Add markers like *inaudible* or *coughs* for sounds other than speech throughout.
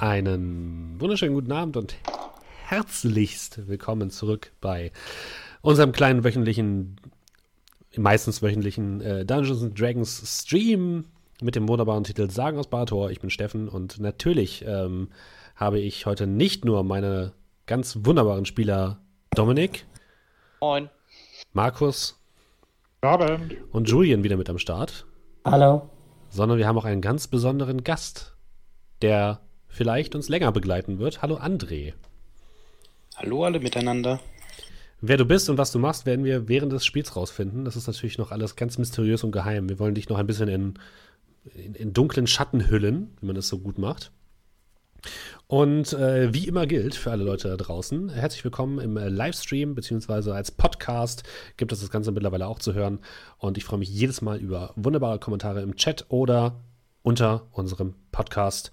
Einen wunderschönen guten Abend und herzlichst willkommen zurück bei unserem kleinen wöchentlichen, meistens wöchentlichen äh, Dungeons Dragons Stream mit dem wunderbaren Titel Sagen aus Bartor. Ich bin Steffen und natürlich ähm, habe ich heute nicht nur meine ganz wunderbaren Spieler Dominik, Moin, Markus Abend. und Julian wieder mit am Start, Hallo. sondern wir haben auch einen ganz besonderen Gast, der vielleicht uns länger begleiten wird. Hallo André. hallo alle miteinander. Wer du bist und was du machst, werden wir während des Spiels rausfinden. Das ist natürlich noch alles ganz mysteriös und geheim. Wir wollen dich noch ein bisschen in, in, in dunklen Schatten hüllen, wie man das so gut macht. Und äh, wie immer gilt für alle Leute da draußen, herzlich willkommen im äh, Livestream, beziehungsweise als Podcast gibt es das Ganze mittlerweile auch zu hören. Und ich freue mich jedes Mal über wunderbare Kommentare im Chat oder unter unserem Podcast.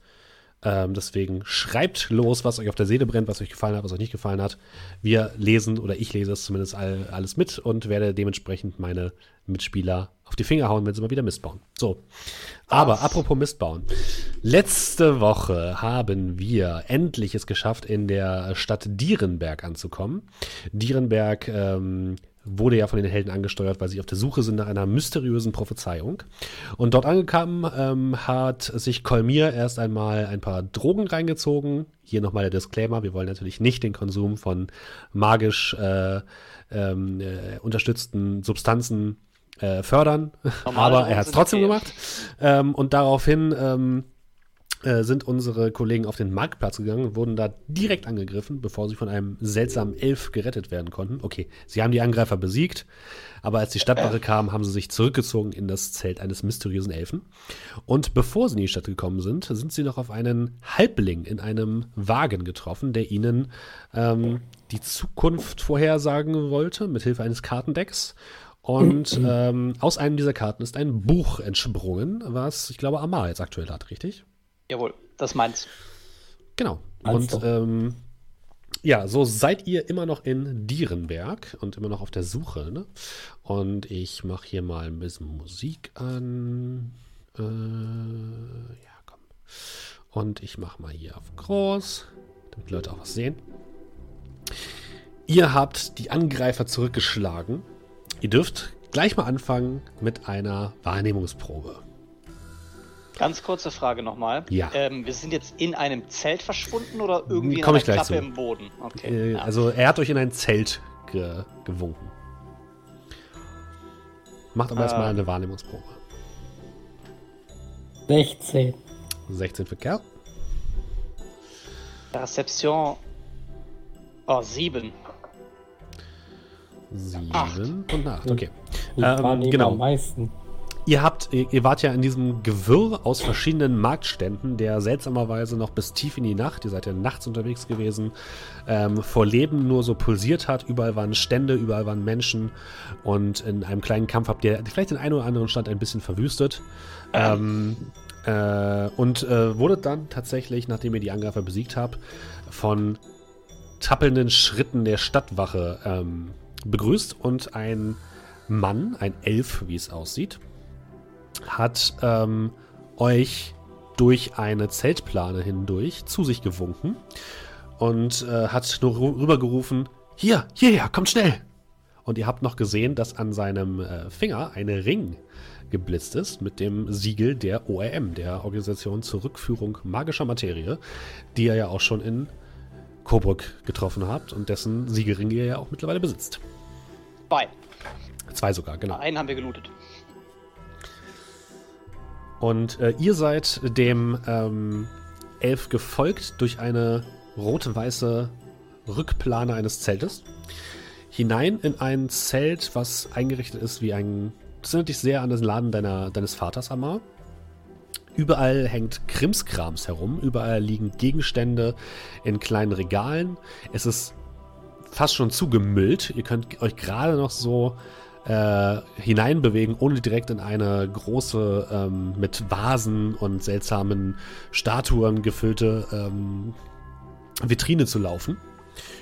Ähm, deswegen schreibt los, was euch auf der Seele brennt, was euch gefallen hat, was euch nicht gefallen hat. Wir lesen oder ich lese es zumindest all, alles mit und werde dementsprechend meine Mitspieler auf die Finger hauen, wenn sie mal wieder Mist bauen. So. Aber apropos Mist bauen. Letzte Woche haben wir endlich es geschafft, in der Stadt Dierenberg anzukommen. Dierenberg ähm, wurde ja von den Helden angesteuert, weil sie auf der Suche sind nach einer mysteriösen Prophezeiung. Und dort angekommen ähm, hat sich Kolmir erst einmal ein paar Drogen reingezogen. Hier nochmal der Disclaimer, wir wollen natürlich nicht den Konsum von magisch äh, ähm, äh, unterstützten Substanzen äh, fördern, aber er hat es trotzdem okay. gemacht. Ähm, und daraufhin ähm, äh, sind unsere Kollegen auf den Marktplatz gegangen und wurden da direkt angegriffen, bevor sie von einem seltsamen Elf gerettet werden konnten. Okay, sie haben die Angreifer besiegt, aber als die Stadtwache kam, haben sie sich zurückgezogen in das Zelt eines mysteriösen Elfen. Und bevor sie in die Stadt gekommen sind, sind sie noch auf einen Halbling in einem Wagen getroffen, der ihnen ähm, die Zukunft vorhersagen wollte, mit Hilfe eines Kartendecks. Und ähm, aus einem dieser Karten ist ein Buch entsprungen, was ich glaube Amar jetzt aktuell hat, richtig? Jawohl, das meins. Genau. Meinst und ähm, ja, so seid ihr immer noch in Dierenberg und immer noch auf der Suche. Ne? Und ich mache hier mal ein bisschen Musik an. Äh, ja, komm. Und ich mache mal hier auf groß, damit die Leute auch was sehen. Ihr habt die Angreifer zurückgeschlagen. Ihr dürft gleich mal anfangen mit einer Wahrnehmungsprobe. Ganz kurze Frage nochmal. Ja. Ähm, wir sind jetzt in einem Zelt verschwunden oder irgendwie in Komm einer ich gleich Klappe zu. im Boden? Okay. Äh, ja. Also er hat euch in ein Zelt ge gewunken. Macht aber erstmal Ähm. eine Wahrnehmungsprobe. 16. 16 für Kerl. Rezeption. Oh, sieben. 7 Acht. und 8. Okay. Ich Ähm, genau. am meisten. Ihr habt, ihr, wart ja in diesem Gewirr aus verschiedenen Marktständen, der seltsamerweise noch bis tief in die Nacht, ihr seid ja nachts unterwegs gewesen, ähm, vor Leben nur so pulsiert hat. Überall waren Stände, überall waren Menschen und in einem kleinen Kampf habt ihr vielleicht den einen oder anderen Stand ein bisschen verwüstet. Ähm, äh, und äh, wurdet dann tatsächlich, nachdem ihr die Angreifer besiegt habt, von tappelnden Schritten der Stadtwache ähm, begrüßt und ein Mann, ein Elf, wie es aussieht, hat ähm, euch durch eine Zeltplane hindurch zu sich gewunken und äh, hat nur rü- rübergerufen, hier, hierher, kommt schnell. Und ihr habt noch gesehen, dass an seinem äh, Finger ein Ring geblitzt ist mit dem Siegel der ORM, der Organisation zur Rückführung magischer Materie, die ihr ja auch schon in Coburg getroffen habt und dessen Siegelring ihr ja auch mittlerweile besitzt. Zwei. Zwei sogar, genau. Einen haben wir gelootet. Und äh, ihr seid dem ähm, Elf gefolgt durch eine rot-weiße Rückplane eines Zeltes. Hinein in ein Zelt, was eingerichtet ist wie ein. Das erinnert dich sehr an den Laden deiner, deines Vaters, Amar. Überall hängt Krimskrams herum. Überall liegen Gegenstände in kleinen Regalen. Es ist fast schon zugemüllt. Ihr könnt euch gerade noch so äh, hineinbewegen, ohne direkt in eine große, ähm, mit Vasen und seltsamen Statuen gefüllte ähm, Vitrine zu laufen.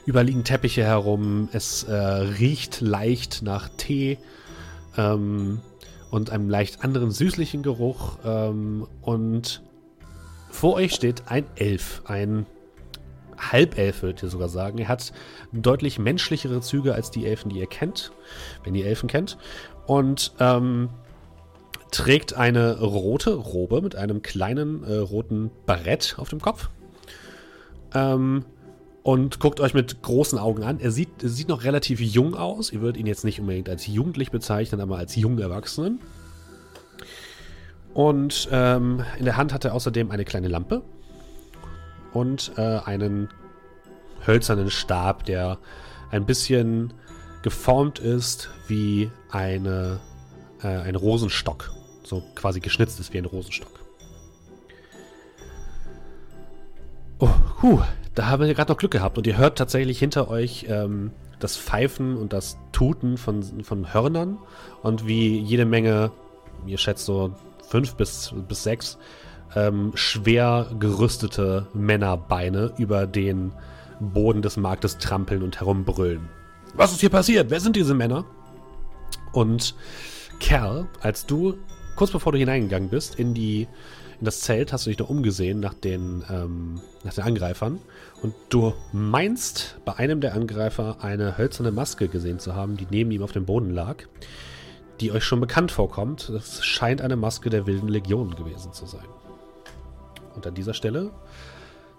Überall liegen Teppiche herum, es äh, riecht leicht nach Tee ähm, und einem leicht anderen süßlichen Geruch ähm, und vor euch steht ein Elf, ein Halbelf, würde ich sogar sagen. Er hat deutlich menschlichere Züge als die Elfen, die ihr kennt, wenn ihr Elfen kennt. Und ähm, trägt eine rote Robe mit einem kleinen äh, roten Barett auf dem Kopf. Ähm, und guckt euch mit großen Augen an. Er sieht, er sieht noch relativ jung aus. Ihr würdet ihn jetzt nicht unbedingt als jugendlich bezeichnen, aber als jungen Erwachsenen. Und ähm, in der Hand hat er außerdem eine kleine Lampe und äh, einen hölzernen Stab, der ein bisschen geformt ist wie eine, äh, ein Rosenstock. So quasi geschnitzt ist wie ein Rosenstock. Oh, huh, da haben wir gerade noch Glück gehabt und ihr hört tatsächlich hinter euch ähm, das Pfeifen und das Tuten von, von Hörnern und wie jede Menge, ihr schätzt so fünf bis, bis sechs, ähm, schwer gerüstete Männerbeine über den Boden des Marktes trampeln und herumbrüllen. Was ist hier passiert? Wer sind diese Männer? Und Kerl, als du kurz bevor du hineingegangen bist in die in das Zelt, hast du dich noch umgesehen nach den ähm, nach den Angreifern und du meinst bei einem der Angreifer eine hölzerne Maske gesehen zu haben, die neben ihm auf dem Boden lag, die euch schon bekannt vorkommt. Das scheint eine Maske der wilden Legion gewesen zu sein. Und an dieser Stelle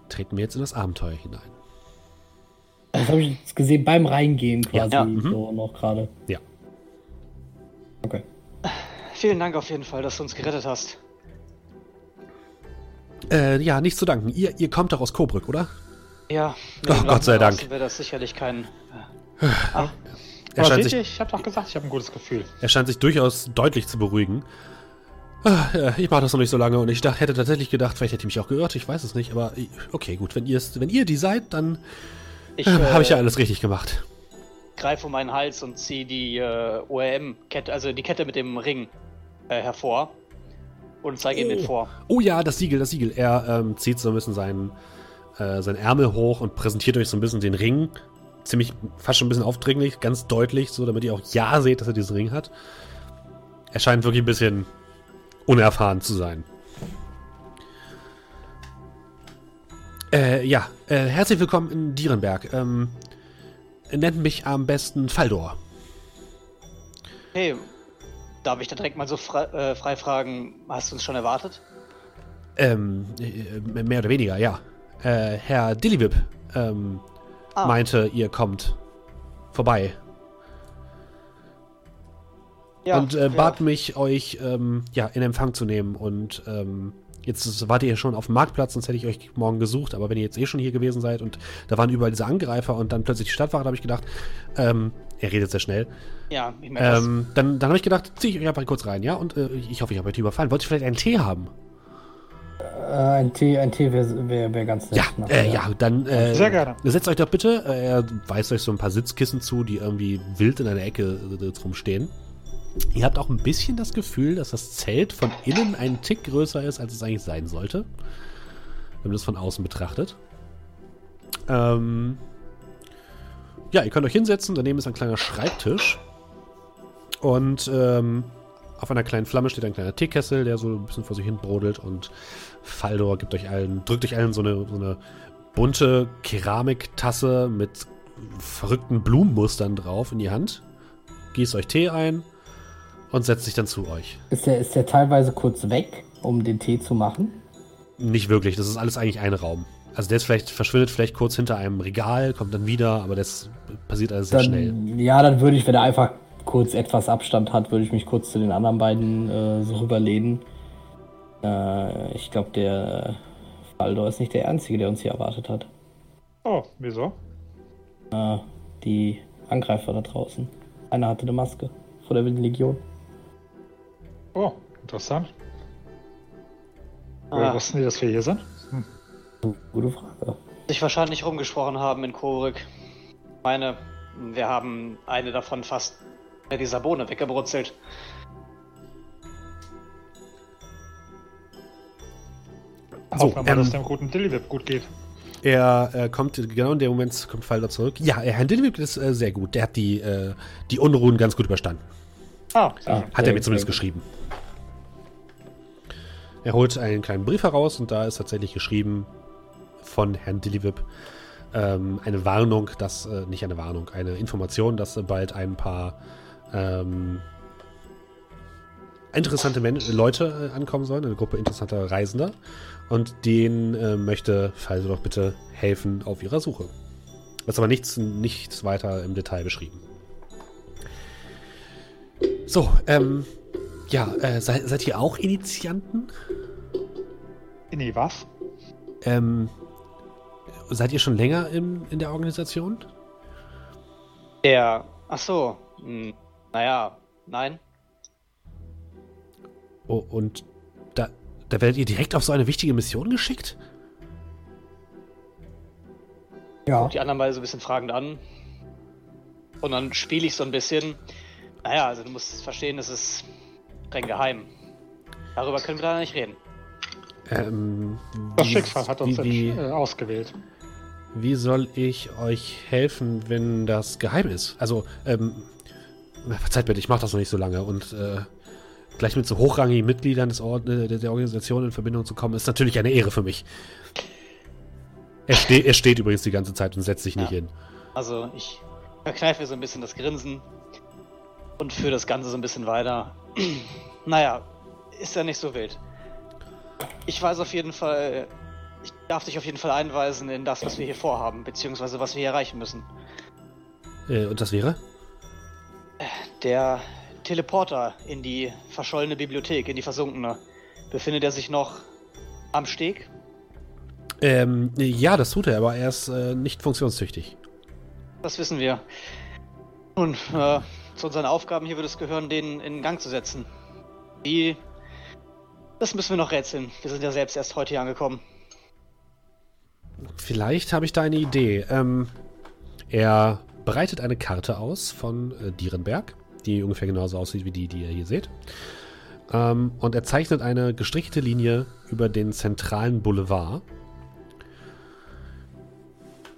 treten wir jetzt in das Abenteuer hinein. Das habe ich jetzt gesehen beim Reingehen quasi Ja. Mhm. so noch gerade. Ja. Okay. Vielen Dank auf jeden Fall, dass du uns gerettet hast. Äh, ja, nicht zu danken. Ihr, ihr kommt doch aus Coburg, oder? Ja, Oh, Gott sei Dank. wäre das sicherlich kein. Er Aber scheint, seht sich, ihr, ich habe doch gesagt, ich habe ein gutes Gefühl. er scheint sich durchaus deutlich zu beruhigen. Ah, ja, ich mache das noch nicht so lange und ich dachte, hätte tatsächlich gedacht, vielleicht hätte ich mich auch geirrt, ich weiß es nicht, aber ich- okay, gut, wenn wenn ihr die seid, dann äh, habe ich ja äh, alles richtig gemacht. greife um meinen Hals und ziehe die äh, ORM-Kette, also die Kette mit dem Ring äh, hervor und zeige ihm den vor. Oh ja, das Siegel, das Siegel. Er ähm, zieht so ein bisschen seinen, äh, seinen Ärmel hoch und präsentiert euch so ein bisschen den Ring. Ziemlich, fast schon ein bisschen aufdringlich, ganz deutlich, so damit ihr auch ja seht, dass er diesen Ring hat. Er scheint wirklich ein bisschen unerfahren zu sein. Äh, ja, äh, herzlich willkommen in Dierenberg. Ähm, nennt mich am besten Faldor. Hey, darf ich da direkt mal so frei, äh, frei fragen, hast du uns schon erwartet? Ähm, äh, mehr oder weniger, ja. Äh, Herr Dillywip, ähm, Ah. meinte, ihr kommt vorbei Ja, und äh, ja. bat mich, euch ähm, ja, in Empfang zu nehmen. Und ähm, jetzt wart ihr schon auf dem Marktplatz, sonst hätte ich euch morgen gesucht. Aber wenn ihr jetzt eh schon hier gewesen seid und da waren überall diese Angreifer und dann plötzlich die Stadtwache, habe ich gedacht, ähm, er redet sehr schnell. Ja, ich merke Ähm, dann dann habe ich gedacht, ziehe ich euch einfach kurz rein, ja? Und äh, ich hoffe, ich habe euch nicht überfallen. Wollt ihr vielleicht einen Tee haben? Äh, ein Tee, ein Tee wäre wär, wär ganz nett. Ja, äh, ja, dann äh, Sehr gerne. setzt euch doch bitte. Äh, er weist euch so ein paar Sitzkissen zu, die irgendwie wild in einer Ecke äh, drum stehen. Ihr habt auch ein bisschen das Gefühl, dass das Zelt von innen einen Tick größer ist, als es eigentlich sein sollte. Wenn man das von außen betrachtet. Ähm, ja, ihr könnt euch hinsetzen. Daneben ist ein kleiner Schreibtisch. Und ähm, auf einer kleinen Flamme steht ein kleiner Teekessel, der so ein bisschen vor sich hin brodelt. Und Faldor gibt euch allen, drückt euch allen so eine, so eine bunte Keramiktasse mit verrückten Blumenmustern drauf in die Hand. Gießt euch Tee ein und setzt sich dann zu euch. Ist, der, ist der teilweise kurz weg, um den Tee zu machen? Nicht wirklich, das ist alles eigentlich ein Raum. Also der ist vielleicht, verschwindet vielleicht kurz hinter einem Regal, kommt dann wieder, aber das passiert alles sehr Dann, schnell. Ja, dann würde ich, wenn er einfach kurz etwas Abstand hat, würde ich mich kurz zu den anderen beiden äh, so rüberlehnen. Äh, ich glaube, der Faldor ist nicht der Einzige, der uns hier erwartet hat. Oh, wieso? Äh, die Angreifer da draußen. Einer hatte eine Maske vor der Wilden Legion. Oh, interessant. Woher Ah, wussten die, dass wir hier sind? Gute Frage. sich wahrscheinlich rumgesprochen haben in Korik. Ich meine, wir haben eine davon fast mit dieser Bohne weggebrutzelt. So, Hoffen wir mal, ähm, dass dem guten Dillywip gut geht. Er äh, kommt, genau in dem Moment kommt Falder zurück. Ja, Herr Dillwig ist äh, sehr gut. Der hat die, äh, die Unruhen ganz gut überstanden. Ah, Ah. schön. Hat er mir zumindest geschrieben. Er holt einen kleinen Brief heraus und da ist tatsächlich geschrieben von Herrn Dillywip ähm, eine Warnung, dass, äh, nicht eine Warnung, eine Information, dass bald ein paar ähm, interessante Men Leute äh, ankommen sollen, eine Gruppe interessanter Reisender. Und denen äh, möchte Falso doch bitte helfen auf ihrer Suche. Das ist aber nichts, nichts weiter im Detail beschrieben. So, ähm, ja, äh, seid, seid ihr auch Initianten? Nee, was? Ähm, seid ihr schon länger in, in der Organisation? Der. Ach so. Hm, naja, nein. Oh, und da, da werdet ihr direkt auf so eine wichtige Mission geschickt? Ja. Guck die anderen mal so ein bisschen fragend an. Und dann spiele ich so ein bisschen. Naja, also du musst verstehen, es ist streng geheim. Darüber können wir da nicht reden. Ähm, Das wie- Schicksal hat uns wie, wie, äh, ausgewählt. wie soll ich euch helfen, wenn das geheim ist? Also, ähm, verzeiht bitte, ich mache das noch nicht so lange und äh, gleich mit so hochrangigen Mitgliedern des äh, der der Organisation in Verbindung zu kommen, ist natürlich eine Ehre für mich. Er, ste er steht übrigens die ganze Zeit und setzt sich nicht Ja. hin. Also ich verkneife mir so ein bisschen das Grinsen und führe das Ganze so ein bisschen weiter. *clears throat* naja, ist ja nicht so wild. Ich weiß auf jeden Fall, ich darf dich auf jeden Fall einweisen in das, was wir hier vorhaben, beziehungsweise was wir hier erreichen müssen. Äh, und das wäre? Der Teleporter in die verschollene Bibliothek, in die versunkene, befindet er sich noch am Steg? Ähm, ja, das tut er, aber er ist äh, nicht funktionstüchtig. Das wissen wir. Nun, äh, zu unseren Aufgaben hier würde es gehören, den in Gang zu setzen. Wie? Das müssen wir noch rätseln. Wir sind ja selbst erst heute hier angekommen. Vielleicht habe ich da eine Idee. Ähm, er breitet eine Karte aus von äh, Dierenberg, die ungefähr genauso aussieht wie die, die ihr hier seht. Ähm, und er zeichnet eine gestrichelte Linie über den zentralen Boulevard.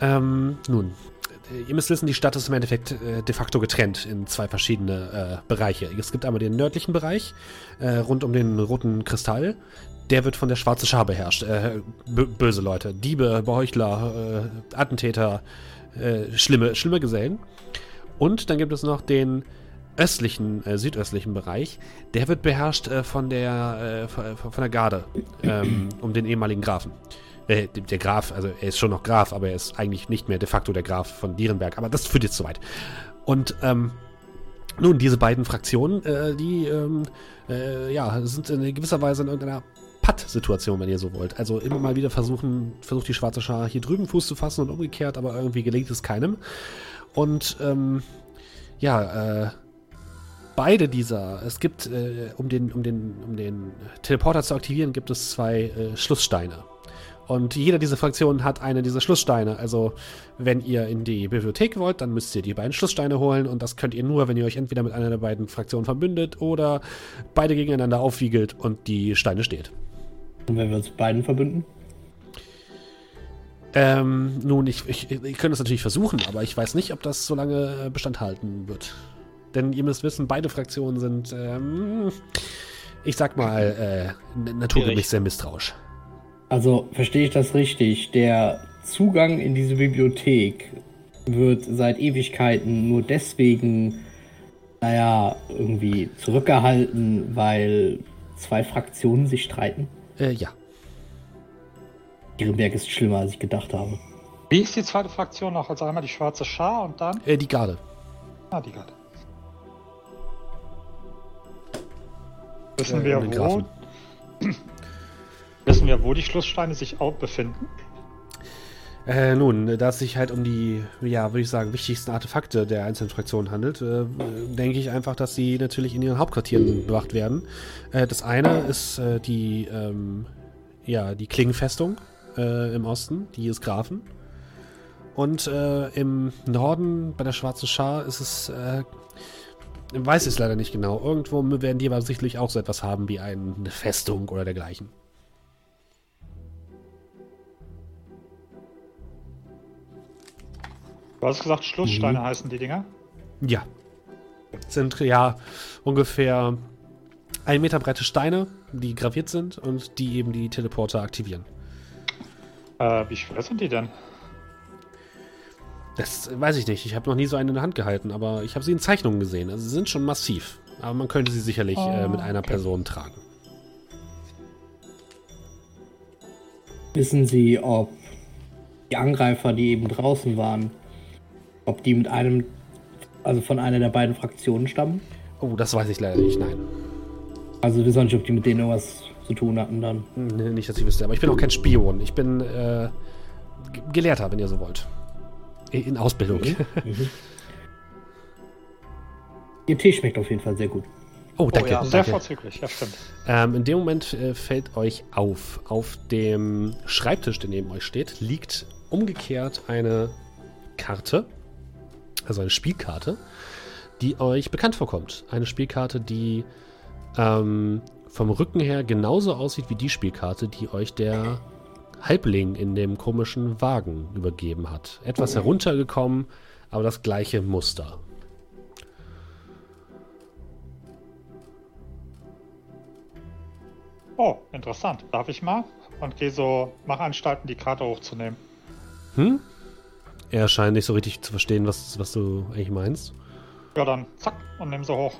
Ähm, nun, ihr müsst wissen, die Stadt ist im Endeffekt äh, de facto getrennt in zwei verschiedene äh, Bereiche. Es gibt einmal den nördlichen Bereich, äh, rund um den roten Kristall. Der wird von der schwarzen Schar beherrscht. Äh, bö- böse Leute, Diebe, Beheuchler, äh, Attentäter, äh, schlimme, schlimme Gesellen. Und dann gibt es noch den östlichen, äh, südöstlichen Bereich. Der wird beherrscht äh, von der äh, von der Garde ähm, um den ehemaligen Grafen. Äh, der Graf, also er ist schon noch Graf, aber er ist eigentlich nicht mehr de facto der Graf von Dierenberg. Aber das führt jetzt zu weit. Und ähm, nun, diese beiden Fraktionen, äh, die ähm, äh, ja, sind in gewisser Weise in irgendeiner Patt-Situation, wenn ihr so wollt. Also immer mal wieder versuchen, versucht die schwarze Schar hier drüben Fuß zu fassen und umgekehrt, aber irgendwie gelingt es keinem. Und ähm, ja, äh, beide dieser, es gibt, äh, um, den, um, den, um den Teleporter zu aktivieren, gibt es zwei äh, Schlusssteine. Und jeder dieser Fraktionen hat eine dieser Schlusssteine. Also, wenn ihr in die Bibliothek wollt, dann müsst ihr die beiden Schlusssteine holen. Und das könnt ihr nur, wenn ihr euch entweder mit einer der beiden Fraktionen verbündet oder beide gegeneinander aufwiegelt und die Steine steht. Und wenn wir uns beiden verbünden? Ähm, nun, ich, ich, ich könnte es natürlich versuchen, aber ich weiß nicht, ob das so lange äh, Bestand halten wird. Denn ihr müsst wissen, beide Fraktionen sind, ähm, ich sag mal, äh, n- naturgemäß sehr misstrauisch. Also verstehe ich das richtig? Der Zugang in diese Bibliothek wird seit Ewigkeiten nur deswegen, naja, irgendwie zurückgehalten, weil zwei Fraktionen sich streiten. Äh, ja. Dierenberg ist schlimmer, als ich gedacht habe. Wie ist die zweite Fraktion noch? Also einmal die schwarze Schar und dann. Äh, die Garde. Ah, die gerade. Wissen Äh, wir, wo. Wissen wir, wo die Schlusssteine sich auch befinden? Äh, nun, da es sich halt um die, ja, würde ich sagen, wichtigsten Artefakte der einzelnen Fraktionen handelt, äh, denke ich einfach, dass sie natürlich in ihren Hauptquartieren bewacht werden. Äh, das eine ist äh, die, ähm, ja, die Klingenfestung äh, im Osten, die ist Grafen. Und äh, im Norden bei der Schwarzen Schar ist es, weiß ich es leider nicht genau. Irgendwo werden die aber sicherlich auch so etwas haben wie eine Festung oder dergleichen. Du hast gesagt, Schlusssteine heißen die Dinger. Ja. Sind ja ungefähr ein Meter breite Steine, die graviert sind und die eben die Teleporter aktivieren. Äh, wie schwer sind die denn? Das weiß ich nicht. Ich habe noch nie so eine in der Hand gehalten, aber ich habe sie in Zeichnungen gesehen. Also sie sind schon massiv. Aber man könnte sie sicherlich äh, mit einer okay. Person tragen. Wissen Sie, ob die Angreifer, die eben draußen waren, ob die mit einem, also von einer der beiden Fraktionen stammen? Oh, das weiß ich leider nicht. Nein. Also wir wissen nicht, ob die mit denen irgendwas zu tun hatten dann. Nee, nicht, dass ich wüsste. Aber ich bin auch kein Spion. Ich bin äh, Ge- Gelehrter, wenn ihr so wollt. In in Ausbildung. *laughs* Mhm. Ihr Tee schmeckt auf jeden Fall sehr gut. Oh, danke. ja, sehr danke. vorzüglich, ja stimmt. Ähm, in dem Moment äh, fällt euch auf, auf dem Schreibtisch, der neben euch steht, liegt umgekehrt eine Karte, also eine Spielkarte, die euch bekannt vorkommt. Eine Spielkarte, die ähm, vom Rücken her genauso aussieht wie die Spielkarte, die euch der Halbling in dem komischen Wagen übergeben hat. Etwas heruntergekommen, aber das gleiche Muster. Oh, interessant. Darf ich mal? Und gehe so, mach Anstalten, die Karte hochzunehmen. Hm? Er scheint nicht so richtig zu verstehen, was, was du eigentlich meinst. Ja, dann zack und nimm so hoch.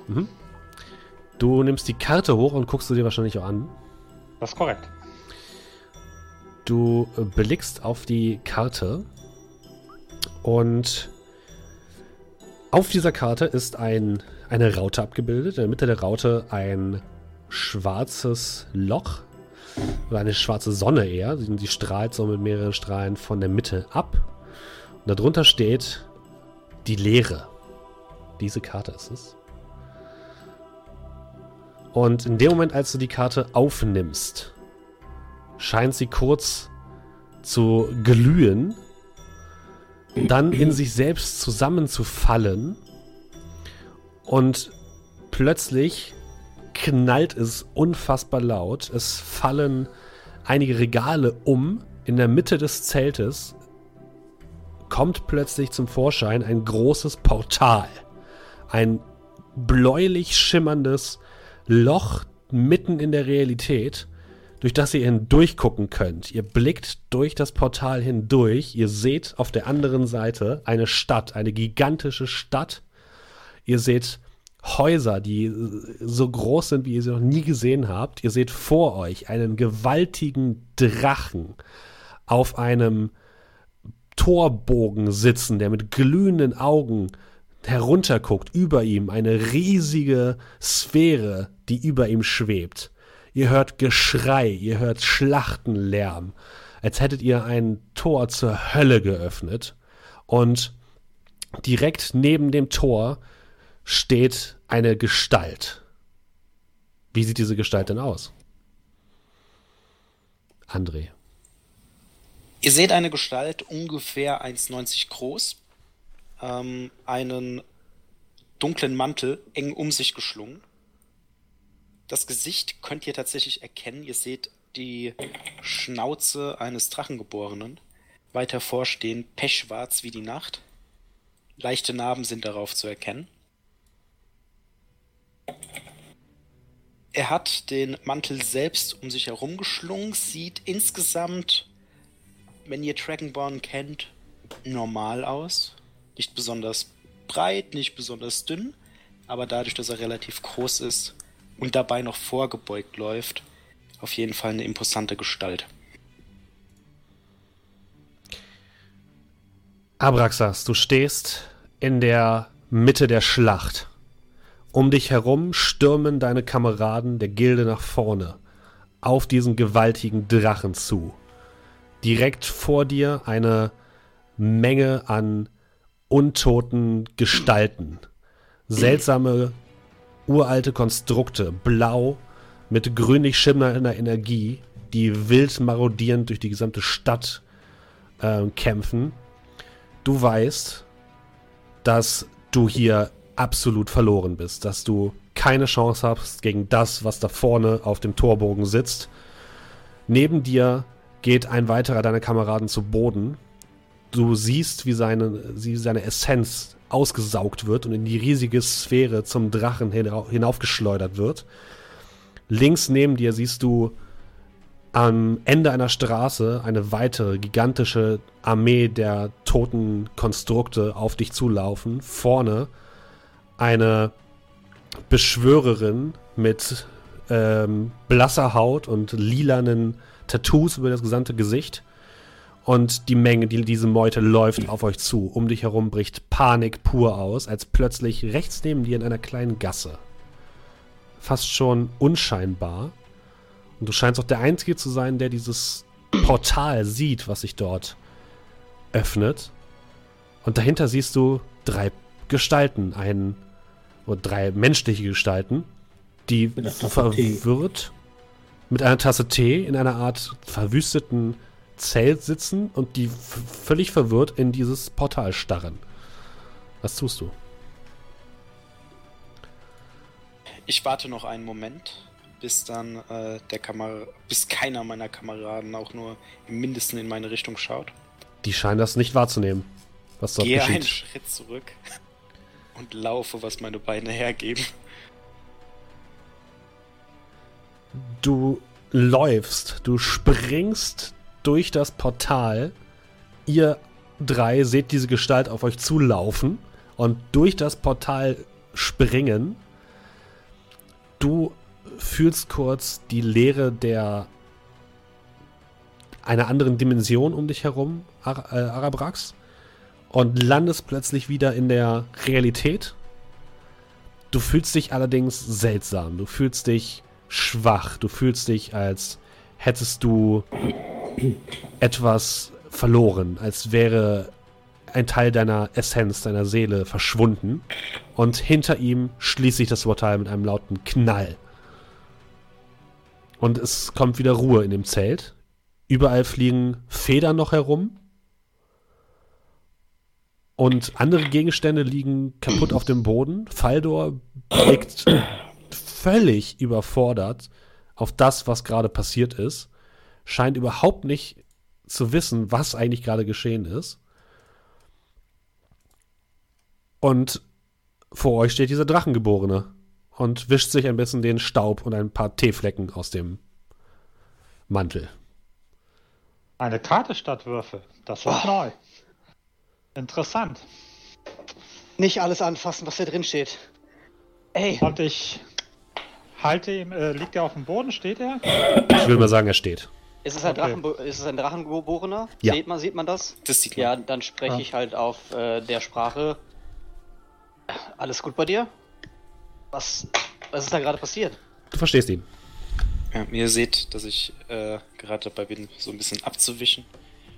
Du nimmst die Karte hoch und guckst du dir wahrscheinlich auch an. Das ist korrekt. Du blickst auf die Karte und auf dieser Karte ist ein, eine Raute abgebildet. In der Mitte der Raute ein schwarzes Loch oder eine schwarze Sonne eher. Die strahlt so mit mehreren Strahlen von der Mitte ab. Und darunter steht die Leere. Diese Karte ist es. Und in dem Moment, als du die Karte aufnimmst, scheint sie kurz zu glühen, dann in sich selbst zusammenzufallen und plötzlich knallt es unfassbar laut. Es fallen einige Regale um. In der Mitte des Zeltes kommt plötzlich zum Vorschein ein großes Portal. Ein bläulich schimmerndes Loch mitten in der Realität, durch das ihr hindurchgucken könnt. Ihr blickt durch das Portal hindurch. Ihr seht auf der anderen Seite eine Stadt, eine gigantische Stadt. Ihr seht Häuser, die so groß sind, wie ihr sie noch nie gesehen habt. Ihr seht vor euch einen gewaltigen Drachen auf einem Torbogen sitzen, der mit glühenden Augen herunterguckt, über ihm eine riesige Sphäre, die über ihm schwebt. Ihr hört Geschrei, ihr hört Schlachtenlärm, als hättet ihr ein Tor zur Hölle geöffnet. Und direkt neben dem Tor steht eine Gestalt. Wie sieht diese Gestalt denn aus? André. Ihr seht eine Gestalt ungefähr 1,90 groß, ähm, einen dunklen Mantel eng um sich geschlungen. Das Gesicht könnt ihr tatsächlich erkennen. Ihr seht die Schnauze eines Drachengeborenen. Weit hervorstehen, pechschwarz wie die Nacht. Leichte Narben sind darauf zu erkennen. Er hat den Mantel selbst um sich herum geschlungen, sieht insgesamt, wenn ihr Dragonborn kennt, normal aus. Nicht besonders breit, nicht besonders dünn, aber dadurch, dass er relativ groß ist und dabei noch vorgebeugt läuft, auf jeden Fall eine imposante Gestalt. Abraxas, du stehst in der Mitte der Schlacht. Um dich herum stürmen deine Kameraden der Gilde nach vorne, auf diesen gewaltigen Drachen zu. Direkt vor dir eine Menge an untoten Gestalten. Seltsame, uralte Konstrukte, blau, mit grünlich schimmernder Energie, die wild marodierend durch die gesamte Stadt äh, kämpfen. Du weißt, dass du hier absolut verloren bist, dass du keine Chance hast gegen das, was da vorne auf dem Torbogen sitzt. Neben dir geht ein weiterer deiner Kameraden zu Boden. Du siehst, wie seine, wie seine Essenz ausgesaugt wird und in die riesige Sphäre zum Drachen hinau- hinaufgeschleudert wird. links neben dir siehst du am Ende einer Straße eine weitere gigantische Armee der toten Konstrukte auf dich zulaufen. Vorne eine Beschwörerin mit ähm, blasser Haut und lilanen Tattoos über das gesamte Gesicht. Und die Menge, die diese Meute läuft auf euch zu. Um dich herum bricht Panik pur aus, als plötzlich rechts neben dir in einer kleinen Gasse, fast schon unscheinbar, und du scheinst auch der Einzige zu sein, der dieses Portal sieht, was sich dort öffnet. Und dahinter siehst du drei Gestalten, einen oder drei menschliche Gestalten, die verwirrt mit einer Tasse Tee in einer Art verwüsteten Zelt sitzen und die völlig verwirrt in dieses Portal starren. Was tust du? Ich warte noch einen Moment, bis dann äh, der Kamera bis keiner meiner Kameraden auch nur im Mindesten in meine Richtung schaut. Die scheinen das nicht wahrzunehmen, was dort Gehe einen geschieht. Schritt zurück *laughs* und laufe, was meine Beine hergeben. Du läufst, du springst durch das Portal. Ihr drei seht diese Gestalt auf euch zulaufen und durch das Portal springen. Du fühlst kurz die Leere der einer anderen Dimension um dich herum, Ar äh, Arabrax, und landest plötzlich wieder in der Realität. Du fühlst dich allerdings seltsam. Du fühlst dich schwach. Du fühlst dich, als hättest du etwas verloren, als wäre ein Teil deiner Essenz, deiner Seele verschwunden. Und hinter ihm schließt sich das Portal mit einem lauten Knall. Und es kommt wieder Ruhe in dem Zelt. Überall fliegen Federn noch herum. Und andere Gegenstände liegen kaputt auf dem Boden. Faldor blickt völlig überfordert auf das, was gerade passiert ist. Scheint überhaupt nicht zu wissen, was eigentlich gerade geschehen ist. Und vor euch steht dieser Drachengeborene und wischt sich ein bisschen den Staub und ein paar Teeflecken aus dem Mantel. Eine Karte statt Würfel. Das ist neu. Interessant. Nicht alles anfassen, was da drin steht. Ey, Und ich halte ihm, äh, liegt er auf dem Boden, steht er? Ich will mal sagen, er steht. ist es ein, Okay. Drachen, ist es ein Drachengeborener? Ja. Sieht, man, sieht man das? Das sieht man. Ja, dann spreche Ja. ich halt auf äh, der Sprache. Alles gut bei dir? Was, was ist da gerade passiert? Du verstehst ihn. Ja, ihr seht, dass ich äh, gerade dabei bin, so ein bisschen abzuwischen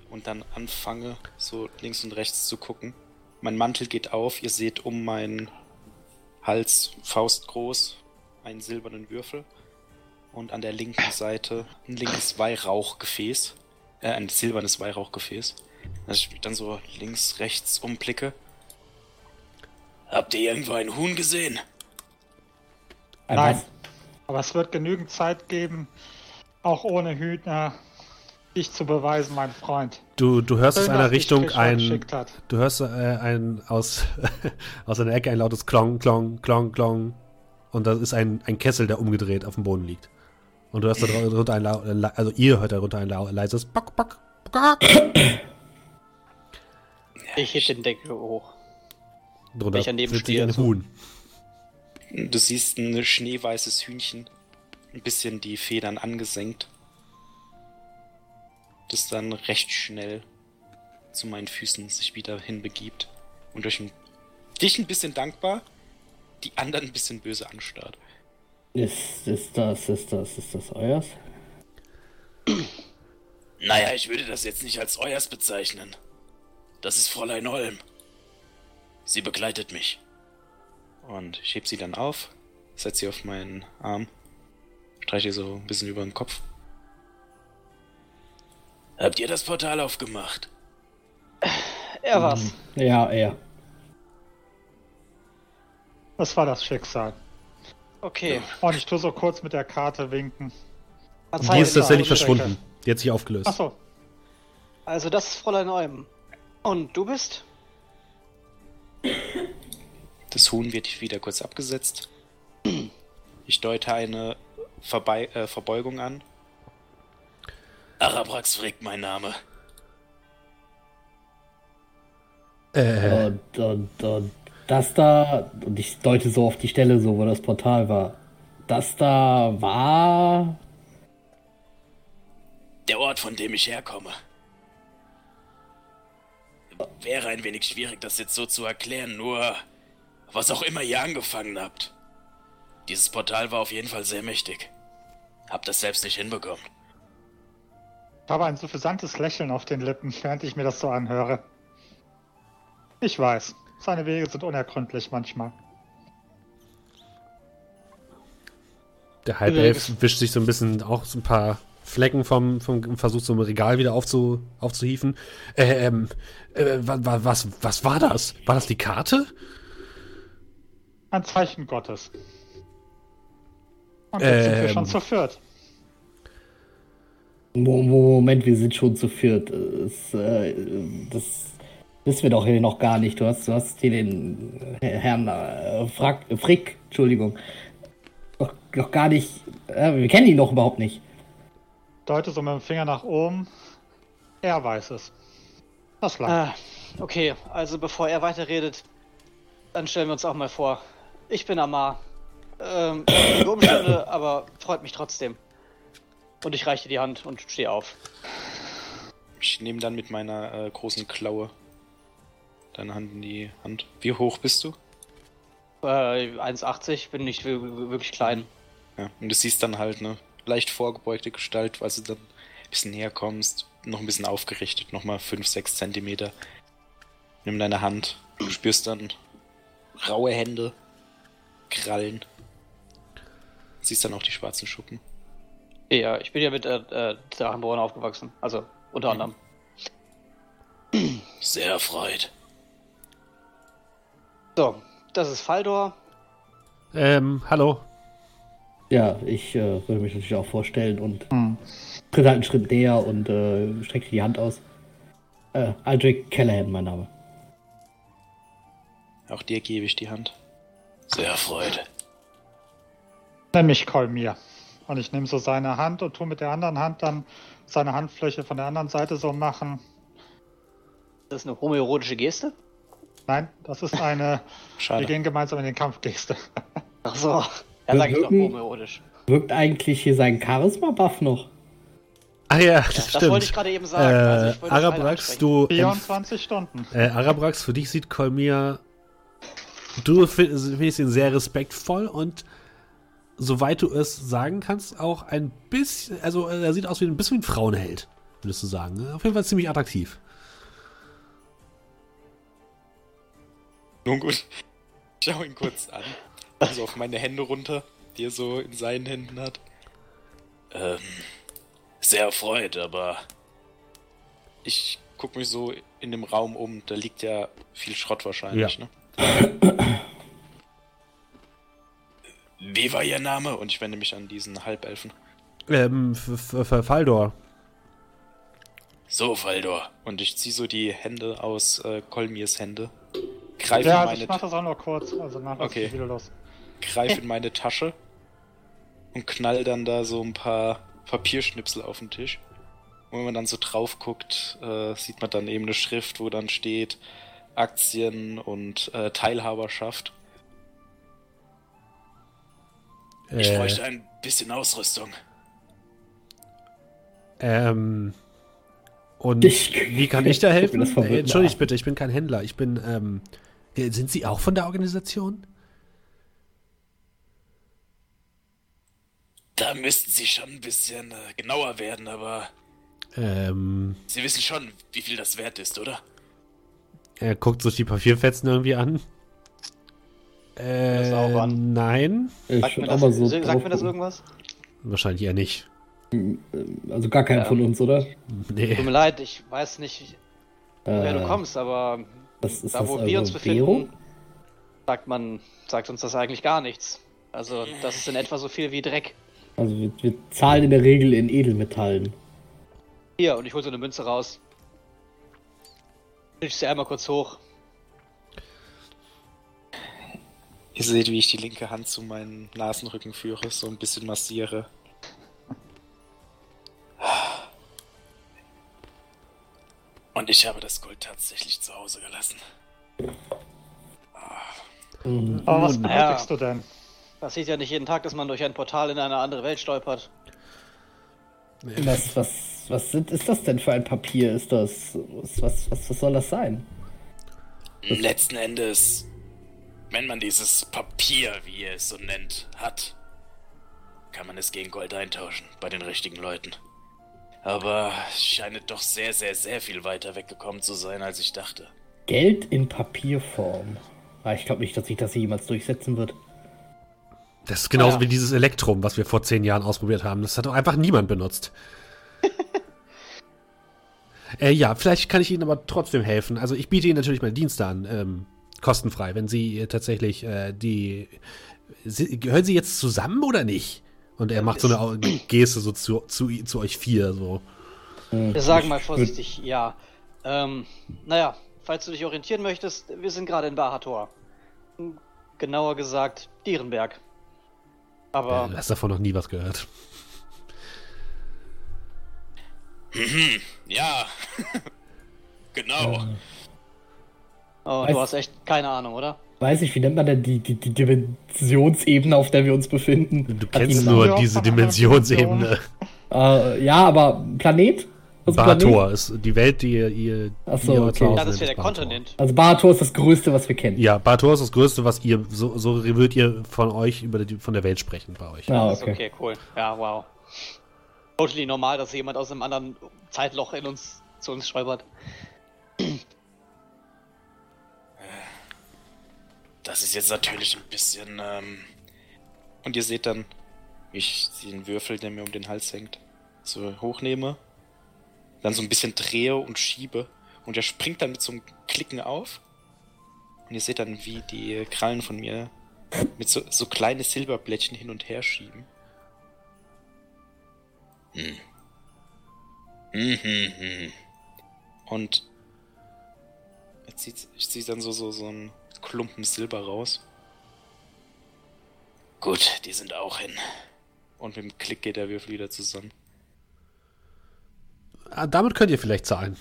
und dann anfange, so links und rechts zu gucken. Mein Mantel geht auf, ihr seht um meinen Hals faustgroß einen silbernen Würfel und an der linken Seite ein linkes Weihrauchgefäß, äh, ein silbernes Weihrauchgefäß. Dass ich mich dann so links, rechts umblicke. Habt ihr irgendwo ein Huhn gesehen? Ein Nein. was? Aber es wird genügend Zeit geben, auch ohne Hühner, dich zu beweisen, mein Freund. Du, du hörst aus Schön, einer dass dich Richtung ein. Du hörst äh, ein aus, *laughs* aus einer Ecke ein lautes Klong, Klong, Klong, Klong. Und da ist ein, ein Kessel, der umgedreht auf dem Boden liegt. Und du hörst darunter ein, also ihr hört darunter ein leises Bock, Bock, Bock. Ich heb den Deckel hoch. Drunter Welcher neben sitzt steht, ein so. Huhn. Du siehst ein schneeweißes Hühnchen, ein bisschen die Federn angesenkt, das dann recht schnell zu meinen Füßen sich wieder hinbegibt und durch ein, dich ein bisschen dankbar, die anderen ein bisschen böse anstarrt. Ist, ist das, ist das, ist das euers? *clears throat* Naja, ich würde das jetzt nicht als euers bezeichnen. Das ist Fräulein Holm. Sie begleitet mich. Und ich heb sie dann auf, setze sie auf meinen Arm, streiche ihr so ein bisschen über den Kopf. Habt ihr das Portal aufgemacht? Er war's. Ja, er. Das war das Schicksal. Okay. Und ich tue so kurz mit der Karte winken. Die ist tatsächlich Strecke. verschwunden. Die hat sich aufgelöst. Achso, Also das ist Fräulein Eum. Und du bist? Das Huhn wird wieder kurz abgesetzt. Ich deute eine Verbei äh, Verbeugung an. Arabrax fragt mein Name. Äh, Und, und, und das da, und ich deute so auf die Stelle, so wo das Portal war. Das da war. Der Ort, von dem ich herkomme. Wäre ein wenig schwierig, das jetzt so zu erklären, nur was auch immer ihr angefangen habt. Dieses Portal war auf jeden Fall sehr mächtig. Hab das selbst nicht hinbekommen. Ich habe ein suffisantes Lächeln auf den Lippen, während ich mir das so anhöre. Ich weiß, seine Wege sind unergründlich manchmal. der Halbelf wischt sich so ein bisschen auch so ein paar Flecken vom, vom versucht so ein Regal wieder aufzu, aufzuhieven. Äh, ähm, äh, wa, wa, was, was war das? War das die Karte? Ein Zeichen Gottes. Und jetzt sind wir Ähm. schon zu viert. Mo- Mo- Moment, wir sind schon zu viert. Es, äh, das wissen wir doch hier noch gar nicht. Du hast, du hast hier den äh, Herrn äh, Frack, äh, Frick, Entschuldigung, noch, noch gar nicht. Äh, wir kennen ihn doch überhaupt nicht. Deute so mit dem Finger nach oben. Er weiß es. Das langt. Ah, okay, also bevor er weiterredet, dann stellen wir uns auch mal vor. Ich bin Amar. Ähm, *coughs* Umstände, aber freut mich trotzdem. Und ich reiche dir die Hand und stehe auf. Ich nehme dann mit meiner äh, großen Klaue deine Hand in die Hand. Wie hoch bist du? Äh, 1,80, bin nicht wir- wirklich klein. Ja, und du siehst dann halt eine leicht vorgebeugte Gestalt, weil du dann ein bisschen näher kommst, noch ein bisschen aufgerichtet, nochmal 5, 6 Zentimeter. Nimm deine Hand, du spürst dann raue Hände, Krallen. Siehst dann auch die schwarzen Schuppen. Ja, ich bin ja mit äh, äh, Drachenborn aufgewachsen. Also, unter anderem. Sehr erfreut. So, das ist Faldor. Ähm, hallo. Ja, ich äh, würde mich natürlich auch vorstellen und Hm. tritt halt einen Schritt näher und äh, strecke die Hand aus. Äh, Aldrich Callahan, mein Name. Auch dir gebe ich die Hand. Sehr erfreut. Nenn mich Kolmir. Und ich nehme so seine Hand und tue mit der anderen Hand dann seine Handfläche von der anderen Seite so machen. Das ist eine homoerotische Geste. Nein, das ist eine. *laughs* wir Schade. gehen gemeinsam in den Kampfgeste. *laughs* Ach so. Ja, sag ich doch homoerotisch. Wirkt eigentlich hier sein Charisma-Buff noch? Ah ja, Ja, das das stimmt. wollte ich gerade eben sagen. also äh, ich wollte das beide Arabrax, ansprechen. du. empf- 24 Stunden. Äh, Arabrax, für dich sieht Kolmir. Du fi- findest ihn sehr respektvoll und soweit du es sagen kannst, auch ein bisschen. Also, er sieht aus wie ein bisschen wie ein Frauenheld, würdest du sagen. ne? Auf jeden Fall ziemlich attraktiv. Nun gut. Ich schau ihn kurz an. Also auf meine Hände runter, die er so in seinen Händen hat. Ähm, sehr erfreut, aber ich guck mich so in dem Raum um. Da liegt ja viel Schrott wahrscheinlich, Ja. ne? Wie war Ihr Name? Und ich wende mich an diesen Halbelfen. Ähm, F- F- Faldor. So, Faldor. Und ich ziehe so die Hände aus äh, Kolmirs Hände. Greife Ja, in also meine ich mach das auch nur kurz. Also nachher Okay. ist wieder los. greife in *laughs* meine Tasche und knall dann da so ein paar Papierschnipsel auf den Tisch. Und wenn man dann so drauf guckt, äh, sieht man dann eben eine Schrift, wo dann steht Aktien und äh, Teilhaberschaft. Ich Äh, bräuchte ein bisschen Ausrüstung. Ähm. Und Ich- wie kann *laughs* ich da helfen? Äh, Entschuldigt bitte, ich bin kein Händler. Ich bin, ähm. Äh, Sind Sie auch von der Organisation? Da müssten Sie schon ein bisschen äh, genauer werden, aber Ähm. Sie wissen schon, wie viel das wert ist, oder? Er guckt sich die Papierfetzen irgendwie an. Äh, an. nein. Ich Sagt, mir das, so. drauf mir das irgendwas? Wahrscheinlich eher nicht. Also gar keiner Ja. von uns, oder? Nee. Tut mir leid, ich weiß nicht, woher Äh, du kommst, aber Was ist da, das wo also wir uns befinden, Währung? sagt man, sagt uns das eigentlich gar nichts. Also, das ist in etwa so viel wie Dreck. Also wir, wir zahlen in der Regel in Edelmetallen. Hier, und ich hole so eine Münze raus. Ich sie einmal kurz hoch. Ihr Ihr seht, wie ich die linke Hand zu meinem Nasenrücken führe, so ein bisschen massiere. Und ich habe das Gold tatsächlich zu Hause gelassen. Mhm. Aber was Nun, benötigst ja. du denn? Passiert ja nicht jeden Tag, dass man durch ein Portal in eine andere Welt stolpert. Was, was, was sind, ist das denn für ein Papier? Ist das. Was, was, was, was soll das sein? Letzten Endes, wenn man dieses Papier, wie ihr es so nennt, hat, kann man es gegen Gold eintauschen bei den richtigen Leuten. Aber es scheint doch sehr, sehr, sehr viel weiter weggekommen zu sein, als ich dachte. Geld in Papierform. Ah, ich glaube nicht, dass sich das hier jemals durchsetzen wird. Das ist genauso Ja. wie dieses Elektrum, was wir vor zehn Jahren ausprobiert haben. Das hat doch einfach niemand benutzt. *laughs* äh, ja, vielleicht kann ich Ihnen aber trotzdem helfen. Also ich biete Ihnen natürlich meine Dienste an, ähm, kostenfrei, wenn Sie äh, tatsächlich äh, die... Sie, gehören Sie jetzt zusammen oder nicht? Und er macht so eine Geste so zu, zu, zu euch vier, so. Hm, Wir sagen mal vorsichtig, ja. Ähm, naja, falls du dich orientieren möchtest, wir sind gerade in Bahator. Genauer gesagt, Dierenberg. Aber Äh, hast davon noch nie was gehört. Ja, *laughs* genau. oh, du hast echt keine Ahnung, oder? Weiß ich, wie nennt man denn die, die, die Dimensionsebene, auf der wir uns befinden? Du kennst nur Ja, diese Dimensionsebene. Namen? Äh, ja, aber Planet? Was ist Planet? Bahator ist die Welt, die ihr, ihr, Ach so, die ihr okay. Ja, das wäre nennt, der. Kontinent. Also Bahator ist das Größte, was wir kennen. Ja, Bahator ist das Größte, was ihr, so, so würdet ihr von euch, über die, von der Welt sprechen bei euch. Ah, Das ist okay. okay, cool. Ja, wow. Totally normal, dass jemand aus einem anderen Zeitloch in uns zu uns stolpert. Das ist jetzt natürlich ein bisschen. Ähm und ihr seht dann, wie ich den Würfel, der mir um den Hals hängt, so hochnehme, dann so ein bisschen drehe und schiebe. Und er springt dann mit so einem Klicken auf. Und ihr seht dann, wie die Krallen von mir mit so, so kleine Silberblättchen hin und her schieben. Hm. Mhm, mhm. Und er zieht, ich ziehe dann so, so, so einen Klumpen Silber raus. Gut, die sind auch hin. Und mit dem Klick geht der Würfel wieder zusammen. Ah, Damit könnt ihr vielleicht zahlen.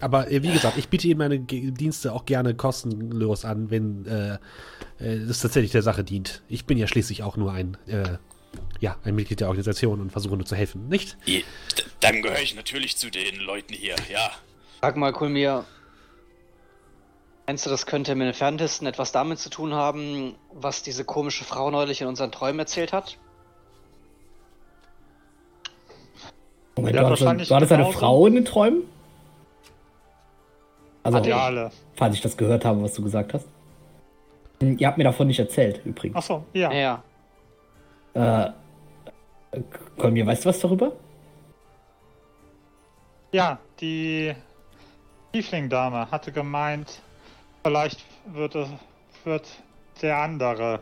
Aber äh, wie gesagt, ich biete Ihnen meine Dienste auch gerne kostenlos an, wenn äh, äh, das tatsächlich der Sache dient. Ich bin ja schließlich auch nur ein, äh, ja, ein Mitglied der Organisation und versuche nur zu helfen, nicht? Dann gehöre ich natürlich zu den Leuten hier, ja. Sag mal, Kulmir, meinst du, das könnte im Entferntesten etwas damit zu tun haben, was diese komische Frau neulich in unseren Träumen erzählt hat? Moment, Ja, du, hattest, wahrscheinlich du hattest eine genauso. Frau in den Träumen? Also, alle. falls ich das gehört habe, was du gesagt hast. Hm, Ihr habt mir davon nicht erzählt, übrigens. Achso, ja. Ja. Äh, Kolmir, weißt du was darüber? Ja, die Tiefling-Dame hatte gemeint, vielleicht wird, es, wird der andere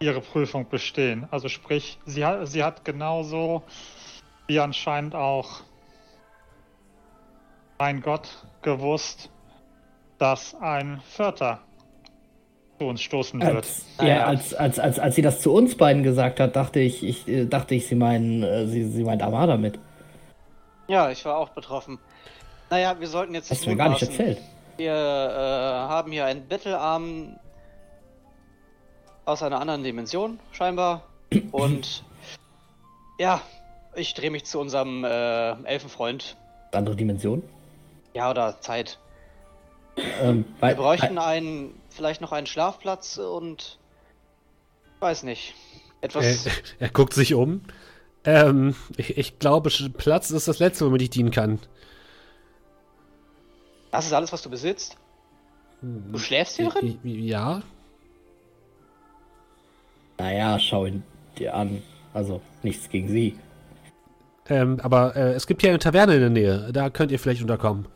ihre Prüfung bestehen. Also sprich, sie hat, sie hat genauso wie anscheinend auch ein Gott gewusst, dass ein Vierter zu uns stoßen wird. Als, ja, ja. als, als, als, als sie das zu uns beiden gesagt hat, dachte ich, ich äh, dachte ich, sie meinen, äh, sie, sie meint Armada mit. Ja, ich war auch betroffen. Naja, wir sollten jetzt Hast du mir gar nicht erzählt. Wir äh, haben hier einen Bettelarm aus einer anderen Dimension, scheinbar. *clears throat* Und ja, ich drehe mich zu unserem äh, Elfenfreund. Andere Dimension. Ja, oder Zeit. Ähm, Wir bräuchten einen, vielleicht noch einen Schlafplatz und weiß nicht. Etwas. Äh, er guckt sich um. Ähm, ich, ich glaube, Platz ist das Letzte, womit ich dienen kann. Das ist alles, was du besitzt? Du schläfst hier drin? Ja, Naja, schau ihn dir an. Also, nichts gegen sie. ähm, aber äh, es gibt hier eine Taverne in der Nähe. Da könnt ihr vielleicht unterkommen.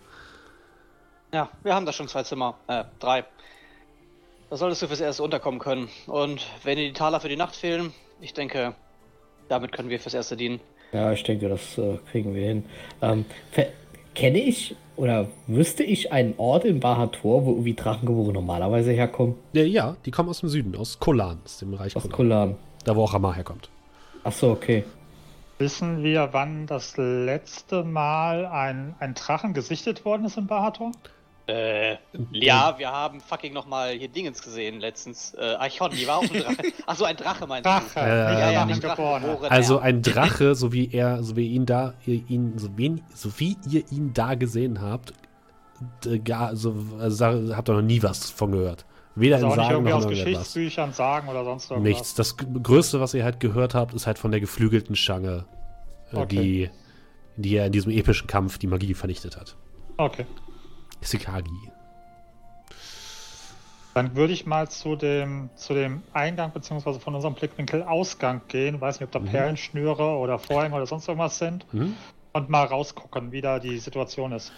Ja, wir haben da schon zwei Zimmer. Äh, drei. Da solltest du fürs Erste unterkommen können. Und wenn dir die Taler für die Nacht fehlen, ich denke, damit können wir fürs Erste dienen. Ja, ich denke, das äh, kriegen wir hin. Ähm, ver- kenne ich oder wüsste ich einen Ort in Bahator, wo irgendwie Drachengeborene normalerweise herkommen? Ja, ja, die kommen aus dem Süden, aus Kolan, aus dem Reich Aus Kolan. Kolan. Da, wo auch Ramar herkommt. Ach so, okay. Wissen wir, wann das letzte Mal ein, ein Drachen gesichtet worden ist in Bahator? Äh, ja, wir haben fucking nochmal hier Dingens gesehen letztens. Äh, Archon, die war auch ein Drache. *laughs* Achso, ein Drache meinst Drache, du? Äh, Ja, ja, nicht geboren. Drachengeborene. Also ja. ein Drache, so wie er, so wie ihn da, ihr ihn, so, wen, so wie ihr ihn da gesehen habt, gar, also, also habt ihr noch nie was von gehört. Weder Also in auch nicht Sagen irgendwie noch aus. Geschichtsbüchern, Sagen oder sonst irgendwas. Nichts. Das Größte, was ihr halt gehört habt, ist halt von der geflügelten Schlange, äh, Okay. die, die ja in diesem epischen Kampf die Magie vernichtet hat. Okay. Sikagi. Dann würde ich mal zu dem, zu dem Eingang beziehungsweise von unserem Blickwinkel Ausgang gehen. Weiß nicht, ob da Mhm. Perlenschnüre oder Vorhänge oder sonst irgendwas sind. Mhm. Und mal rausgucken, wie da die Situation ist.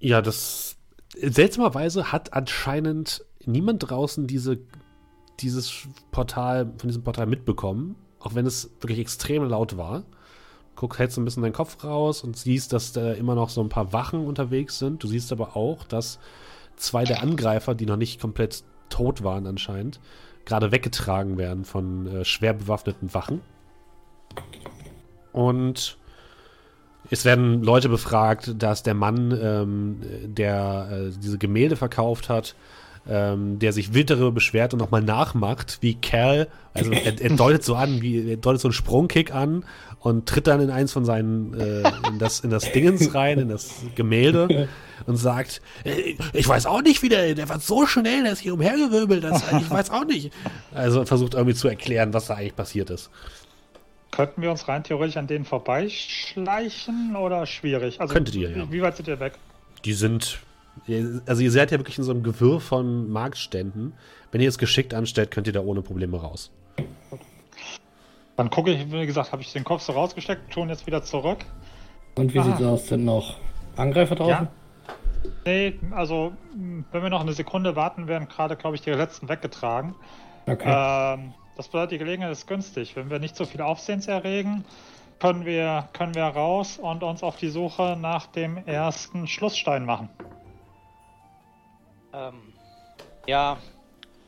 Ja, das seltsamerweise hat anscheinend niemand draußen diese, dieses Portal, von diesem Portal mitbekommen, auch wenn es wirklich extrem laut war. Guck, hältst ein bisschen deinen Kopf raus und siehst, dass da immer noch so ein paar Wachen unterwegs sind. Du siehst aber auch, dass zwei der Angreifer, die noch nicht komplett tot waren anscheinend, gerade weggetragen werden von äh, schwer bewaffneten Wachen. Und es werden Leute befragt, dass der Mann, ähm, der äh, diese Gemälde verkauft hat, ähm, der sich wild darüber beschwert und nochmal nachmacht, wie Kerl, also er, er *laughs* deutet so an, wie er deutet so einen Sprungkick an und tritt dann in eins von seinen, äh, in das, in das Dingens rein, in das Gemälde und sagt, äh, ich weiß auch nicht, wie der, der war so schnell, der ist hier umhergewirbelt, das, *laughs* ich weiß auch nicht. Also versucht irgendwie zu erklären, was da eigentlich passiert ist. Könnten wir uns rein theoretisch an denen vorbeischleichen oder schwierig? Also, Könntet ihr, ja. Wie weit sind ihr weg? Die sind. Also ihr seid ja wirklich in so einem Gewirr von Marktständen. Wenn ihr es geschickt anstellt, könnt ihr da ohne Probleme raus. Dann gucke ich, wie gesagt, habe ich den Kopf so rausgesteckt, schon jetzt wieder zurück. Und wie Ah. sieht's aus? Sind noch Angreifer draußen? Nee, also, mh, wenn wir noch eine Sekunde warten, werden gerade, glaube ich, die letzten weggetragen. Okay. Ähm, das bedeutet, die Gelegenheit ist günstig. Wenn wir nicht so viel Aufsehens erregen, können wir, können wir raus und uns auf die Suche nach dem ersten Schlussstein machen. Ähm, ja,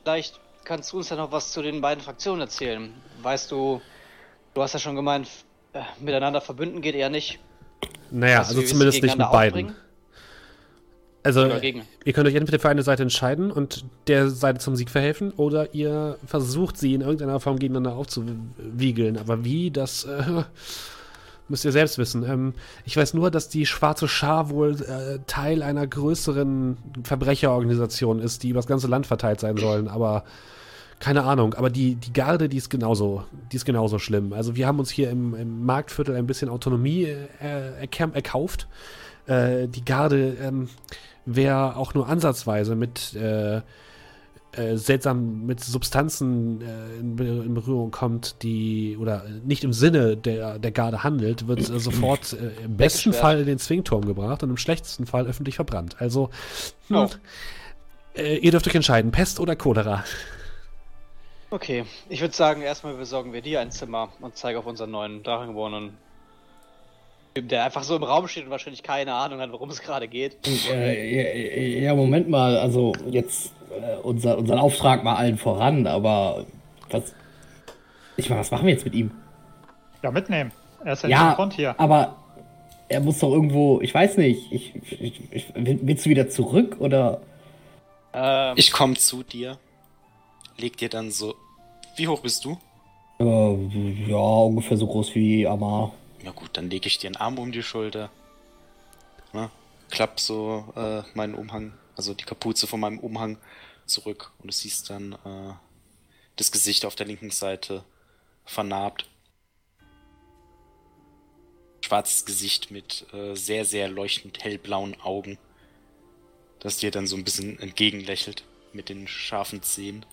vielleicht kannst du uns ja noch was zu den beiden Fraktionen erzählen. Weißt du, du hast ja schon gemeint, äh, miteinander verbünden geht eher nicht. Naja, Weißt also zumindest nicht mit beiden. aufbringen? Also ihr könnt euch entweder für eine Seite entscheiden und der Seite zum Sieg verhelfen oder ihr versucht sie in irgendeiner Form gegeneinander aufzuwiegeln. Aber wie, das äh, müsst ihr selbst wissen. Ähm, ich weiß nur, dass die Schwarze Schar wohl äh, Teil einer größeren Verbrecherorganisation ist, die über das ganze Land verteilt sein sollen. Aber keine Ahnung. Aber die, die Garde, die ist genauso, die ist genauso schlimm. Also wir haben uns hier im, im Marktviertel ein bisschen Autonomie äh, erkäm- erkauft. Äh, die Garde, ähm, wer auch nur ansatzweise mit äh, äh, seltsam mit Substanzen äh, in, in Berührung kommt, die oder nicht im Sinne der, der Garde handelt, wird äh, *clears throat* sofort äh, im besten. Fall in den Zwingturm gebracht und im schlechtesten Fall öffentlich verbrannt. Also hm, Oh. äh, ihr dürft euch entscheiden, Pest oder Cholera. Okay, ich würde sagen, erstmal besorgen wir dir ein Zimmer und zeige auf unseren neuen Drachengeborenen. Der einfach so im Raum steht und wahrscheinlich keine Ahnung hat, worum es gerade geht. Äh, ja, ja, Moment mal, also jetzt unser, unseren Auftrag mal allen voran, aber was. Ich meine, was machen wir jetzt mit ihm? Ja, mitnehmen. Er ist ja, Ja, Grund hier. aber er muss doch irgendwo, ich weiß nicht, ich, ich, ich, willst du wieder zurück oder? Ähm, Ich komme zu dir, leg dir dann so. Wie hoch bist du? Äh, ja, ungefähr so groß wie Amar. Ja gut, dann lege ich dir einen Arm um die Schulter. Na, klapp so äh, meinen Umhang, also die Kapuze von meinem Umhang zurück und du siehst dann äh, das Gesicht auf der linken Seite vernarbt. Schwarzes Gesicht mit äh, sehr, sehr leuchtend hellblauen Augen, das dir dann so ein bisschen entgegenlächelt mit den scharfen Zähnen.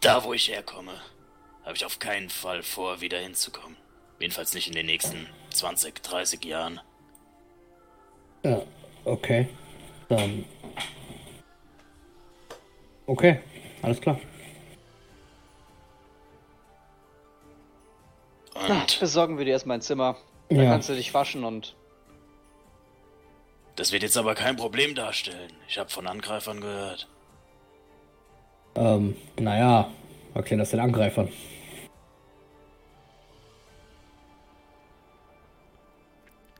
Da, wo ich herkomme, habe ich auf keinen Fall vor, wieder hinzukommen. Jedenfalls nicht in den nächsten 20, 30 Jahren. Ja, okay. Dann. Okay, alles klar. na, Und besorgen wir dir erstmal ein Zimmer. Da Ja. kannst du dich waschen und Das wird jetzt aber kein Problem darstellen. Ich habe von Angreifern gehört. Ähm, naja, erklär das den Angreifern.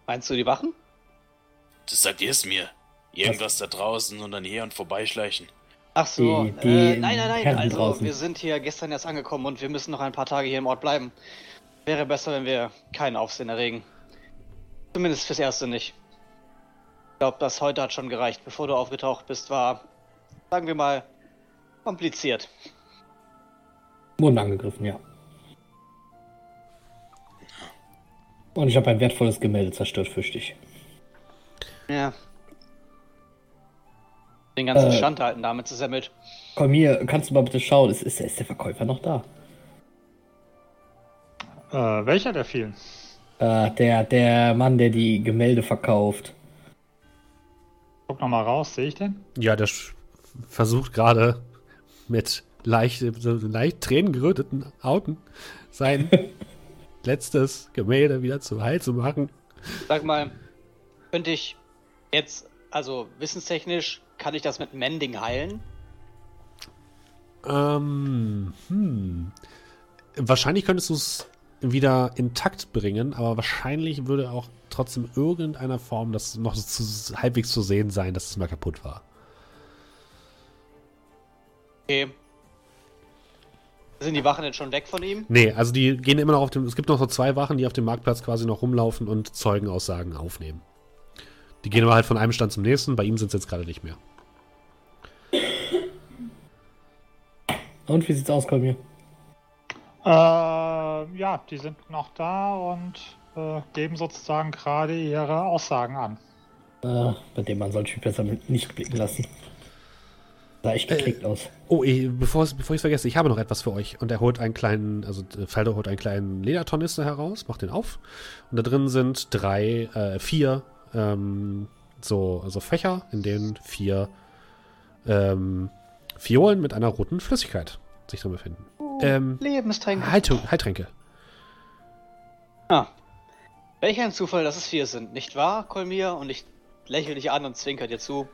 Meinst du die Wachen? Das sagt ihr es mir. Irgendwas da draußen und dann hier und vorbeischleichen. Ach so, Die- die äh, nein, nein, nein. Herren Also, draußen. wir sind hier gestern erst angekommen und wir müssen noch ein paar Tage hier im Ort bleiben. Wäre besser, wenn wir keinen Aufsehen erregen. Zumindest fürs Erste nicht. Ich glaube, das heute hat schon gereicht. Bevor du aufgetaucht bist, war, sagen wir mal, kompliziert. Wurden angegriffen, ja. Und ich habe ein wertvolles Gemälde zerstört, fürchte ich. Ja. Den ganzen Äh. Stand halten damit zusammelt. Komm hier, kannst du mal bitte schauen, ist, ist, ist der Verkäufer noch da? Äh, welcher der vielen? Äh, der, der Mann, der die Gemälde verkauft. Guck noch mal raus, sehe ich den? Ja, der versucht gerade mit leicht, so leicht tränengeröteten Augen sein *laughs* letztes Gemälde wieder zu Heil zu machen. Sag mal, könnte ich jetzt, also wissenstechnisch, kann ich das mit Mending heilen? Ähm, hm. Wahrscheinlich könntest du es wieder intakt bringen, aber wahrscheinlich würde auch trotzdem irgendeiner Form das noch zu, halbwegs zu sehen sein, dass es mal kaputt war. Okay. Sind die Wachen denn schon weg von ihm? Nee, also die gehen immer noch auf dem. Es gibt noch so zwei Wachen, die auf dem Marktplatz quasi noch rumlaufen und Zeugenaussagen aufnehmen. Die gehen aber halt von einem Stand zum nächsten, bei ihm sind es jetzt gerade nicht mehr. Und wie sieht's aus, Kolmir? Äh, ja, die sind noch da und äh, geben sozusagen gerade ihre Aussagen an. Äh, bei dem man solche besser mit nicht blicken lassen. Sah echt gekriegt aus. Oh, eh, bevor, bevor ich es vergesse, ich habe noch etwas für euch. Und er holt einen kleinen, also äh, Faldo holt einen kleinen Ledertornister heraus, macht den auf. Und da drin sind drei, äh, vier ähm, so also Fächer, in denen vier ähm, Fiolen mit einer roten Flüssigkeit sich drin befinden. Ähm, Lebenstränke. Heiltu- Heiltränke. Ah. Welch ein Zufall, dass es vier sind, nicht wahr, Kolmir? Und ich lächle dich an und zwinker dir zu.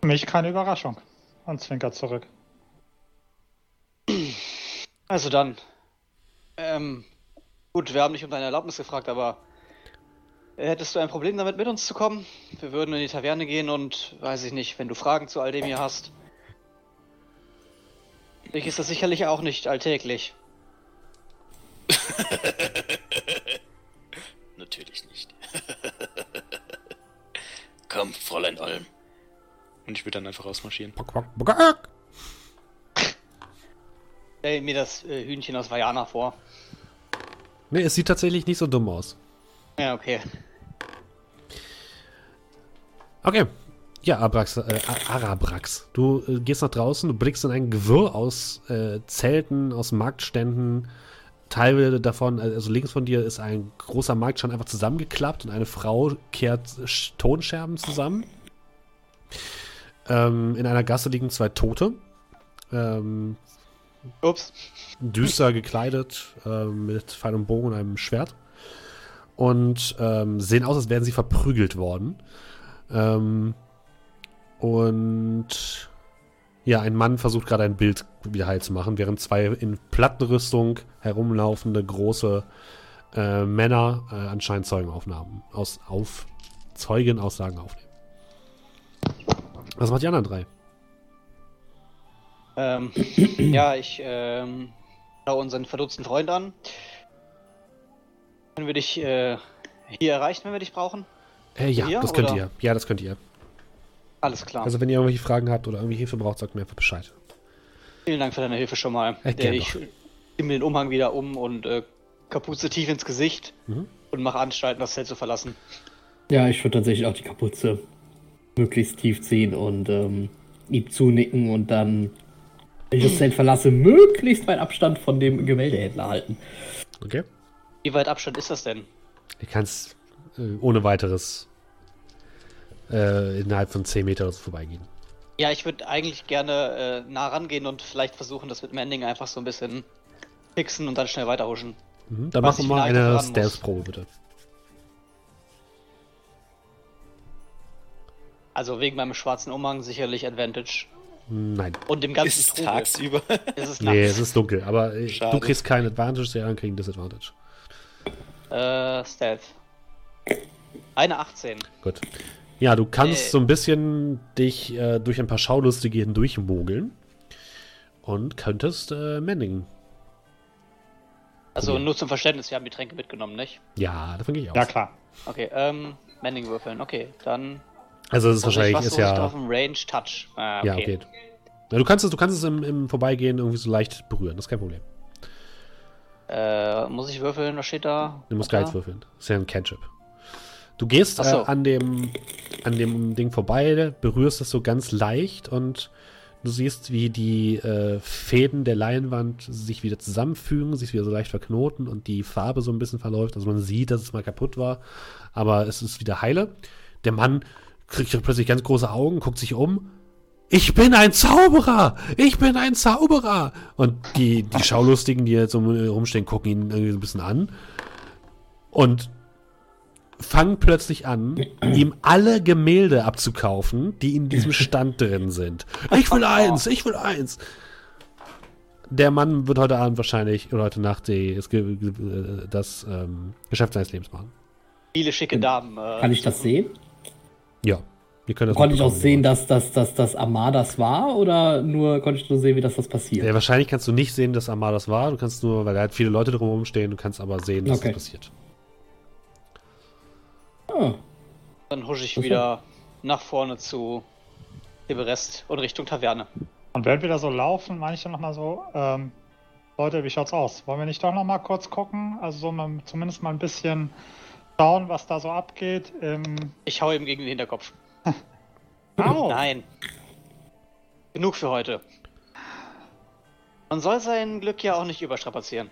Für mich keine Überraschung. Und zwinkert zurück. Also dann. Ähm, gut, wir haben dich um deine Erlaubnis gefragt, aber hättest du ein Problem damit, mit uns zu kommen? Wir würden in die Taverne gehen und, weiß ich nicht, wenn du Fragen zu all dem hier hast. Dich ist das sicherlich auch nicht alltäglich. *laughs* Natürlich nicht. *laughs* Komm, Fräulein Olm. Und ich würde dann einfach ausmarschieren. Stell mir das äh, Hühnchen aus Vajana vor. Nee, es sieht tatsächlich nicht so dumm aus. Ja, okay. Okay. Ja, Abrax, äh, Arabrax. Du äh, gehst nach draußen, du blickst in ein Gewirr aus äh, Zelten, aus Marktständen. Teile davon, also links von dir ist ein großer Marktstand einfach zusammengeklappt und eine Frau kehrt Sch- Tonscherben zusammen. Ähm, in einer Gasse liegen zwei Tote. Ähm, Ups. düster gekleidet, ähm, mit Pfeil und Bogen und einem Schwert. Und ähm, sehen aus, als wären sie verprügelt worden. Ähm, und ja, ein Mann versucht gerade ein Bild wieder heil zu machen, während zwei in Plattenrüstung herumlaufende große äh, Männer äh, anscheinend Zeugenaufnahmen aus auf Zeugenaussagen aufnehmen. Was macht die anderen drei? Ähm, *clears throat* ja, ich ähm, schaue unseren verdutzten Freund an. Können wir dich äh, hier erreichen, wenn wir dich brauchen? Äh, ja, Hier, das könnt oder? ihr. Ja, das könnt ihr. Alles klar. Also wenn ihr irgendwelche Fragen habt oder irgendwie Hilfe braucht, sagt mir einfach Bescheid. Vielen Dank für deine Hilfe schon mal. Ja, Der, gern ich nehme den Umhang wieder um und äh, Kapuze tief ins Gesicht Mhm. und mache Anstalten, das Zelt zu verlassen. Ja, ich würde tatsächlich auch die Kapuze möglichst tief ziehen und ähm, ihm zunicken und dann, wenn ich das Zelt verlasse, möglichst weit Abstand von dem Gemäldehändler halten. Okay? Wie weit Abstand ist das denn? Du kannst äh, ohne weiteres äh, innerhalb von 10 Meter oder so vorbeigehen. Ja, ich würde eigentlich gerne äh, nah rangehen und vielleicht versuchen, das mit Mending einfach so ein bisschen fixen und dann schnell weiterhuschen. Mhm. Dann machen ich wir mal eine. Stealth-Probe, bitte. Also wegen meinem schwarzen Umhang sicherlich Advantage. Nein. Und dem ganzen Ist Trubel. tagsüber? *laughs* Ist es Nee, es ist dunkel, aber äh, du Schade. kriegst kein Advantage, die anderen kriegen Disadvantage. Äh, Stealth. Eine 18. Gut. Ja, du kannst Äh. so ein bisschen dich äh, durch ein paar Schaulustige hindurchmogeln und könntest äh, Manning. Also nur zum Verständnis, wir haben die Tränke mitgenommen, nicht? Ja, davon gehe ich aus. Ja, klar. Okay, ähm, Mending würfeln. Okay, dann. Also es ist wahrscheinlich was ist ja drauf? Ein Range Touch. Ah, okay. ja okay. Ja, du kannst es, du kannst es im, im Vorbeigehen irgendwie so leicht berühren. Das ist kein Problem. Äh, muss ich würfeln? Was steht da? Du musst. Guides würfeln. Das ist ja ein Cantrip. Du gehst so. äh, an, dem, an dem Ding vorbei, berührst es so ganz leicht und du siehst, wie die äh, Fäden der Leinwand sich wieder zusammenfügen, sich wieder so leicht verknoten und die Farbe so ein bisschen verläuft. Also man sieht, dass es mal kaputt war, aber es ist wieder heile. Der Mann kriegt plötzlich ganz große Augen, guckt sich um. Ich bin ein Zauberer! Ich bin ein Zauberer! Und die, die Schaulustigen, die jetzt um, rumstehen, gucken ihn irgendwie so ein bisschen an und fangen plötzlich an, ihm alle Gemälde abzukaufen, die in diesem Stand drin sind. Ich will eins, ich will eins. Der Mann wird heute Abend wahrscheinlich, oder heute Nacht, die, das, das ähm, Geschäft seines Lebens machen. Viele schicke Damen. Äh, Kann ich das sehen? Ja. Wir können das Konnte ich auch sehen, dass das dass, dass Armadas war oder nur konnte ich nur sehen, wie das, das passiert? ja, wahrscheinlich kannst du nicht sehen, dass Armadas war. Du kannst nur, weil da halt viele Leute drumherum stehen, du kannst aber sehen, dass Okay. das passiert. Ah, Dann husche ich wieder nach vorne zu dem Rest und Richtung Taverne. Und während wir da so laufen, meine ich dann nochmal so, ähm, Leute, wie schaut's aus? Wollen wir nicht doch nochmal kurz gucken? Also so mal, zumindest mal ein bisschen schauen, was da so abgeht. Im... Ich hau ihm gegen den Hinterkopf. *laughs* Au! Nein. Genug für heute. Man soll sein Glück ja auch nicht überstrapazieren.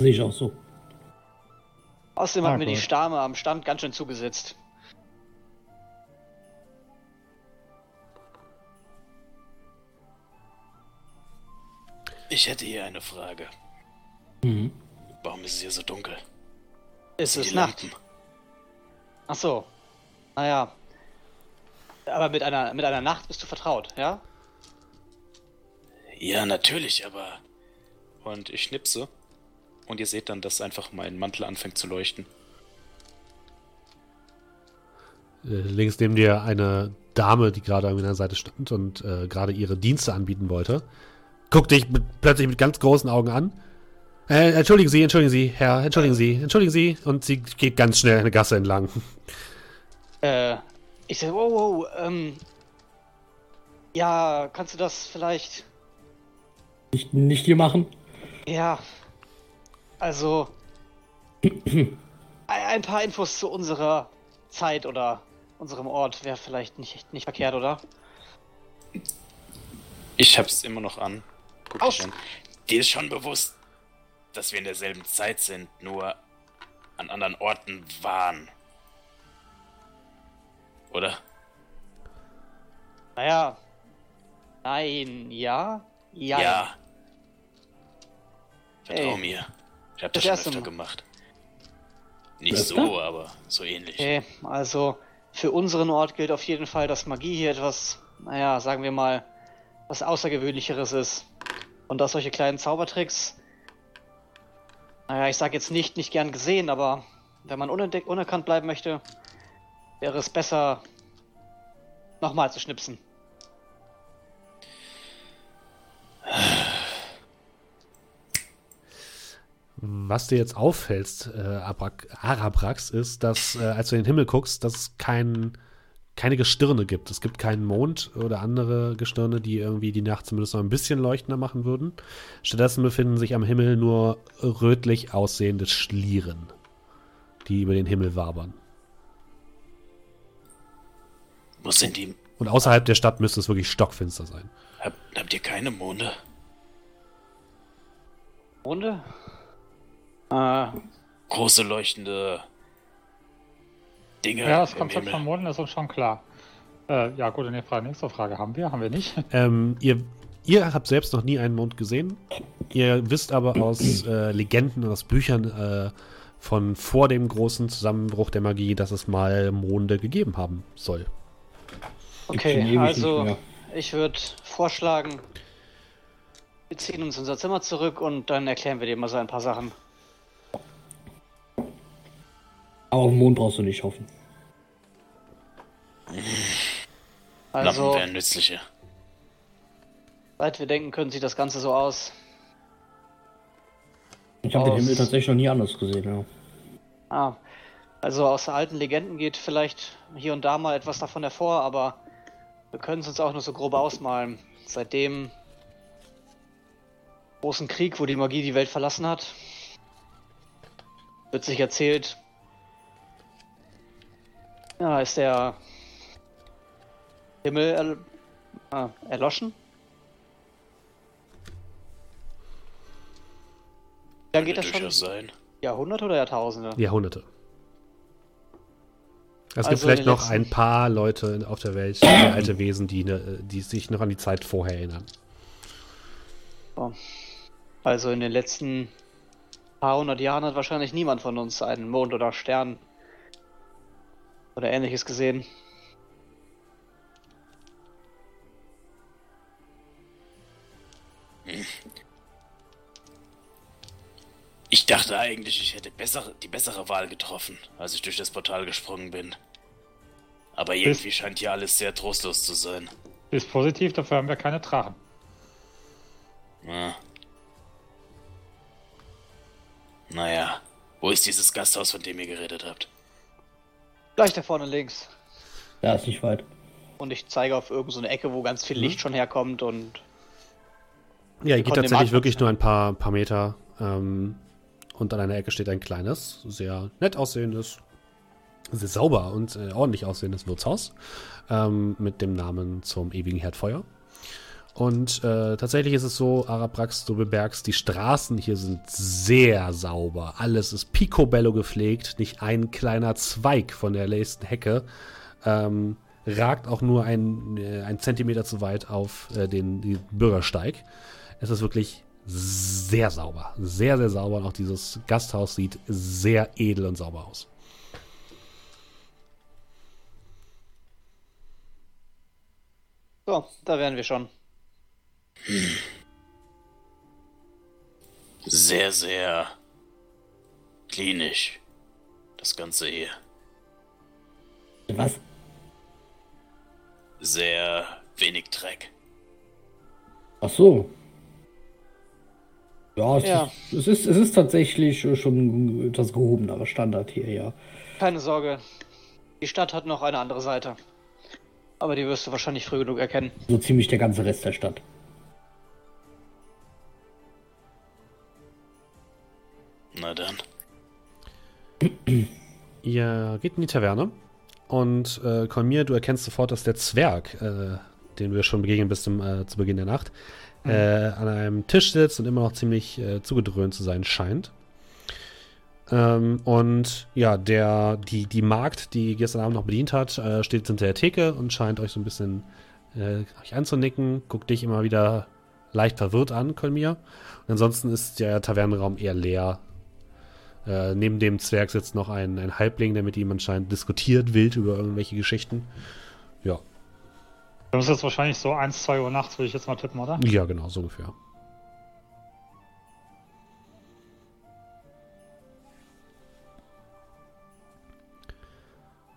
Sehe ich auch so. Außerdem Ah, hat mir die. Stame am Stand ganz schön zugesetzt. Ich hätte hier eine Frage. Mhm. Warum ist es hier so dunkel? Es ist Nacht. Lampen. Ach so. Naja. Aber mit einer, mit einer Nacht bist du vertraut, ja? Ja, natürlich, aber Und ich schnipse. Und ihr seht dann, dass einfach mein Mantel anfängt zu leuchten. Äh, links neben dir eine Dame, die gerade an meiner Seite stand und äh, gerade ihre Dienste anbieten wollte. Guckt dich mit, plötzlich mit ganz großen Augen an. Äh, entschuldigen Sie, entschuldigen Sie, Herr, entschuldigen Sie, entschuldigen Sie. Und sie geht ganz schnell eine Gasse entlang. *laughs* Äh, ich sag, wow, wow, ähm. Ja, kannst du das vielleicht. Nicht, nicht hier machen? Ja. Also. ein paar Infos zu unserer Zeit oder unserem Ort wäre vielleicht nicht, nicht verkehrt, oder? Ich hab's immer noch an. Guck Aus- dich an. dir ist schon bewusst, dass wir in derselben Zeit sind, nur an anderen Orten waren. Oder? Naja. Nein, ja? Ja. Ja. Vertrau Ey. mir. Ich hab Das das schon erste öfter Mal. gemacht. Nicht Öfter? so, aber so ähnlich. Okay, also für unseren Ort gilt auf jeden Fall, dass Magie hier etwas, naja, sagen wir mal, was Außergewöhnlicheres ist. Und dass solche kleinen Zaubertricks, naja, ich sag jetzt nicht, nicht gern gesehen, aber wenn man unentdeckt, unerkannt bleiben möchte, wäre es besser, nochmal zu schnipsen. Was dir jetzt auffällt, äh, Arabrax, ist, dass, äh, als du in den Himmel guckst, dass es kein, keine Gestirne gibt. Es gibt keinen Mond oder andere Gestirne, die irgendwie die Nacht zumindest noch ein bisschen leuchtender machen würden. Stattdessen befinden sich am Himmel nur rötlich aussehende Schlieren, die über den Himmel wabern. Wo sind die? Und außerhalb der Stadt müsste es wirklich stockfinster sein. Hab, habt ihr keine Monde? Runde? Äh, Große leuchtende Dinge Ja, das Konzept Himmel. von Monden ist uns schon klar. Äh, ja, gut, die Frage, nächste Frage. Haben wir? Haben wir nicht? *laughs* Ähm, ihr, ihr habt selbst noch nie einen Mond gesehen. Ihr wisst aber aus äh, Legenden und aus Büchern äh, von vor dem großen Zusammenbruch der Magie, dass es mal Monde gegeben haben soll. Okay, also ich würde vorschlagen, wir ziehen uns in unser Zimmer zurück und dann erklären wir dir mal so ein paar Sachen. Aber auf den Mond brauchst du nicht hoffen. Also, Lappen wären nützlicher. seit wir denken können, sieht das Ganze so aus. Ich habe den Himmel tatsächlich noch nie anders gesehen, ja. Ah, also aus alten Legenden geht vielleicht hier und da mal etwas davon hervor, aber wir können es uns auch nur so grob ausmalen. Seit dem großen Krieg, wo die Magie die Welt verlassen hat, wird sich erzählt, ja, ist der Himmel erl ah, erloschen. Dann geht das schon sein. Jahrhunderte oder Jahrtausende? Jahrhunderte. Es Also gibt vielleicht noch letzten- ein paar Leute auf der Welt, die *clears throat* alte Wesen, die, ne, die sich noch an die Zeit vorher erinnern. Also in den letzten paar hundert Jahren hat wahrscheinlich niemand von uns einen Mond oder Stern oder ähnliches gesehen. Ich dachte eigentlich, ich hätte bessere, die bessere Wahl getroffen, als ich durch das Portal gesprungen bin. Aber irgendwie scheint hier alles sehr trostlos zu sein. Ist positiv, dafür haben wir keine Drachen. Na. Naja, wo ist dieses Gasthaus, von dem ihr geredet habt? Gleich da vorne links. Ja, ist nicht weit. Und ich zeige auf irgendeine so eine Ecke, wo ganz viel Licht schon herkommt und Ja, ihr geht tatsächlich wirklich nur ein paar, paar Meter. Ähm, und an einer Ecke steht ein kleines, sehr nett aussehendes, sehr sauber und äh, ordentlich aussehendes Wirtshaus ähm, mit dem Namen zum ewigen Herdfeuer. Und äh, tatsächlich ist es so, Araprax, du bemerkst, die Straßen hier sind sehr sauber. Alles ist picobello gepflegt. Nicht ein kleiner Zweig von der nächsten Hecke ähm, ragt auch nur ein, äh, ein Zentimeter zu weit auf äh, den, den Bürgersteig. Es ist wirklich sehr sauber. Sehr, sehr sauber. Und auch dieses Gasthaus sieht sehr edel und sauber aus. so, da wären wir schon. Sehr, sehr klinisch. Das Ganze hier. Was? Sehr wenig Dreck. Ach so. Ja, es, Ja. Ist, es, ist, es ist tatsächlich schon etwas gehobenerer Standard hier, ja. Keine Sorge, die Stadt hat noch eine andere Seite. Aber die wirst du wahrscheinlich früh genug erkennen. So ziemlich der ganze Rest der Stadt. Na dann. Ihr geht in die Taverne und äh, Kolmir, du erkennst sofort, dass der Zwerg, äh, den wir schon begegnen bis zum, äh, zu Beginn der Nacht, äh, an einem Tisch sitzt und immer noch ziemlich äh, zugedröhnt zu sein scheint. Ähm, und ja, der, die, die Magd, die gestern Abend noch bedient hat, äh, steht hinter der Theke und scheint euch so ein bisschen äh, euch anzunicken, guckt dich immer wieder leicht verwirrt an, Kolmir. Und ansonsten ist der Tavernenraum eher leer. Äh, neben dem Zwerg sitzt noch ein, ein Halbling, der mit ihm anscheinend diskutiert wild über irgendwelche Geschichten. Ja, Das ist jetzt wahrscheinlich so 1, 2 Uhr nachts, würde ich jetzt mal tippen, oder? ja, genau, so ungefähr.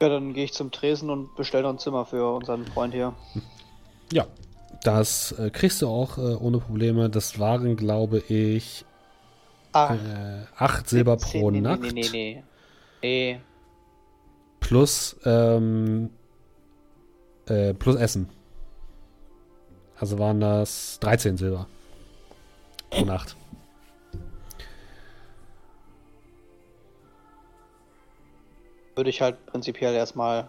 Ja, dann gehe ich zum Tresen und bestelle noch ein Zimmer für unseren Freund hier. Ja, das äh, kriegst du auch äh, ohne Probleme. Das waren, glaube ich, Ah, äh, acht Silber pro nee, Nacht. Nee, nee, nee, nee. Plus, ähm, äh, plus Essen. Also waren das 13 Silber pro Nacht. Würde ich halt prinzipiell erstmal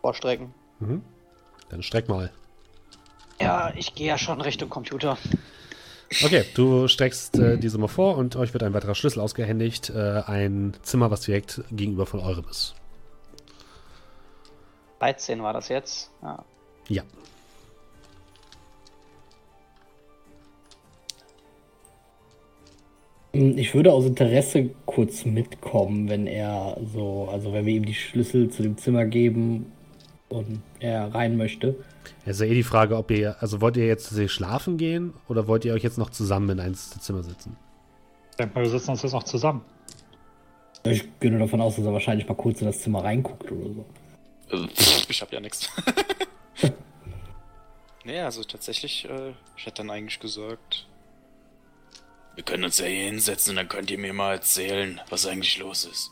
vorstrecken. Mhm. Dann streck mal. Ja, ich gehe ja schon Richtung Computer. Okay, du streckst äh, die Summe vor und euch wird ein weiterer Schlüssel ausgehändigt. Äh, ein Zimmer, was direkt gegenüber von eurem ist. 13 war das jetzt. Ja. Ja. Hm, Ich würde aus Interesse kurz mitkommen, wenn er so, also wenn wir ihm die Schlüssel zu dem Zimmer geben und er rein möchte. Es ist ja eh die Frage, ob ihr, also wollt ihr jetzt schlafen gehen oder wollt ihr euch jetzt noch zusammen in eins der Zimmer sitzen? Ich denke mal, wir sitzen uns jetzt noch zusammen. Ich gehe nur davon aus, dass er wahrscheinlich mal kurz in das Zimmer reinguckt oder so. Pff, Ich hab ja nichts. *laughs* Nee, also tatsächlich, äh, ich hätte dann eigentlich gesagt. Wir können uns ja hier hinsetzen und dann könnt ihr mir mal erzählen, was eigentlich los ist.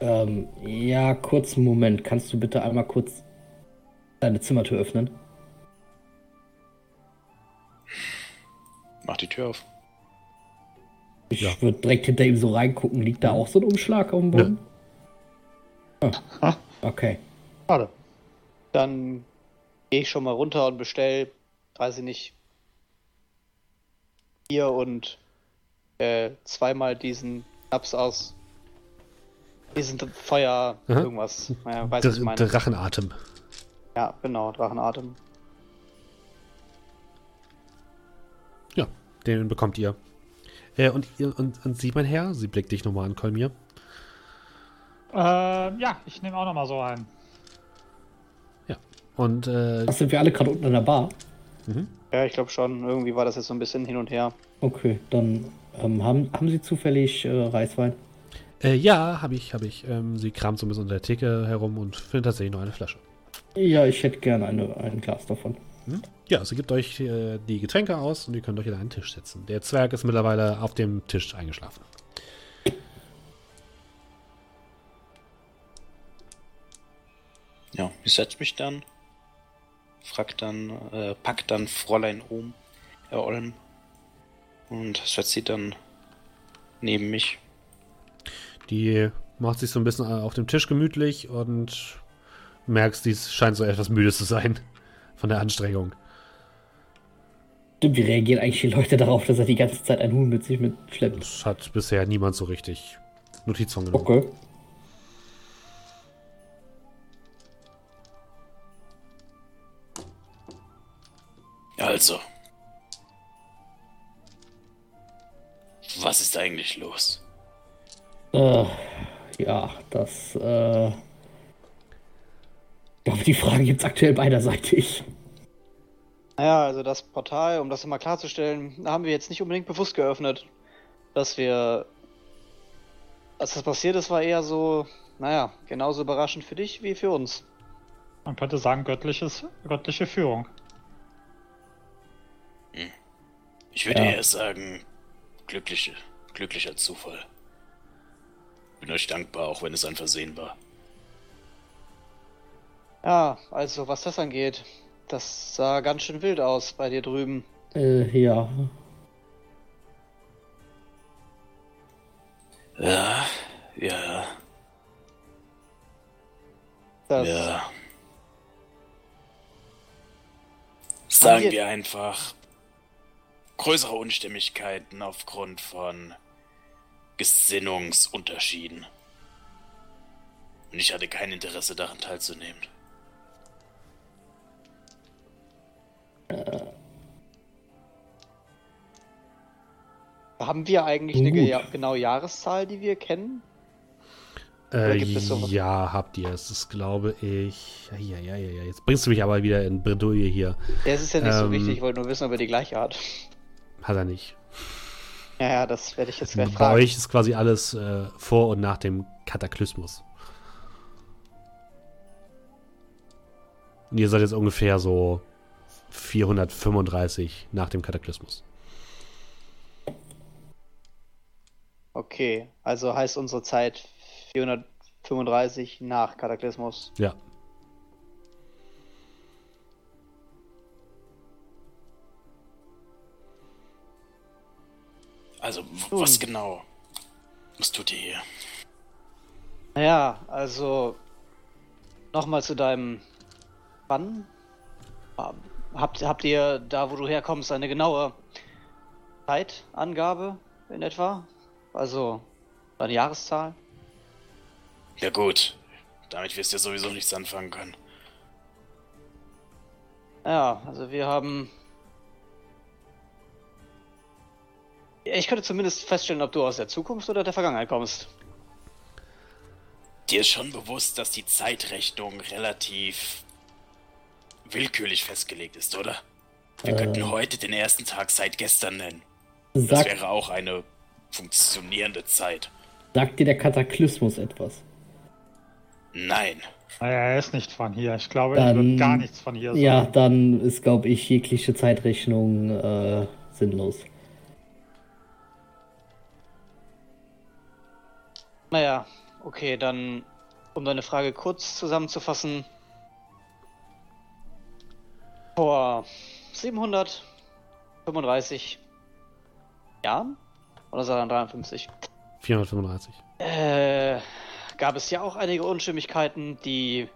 Ähm, ja, kurzen Moment. Kannst du bitte einmal kurz deine Zimmertür öffnen? Mach die Tür auf. Ich Ja. würde direkt hinter ihm so reingucken. Liegt da auch so ein Umschlag auf dem Boden? Ah, okay. Schade. Dann gehe ich schon mal runter und bestell, weiß ich nicht, Bier und äh, zweimal diesen Schnaps aus diesen Feuer, Aha. irgendwas. Naja, weiß was ich Dr meine. Drachenatem. Ja, genau, Drachenatem. Ja, den bekommt ihr. Äh, und, und, und sie, mein Herr, sie blickt dich nochmal an, Kolmir. Äh, ja, ich nehme auch nochmal so einen. Und äh, Ach, sind wir alle gerade unten an der Bar? Ja, ich glaube schon. Irgendwie war das jetzt so ein bisschen hin und her. Okay, dann ähm, haben, haben Sie zufällig äh, Reiswein? äh, ja, habe ich, habe ich. Ähm, sie kramt so ein bisschen unter der Theke herum und findet tatsächlich noch eine Flasche. Ja, ich hätte gerne eine, ein Glas davon. Ja, sie gibt euch äh, die Getränke aus und ihr könnt euch an einen Tisch setzen. Der Zwerg ist mittlerweile auf dem Tisch eingeschlafen. Ja, ich setz mich dann, frag dann, äh, pack dann Fräulein Ohm, äh, Olm und setz sie dann neben mich. Die macht sich so ein bisschen auf dem Tisch gemütlich und merkst, die scheint so etwas müde zu sein von der Anstrengung. Stimmt, wie reagieren eigentlich die Leute darauf, dass er die ganze Zeit einen Huhn mit sich mitschleppt? Das hat bisher niemand so richtig Notiz von genommen. Okay. Also. Was ist eigentlich los? Äh, ja, das, äh. Ich glaube, die Frage gibt's aktuell beiderseitig. Naja, also das Portal, um das mal klarzustellen, haben wir jetzt nicht unbedingt bewusst geöffnet. Dass wir. Als das passiert ist, war eher so, naja, genauso überraschend für dich wie für uns. Man könnte sagen, göttliches, göttliche Führung. Ich würde Ja. eher sagen, glückliche, glücklicher Zufall. Bin euch dankbar, auch wenn es ein Versehen war. Ja, also was das angeht, das sah ganz schön wild aus bei dir drüben. Äh, ja. Ja, ja, Das, ja. Sagen wir- wir einfach größere Unstimmigkeiten aufgrund von Gesinnungsunterschieden. Und ich hatte kein Interesse daran teilzunehmen. Haben wir eigentlich eine Gut. ge genaue Jahreszahl, die wir kennen? Äh, ja, habt ihr. Es ist, glaube ich. Ja, ja, ja, ja. Jetzt bringst du mich aber wieder in Bredouille hier. Ja, es ist ja nicht so Ähm. wichtig, ich wollte nur wissen, ob er die gleiche hat. Hat er nicht. Ja, ja, das werde ich jetzt gleich Bei fragen. euch ist quasi alles äh, vor und nach dem Kataklysmus. Und ihr seid jetzt ungefähr so 435 nach dem Kataklysmus. Okay, also heißt unsere Zeit 435 nach Kataklysmus. Ja. Also, Nun. was genau? Was tut ihr hier? Naja, also nochmal zu deinem Wann? Habt, habt ihr da, wo du herkommst, eine genaue Zeitangabe in etwa? Also eine Jahreszahl? Ja gut, damit wirst du ja sowieso nichts anfangen können. Ja, also wir haben Ich könnte zumindest feststellen, ob du aus der Zukunft oder der Vergangenheit kommst. Dir ist schon bewusst, dass die Zeitrechnung relativ willkürlich festgelegt ist, oder? Wir Äh. könnten heute den ersten Tag seit gestern nennen. Das Sagt, wäre auch eine funktionierende Zeit. sagt dir der Kataklysmus etwas? Nein. Naja, er ist nicht von hier. Ich glaube, Dann- er wird gar nichts von hier Ja, sagen. dann ist, glaube ich, jegliche Zeitrechnung äh, sinnlos. Naja, okay, dann, um deine Frage kurz zusammenzufassen. Vor 735 Jahren? Oder sagen 53? 435. Äh, gab es ja auch einige Unstimmigkeiten. Die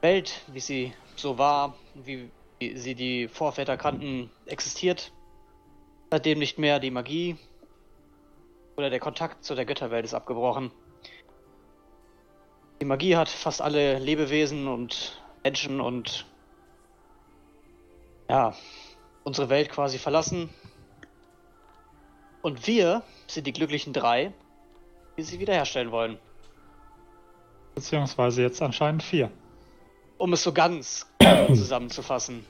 Welt, wie sie so war, wie sie die Vorväter kannten, existiert. Seitdem nicht mehr die Magie oder der Kontakt zu der Götterwelt ist abgebrochen. Die Magie hat fast alle Lebewesen und Menschen und ja, unsere Welt quasi verlassen. Und wir sind die glücklichen drei, die sie wiederherstellen wollen. Beziehungsweise jetzt anscheinend vier. Um es so ganz *clears throat* zusammenzufassen.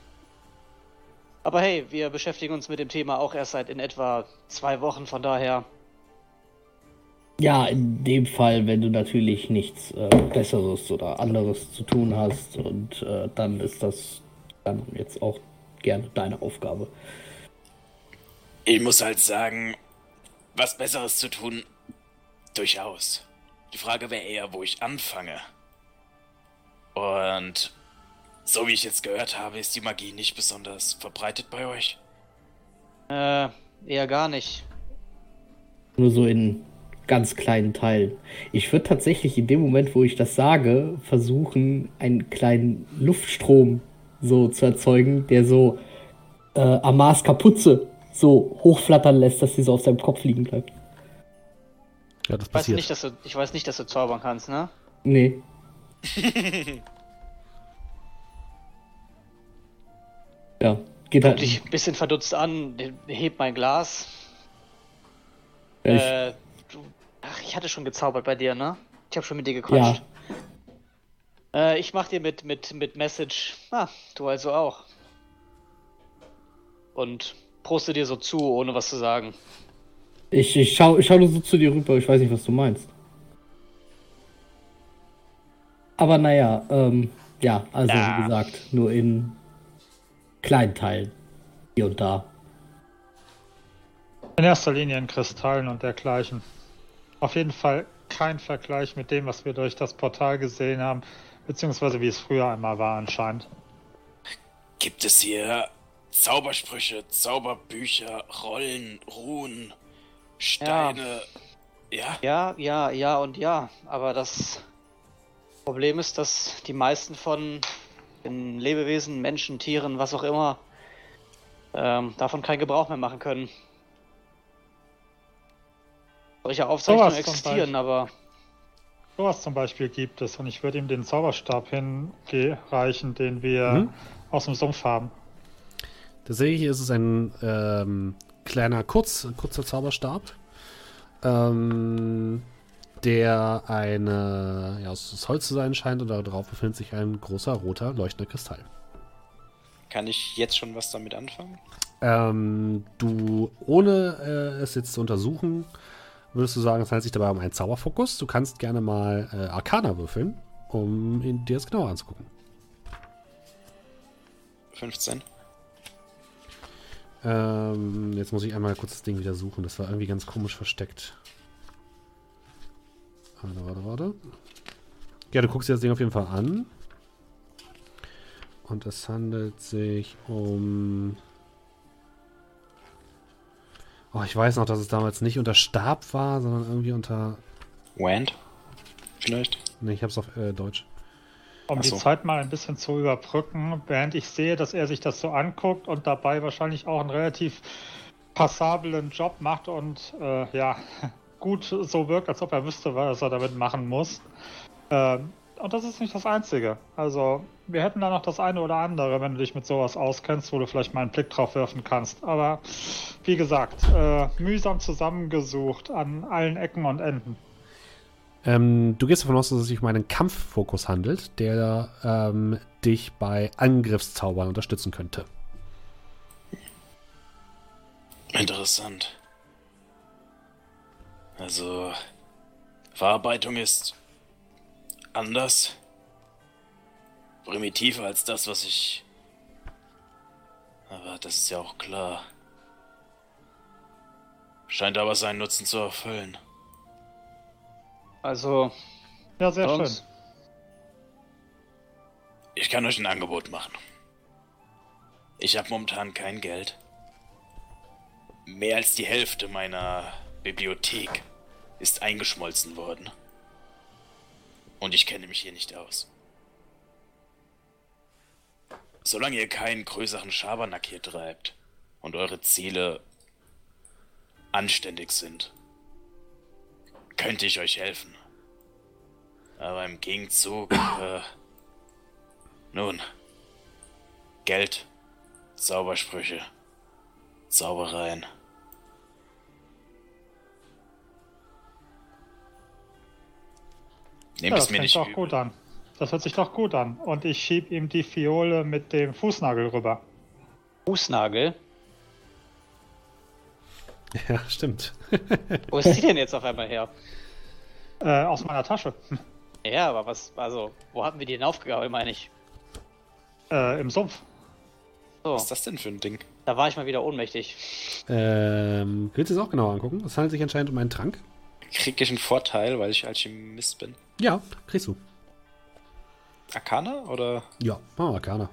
Aber hey, wir beschäftigen uns mit dem Thema auch erst seit in etwa zwei Wochen, von daher. Ja, in dem Fall, wenn du natürlich nichts äh, Besseres oder anderes zu tun hast und äh, dann ist das dann jetzt auch gerne deine Aufgabe. Ich muss halt sagen, was Besseres zu tun, durchaus. Die Frage wäre eher, wo ich anfange. Und so wie ich jetzt gehört habe, ist die Magie nicht besonders verbreitet bei euch. Äh, eher gar nicht. Nur so in ganz kleinen Teilen. Ich würde tatsächlich in dem Moment, wo ich das sage, versuchen, einen kleinen Luftstrom so zu erzeugen, der so äh, Amars Kapuze so hochflattern lässt, dass sie so auf seinem Kopf liegen bleibt. Ja, das Ich weiß, nicht, dass du, ich weiß nicht, dass du zaubern kannst, ne? Nee. *laughs* ja, geht halt dich ein bisschen verdutzt an, heb mein Glas. Ja, ich- Äh, du, ach, ich hatte schon gezaubert bei dir, ne? Ich habe schon mit dir Ja, gequatscht. Äh, ich mach dir mit, mit, mit Message. Ah, du also auch. Und proste dir so zu, ohne was zu sagen. ich, ich schau, ich schau nur so zu dir rüber, ich weiß nicht, was du meinst. Aber naja, ähm, ja, also Ja. wie gesagt, nur in kleinen Teilen. Hier und da. In erster Linie in Kristallen und dergleichen. Auf jeden Fall kein Vergleich mit dem, was wir durch das Portal gesehen haben, beziehungsweise wie es früher einmal war anscheinend. Gibt es hier Zaubersprüche, Zauberbücher, Rollen, Runen, Steine? Ja. Ja, ja, ja und ja. Aber das Problem ist, dass die meisten von den Lebewesen, Menschen, Tieren, was auch immer, ähm, davon keinen Gebrauch mehr machen können. Solche Aufzeichnungen zum existieren, Beispiel. aber Sowas zum Beispiel gibt es und ich würde ihm den Zauberstab hinreichen, den wir Mhm. aus dem Sumpf haben. Tatsächlich ist es ein ähm, kleiner, kurz, kurzer Zauberstab, ähm, der eine, ja, aus Holz zu sein scheint und darauf befindet sich ein großer, roter, leuchtender Kristall. Kann ich jetzt schon was damit anfangen? Ähm, du, ohne äh, es jetzt zu untersuchen, würdest du sagen, es handelt sich dabei um einen Zauberfokus. Du kannst gerne mal äh, Arcana würfeln, um ihn, dir das genauer anzugucken. 15. Ähm, jetzt muss ich einmal kurz das Ding wieder suchen. Das war irgendwie ganz komisch versteckt. Warte, warte, warte. Ja, du guckst dir das Ding auf jeden Fall an. Und es handelt sich um. Oh, ich weiß noch, dass es damals nicht unter Stab war, sondern irgendwie unter. Wand? Vielleicht? Ne, ich hab's auf äh, Deutsch. Um Ach die so. Zeit mal ein bisschen zu überbrücken, während ich sehe, dass er sich das so anguckt und dabei wahrscheinlich auch einen relativ passablen Job macht und äh, ja, *laughs* gut so wirkt, als ob er wüsste, was er damit machen muss. Ähm, und das ist nicht das Einzige. Also, wir hätten da noch das eine oder andere, wenn du dich mit sowas auskennst, wo du vielleicht mal einen Blick drauf werfen kannst. Aber wie gesagt, äh, mühsam zusammengesucht an allen Ecken und Enden. Ähm, du gehst davon aus, dass es sich um einen Kampffokus handelt, der ähm, dich bei Angriffszaubern unterstützen könnte. Interessant. Also, Verarbeitung ist anders, primitiver als das, was ich. Aber das ist ja auch klar. Scheint aber seinen Nutzen zu erfüllen. Also, Ja, sehr schön. Ich kann euch ein Angebot machen. Ich habe momentan kein Geld. Mehr als die Hälfte meiner Bibliothek ist eingeschmolzen worden. Und ich kenne mich hier nicht aus. Solange ihr keinen größeren Schabernack hier treibt und eure Ziele anständig sind, könnte ich euch helfen. Aber im Gegenzug, äh, nun, Geld, Zaubersprüche, Zaubereien. Ja, Nehmt das es mir fängt nicht doch übel. gut an. Das hört sich doch gut an. Und ich schieb ihm die Fiole mit dem Fußnagel rüber. Fußnagel. Ja, stimmt. Wo ist die denn jetzt auf einmal her? Äh, aus meiner Tasche. Ja, aber was, also, wo hatten wir die denn aufgegabelt, meine ich? Äh, im Sumpf. So, Was ist das denn für ein Ding? da war ich mal wieder ohnmächtig. Ähm, willst du es auch genauer angucken? Es handelt sich anscheinend um einen Trank. Krieg ich einen Vorteil, weil ich Alchemist bin? Ja, kriegst du. Arcana oder? Ja, machen wir Arcana.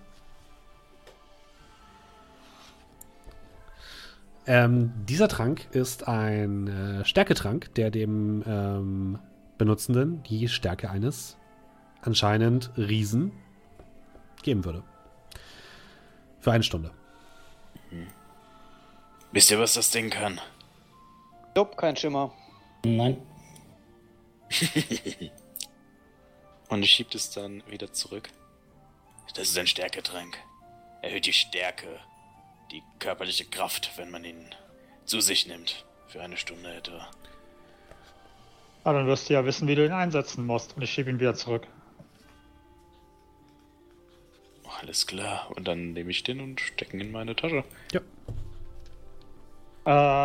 Ähm, dieser Trank ist ein äh, Stärketrank, der dem ähm, Benutzenden die Stärke eines anscheinend Riesen geben würde. Für eine Stunde. Wisst ihr, was das Ding kann? Jupp, kein Schimmer. Nein. *laughs* Und ich schieb es dann wieder zurück. Das ist ein Stärketrank. Erhöht die Stärke, die körperliche Kraft, wenn man ihn zu sich nimmt. Für eine Stunde etwa. Aber dann wirst du ja wissen, wie du ihn einsetzen musst. Und ich schieb ihn wieder zurück. Alles klar. Und dann nehme ich den und stecke ihn in meine Tasche. Ja.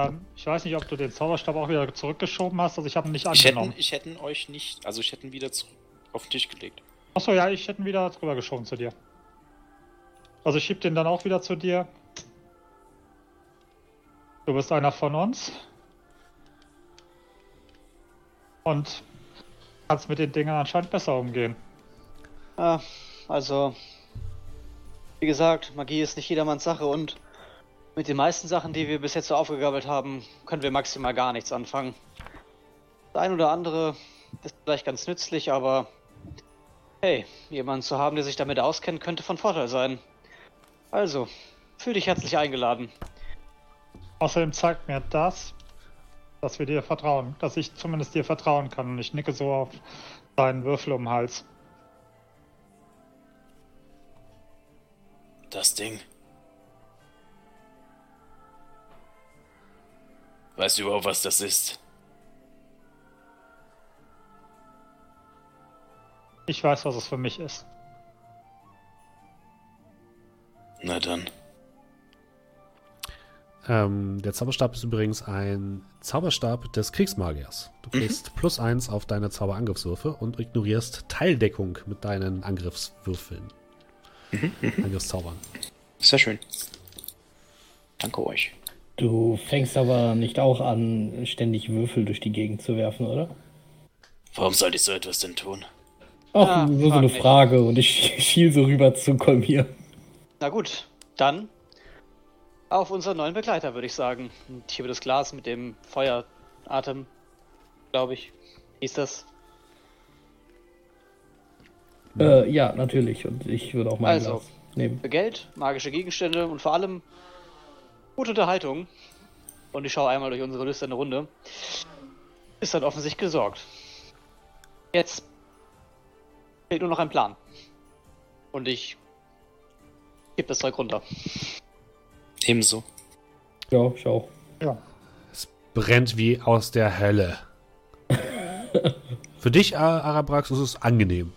Ähm, ich weiß nicht, ob du den Zauberstab auch wieder zurückgeschoben hast. Also ich habe ihn nicht Ich hätte, angenommen. ich hätte euch nicht, also ich hätte ihn wieder zurück auf den Tisch gelegt. Achso, ja, ich hätte ihn wieder drüber geschoben zu dir. Also ich schieb den dann auch wieder zu dir. Du bist einer von uns. Und kannst mit den Dingen anscheinend besser umgehen. Ja, also, wie gesagt, Magie ist nicht jedermanns Sache und mit den meisten Sachen, die wir bis jetzt so aufgegabelt haben, können wir maximal gar nichts anfangen. Das ein oder andere ist vielleicht ganz nützlich, aber hey, jemanden zu haben, der sich damit auskennt, könnte von Vorteil sein. Also, fühl dich herzlich eingeladen. Außerdem zeigt mir das, dass wir dir vertrauen. Dass ich zumindest dir vertrauen kann. Und ich nicke so auf deinen Würfel um den Hals. Das Ding. Weißt du überhaupt, was das ist? Ich weiß, was es für mich ist. Na dann. Ähm, der Zauberstab ist übrigens ein Zauberstab des Kriegsmagiers. Du kriegst plus eins auf deine Zauberangriffswürfe und ignorierst Teildeckung mit deinen Angriffswürfeln. Angriffszaubern. Sehr schön. Danke euch. Du fängst aber nicht auch an, ständig Würfel durch die Gegend zu werfen, oder? Warum sollte ich so etwas denn tun? Ach, nur so frag eine. Frage und ich *laughs* schiel so rüber zu Kolmir. Na gut, dann auf unseren neuen Begleiter, würde ich sagen. Und hier wird das Glas mit dem Feueratem, glaube ich. Hieß das? Äh, ja, natürlich. Und ich würde auch mein Also. Glas nehmen. Für Geld, magische Gegenstände und vor allem gute Unterhaltung. Und ich schaue einmal durch unsere lüsterne Runde. Ist dann offensichtlich gesorgt. Jetzt Fehlt nur noch ein Plan. Und ich gebe das Zeug runter. Ebenso. Ja, ich auch. Brennt wie aus der Hölle. *laughs* Für dich, Ar- Arabrax, ist es angenehm.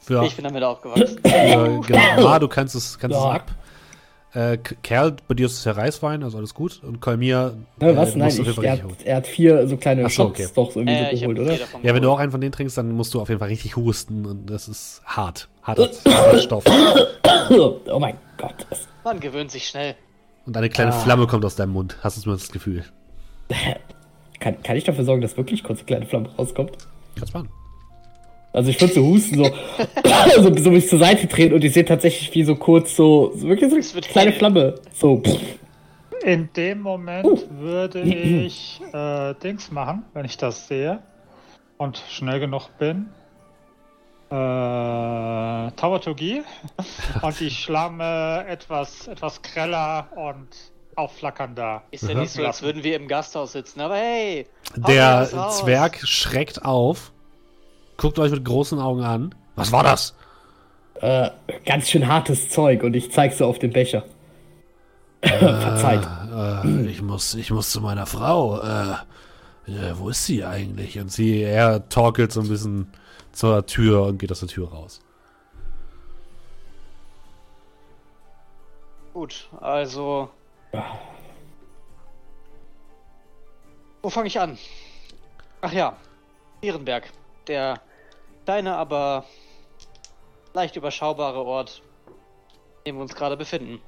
Für, Ich bin damit aufgewachsen. für genau, *laughs* Ma, du kannst es, kannst es Ja. ab. Äh, Kerl, bei dir ist es ja Reiswein, also alles gut. Und Kolmir, Äh, was? äh, Nein, ich, er, hat, er hat vier so kleine Ach so, okay. doch so irgendwie Äh, so geholt, oder? Ja, wenn du auch einen von denen trinkst, dann musst du auf jeden Fall richtig husten und das ist hart. Harter *laughs* Stoff. *coughs* Oh mein Gott. Man gewöhnt sich schnell. Und eine kleine Ah. Flamme kommt aus deinem Mund. Hast du zumindest das Gefühl. *laughs* kann, kann ich dafür sorgen, dass wirklich kurz eine kleine Flamme rauskommt? Kannst machen. Also ich würde so husten, so, *coughs* so, so mich zur Seite drehen und ich sehe tatsächlich wie so kurz so, so wirklich so eine kleine. Flamme. So. In dem Moment würde *coughs* ich äh, Dings machen, wenn ich das sehe und schnell genug bin. Äh, Taumaturgie und die Flamme etwas, etwas greller und aufflackernder. Ist ja nicht so, als würden wir im Gasthaus sitzen, aber hey! Der. Zwerg schreckt auf, guckt euch mit großen Augen an. Was war das? äh, ganz schön hartes Zeug und ich zeig so auf den Becher. *laughs* Verzeiht. Äh, ich, muss, ich muss zu meiner Frau. Äh, äh, wo ist sie eigentlich? Und sie, er torkelt so ein bisschen zur Tür und geht aus der Tür raus. Gut, also. Wo fange ich an? Ach ja, Ehrenberg. Der kleine, aber leicht überschaubare Ort, in dem wir uns gerade befinden.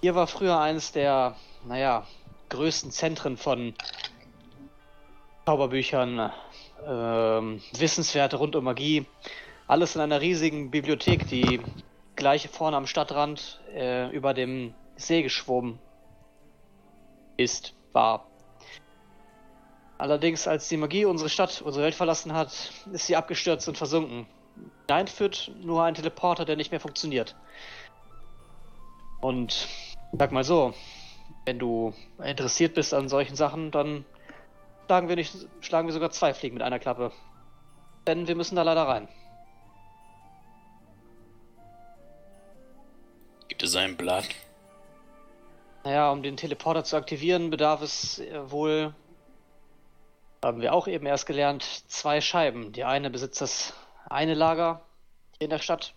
Hier war früher eines der, naja, größten Zentren von Zauberbüchern, ähm, Wissenswerte rund um Magie. Alles in einer riesigen Bibliothek, die gleich vorne am Stadtrand äh, über dem See geschwommen ist, war. Allerdings, als die Magie unsere Stadt, unsere Welt verlassen hat, ist sie abgestürzt und versunken. Hinein führt nur ein Teleporter, der nicht mehr funktioniert. Und sag mal so, wenn du interessiert bist an solchen Sachen, dann schlagen wir nicht, schlagen wir sogar zwei Fliegen mit einer Klappe. Denn wir müssen da leider rein. Gibt es einen Plan? Naja, um den Teleporter zu aktivieren, bedarf es äh, wohl, haben wir auch eben erst gelernt, zwei Scheiben. Die eine besitzt das eine Lager hier in der Stadt.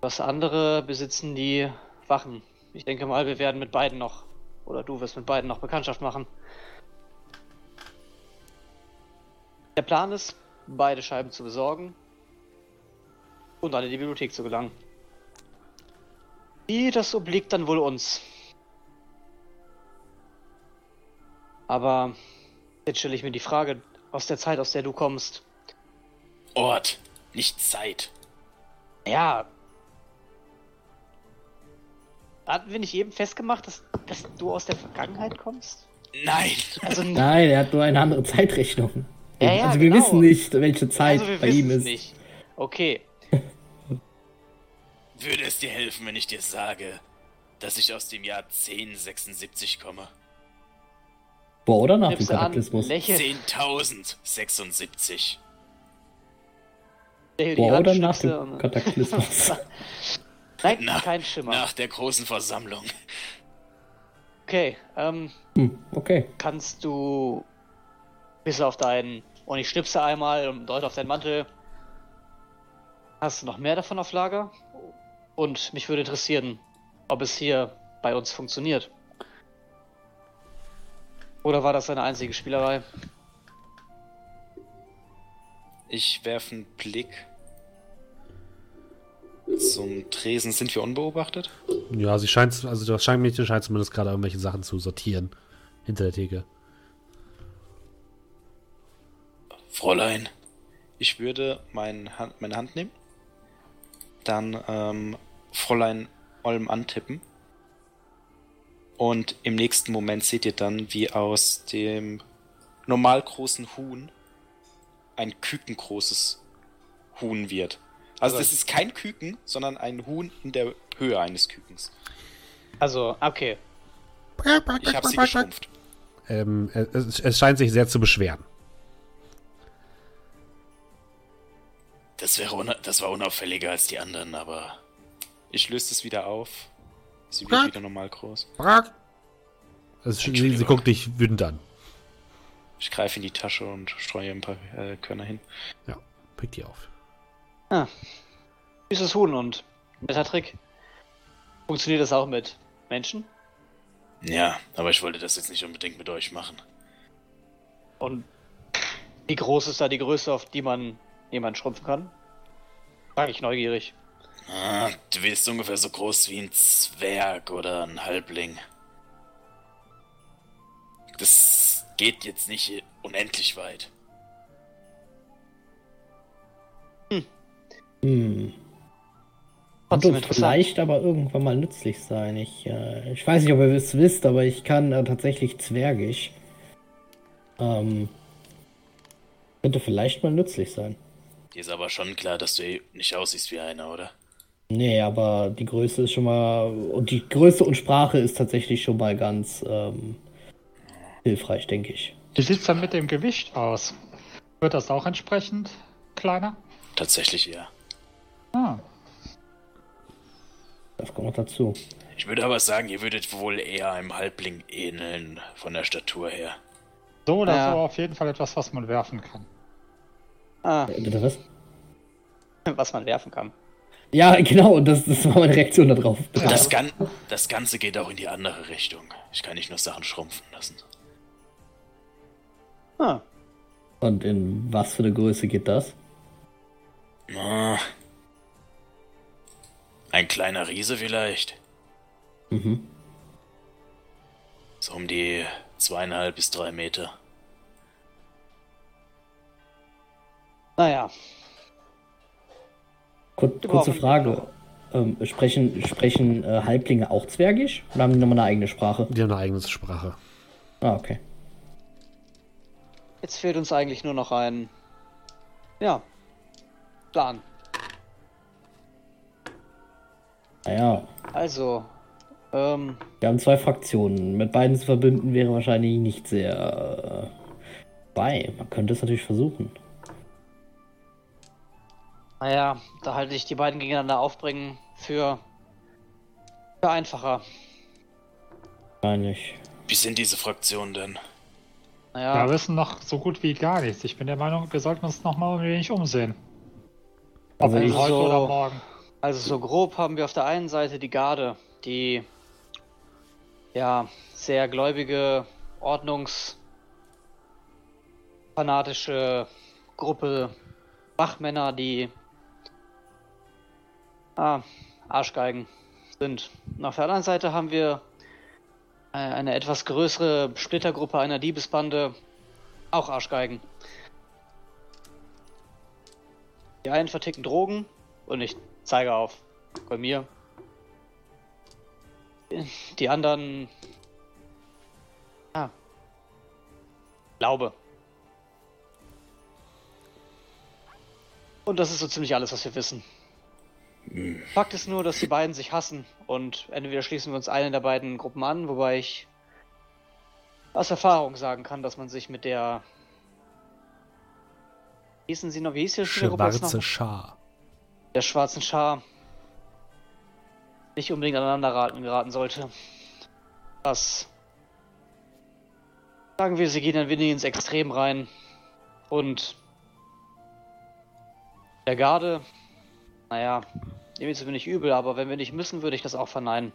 Das andere besitzen die Wachen. Ich denke mal, wir werden mit beiden noch, oder du wirst mit beiden noch Bekanntschaft machen. Der Plan ist, beide Scheiben zu besorgen und dann in die Bibliothek zu gelangen. Wie, das obliegt dann wohl uns. Aber jetzt stelle ich mir die Frage, aus der Zeit, aus der du kommst. Ort, nicht Zeit. Ja. Hatten wir nicht eben festgemacht, dass, dass du aus der Vergangenheit kommst? Nein! Also, Nein, er hat nur eine andere Zeitrechnung. Ja, ja, also wir genau. wissen nicht, welche Zeit also bei ihm wissen es ist. nicht. Okay. *laughs* Würde es dir helfen, wenn ich dir sage, dass ich aus dem Jahr 1076 komme? Boah, oder nach dem Nimmst an, Kataklysmus? lächel, 10.076. lächel die Boah, oder nach dem Kataklysmus? *laughs* Nein, Na, kein Schimmer. Nach der großen Versammlung. Okay, ähm, hm, okay. kannst du bis auf deinen und ich schnipse einmal und deute auf deinen Mantel. Hast du noch mehr davon auf Lager? Und mich würde interessieren, ob es hier bei uns funktioniert. Oder war das eine einzige Spielerei? Ich werfe einen Blick zum Tresen. Sind wir unbeobachtet? Ja, sie scheint, also das Scheinmädchen scheint zumindest gerade irgendwelche Sachen zu sortieren. Hinter der Theke. Fräulein, ich würde mein Hand, meine Hand nehmen, dann ähm, Fräulein Olm antippen und im nächsten Moment seht ihr dann, wie aus dem normal großen Huhn ein kükengroßes Huhn wird. Also Aber- das ist kein Küken, sondern ein Huhn in der Höhe eines Kükens. Also, okay. Ich habe sie geschrumpft. Ähm, es, es scheint sich sehr zu beschweren. Das, wäre das war unauffälliger als die anderen, aber Ich löse es wieder auf. Sie Ah. wird wieder normal groß. Also sie, sie guckt dich wütend an. Ich greife in die Tasche und streue ein paar äh, Körner hin. Ja, pick die auf. Süßes Huhn und netter Trick. Funktioniert das auch mit Menschen? ja, aber ich wollte das jetzt nicht unbedingt mit euch machen. Und wie groß ist da die Größe, auf die man jemanden schrumpfen kann? Frage ich neugierig. Ah, du bist ungefähr so groß wie ein Zwerg oder ein Halbling. Das geht jetzt nicht unendlich weit. Hm. Wird Trotzdem uns vielleicht aber irgendwann mal nützlich sein. Ich, äh, ich weiß nicht, ob ihr es wisst, aber ich kann äh, tatsächlich Zwergisch. Ähm, könnte vielleicht mal nützlich sein. Dir ist aber schon klar, dass du eh nicht aussiehst wie einer, oder? Nee, aber die Größe ist schon mal. Und die Größe und Sprache ist tatsächlich schon mal ganz ähm, hilfreich, denke ich. Wie sieht's dann mit dem Gewicht aus? Wird das auch entsprechend kleiner? Tatsächlich ja. Ah, Das kommt noch dazu. Ich würde aber sagen, ihr würdet wohl eher einem Halbling ähneln von der Statur her. so oder Ja. so auf jeden Fall etwas, was man werfen kann. Ah, Bitte was? was man werfen kann. Ja, genau, das, das war meine Reaktion darauf. Das, Gan das Ganze geht auch in die andere Richtung. Ich kann nicht nur Sachen schrumpfen lassen. Ah, Und in was für eine Größe geht das? Ah. Ein kleiner Riese vielleicht. Mhm. So um die zweieinhalb bis drei Meter. Naja. Kur kurze Frage. Ähm, sprechen sprechen äh, Halblinge auch Zwergisch? Oder haben die nochmal eine eigene Sprache? Die haben eine eigene Sprache. Ah, okay. Jetzt fehlt uns eigentlich nur noch ein. Ja. Plan. Naja, Also, ähm, wir haben zwei Fraktionen. Mit beiden zu verbinden wäre wahrscheinlich nicht sehr äh, bei. Man könnte es natürlich versuchen. Naja, da halte ich die beiden gegeneinander aufbringen für, für einfacher. Wahrscheinlich. Wie sind diese Fraktionen denn? Naja, Wir wissen noch so gut wie gar nichts. Ich bin der Meinung, wir sollten uns noch mal ein wenig umsehen. Ob Also heute So- oder morgen. also so grob haben wir auf der einen Seite die Garde, die ja sehr gläubige, ordnungsfanatische Gruppe Wachmänner, die ah, Arschgeigen sind. Und auf der anderen Seite haben wir äh, eine etwas größere Splittergruppe einer Diebesbande, auch Arschgeigen. Die einen verticken Drogen und ich zeige auf bei mir. Die anderen. Ah. Glaube. Und das ist so ziemlich alles, was wir wissen. Fakt ist nur, dass die beiden sich hassen und entweder schließen wir uns eine der beiden Gruppen an, wobei ich aus Erfahrung sagen kann, dass man sich mit der. Wie hießen sie noch? Wie hieß die? Schwarze Schar. der schwarzen Schar nicht unbedingt aneinander raten, geraten sollte. Das. Sagen wir, sie gehen ein wenig ins Extrem rein. Und. Der Garde. Naja, nehme ich es mir nicht übel, aber wenn wir nicht müssen, würde ich das auch verneinen.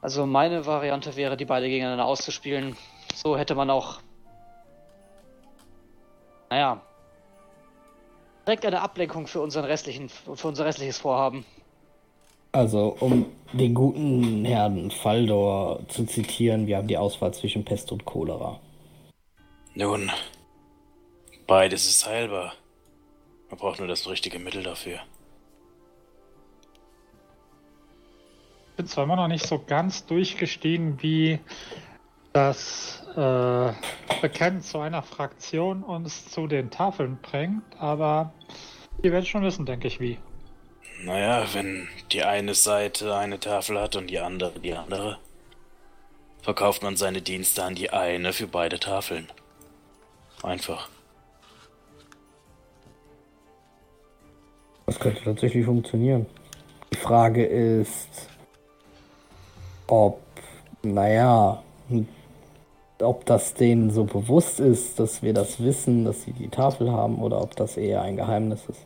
Also meine Variante wäre, die beide gegeneinander auszuspielen. So hätte man auch. Naja, direkt eine Ablenkung für unseren restlichen, für unser restliches Vorhaben. Also, um den guten Herrn Faldor zu zitieren, wir haben die Auswahl zwischen Pest und Cholera. Nun, beides ist heilbar. Man braucht nur das richtige Mittel dafür. Bin zwar immer noch nicht so ganz durchgestiegen, wie das äh, Bekennen zu einer Fraktion uns zu den Tafeln bringt, aber ihr werdet schon wissen, denke ich, wie. Naja, wenn die eine Seite eine Tafel hat und die andere die andere, verkauft man seine Dienste an die eine für beide Tafeln. Einfach. Das könnte tatsächlich funktionieren. Die Frage ist, ob, naja, ob das denen so bewusst ist, dass wir das wissen, dass sie die Tafel haben, oder ob das eher ein Geheimnis ist.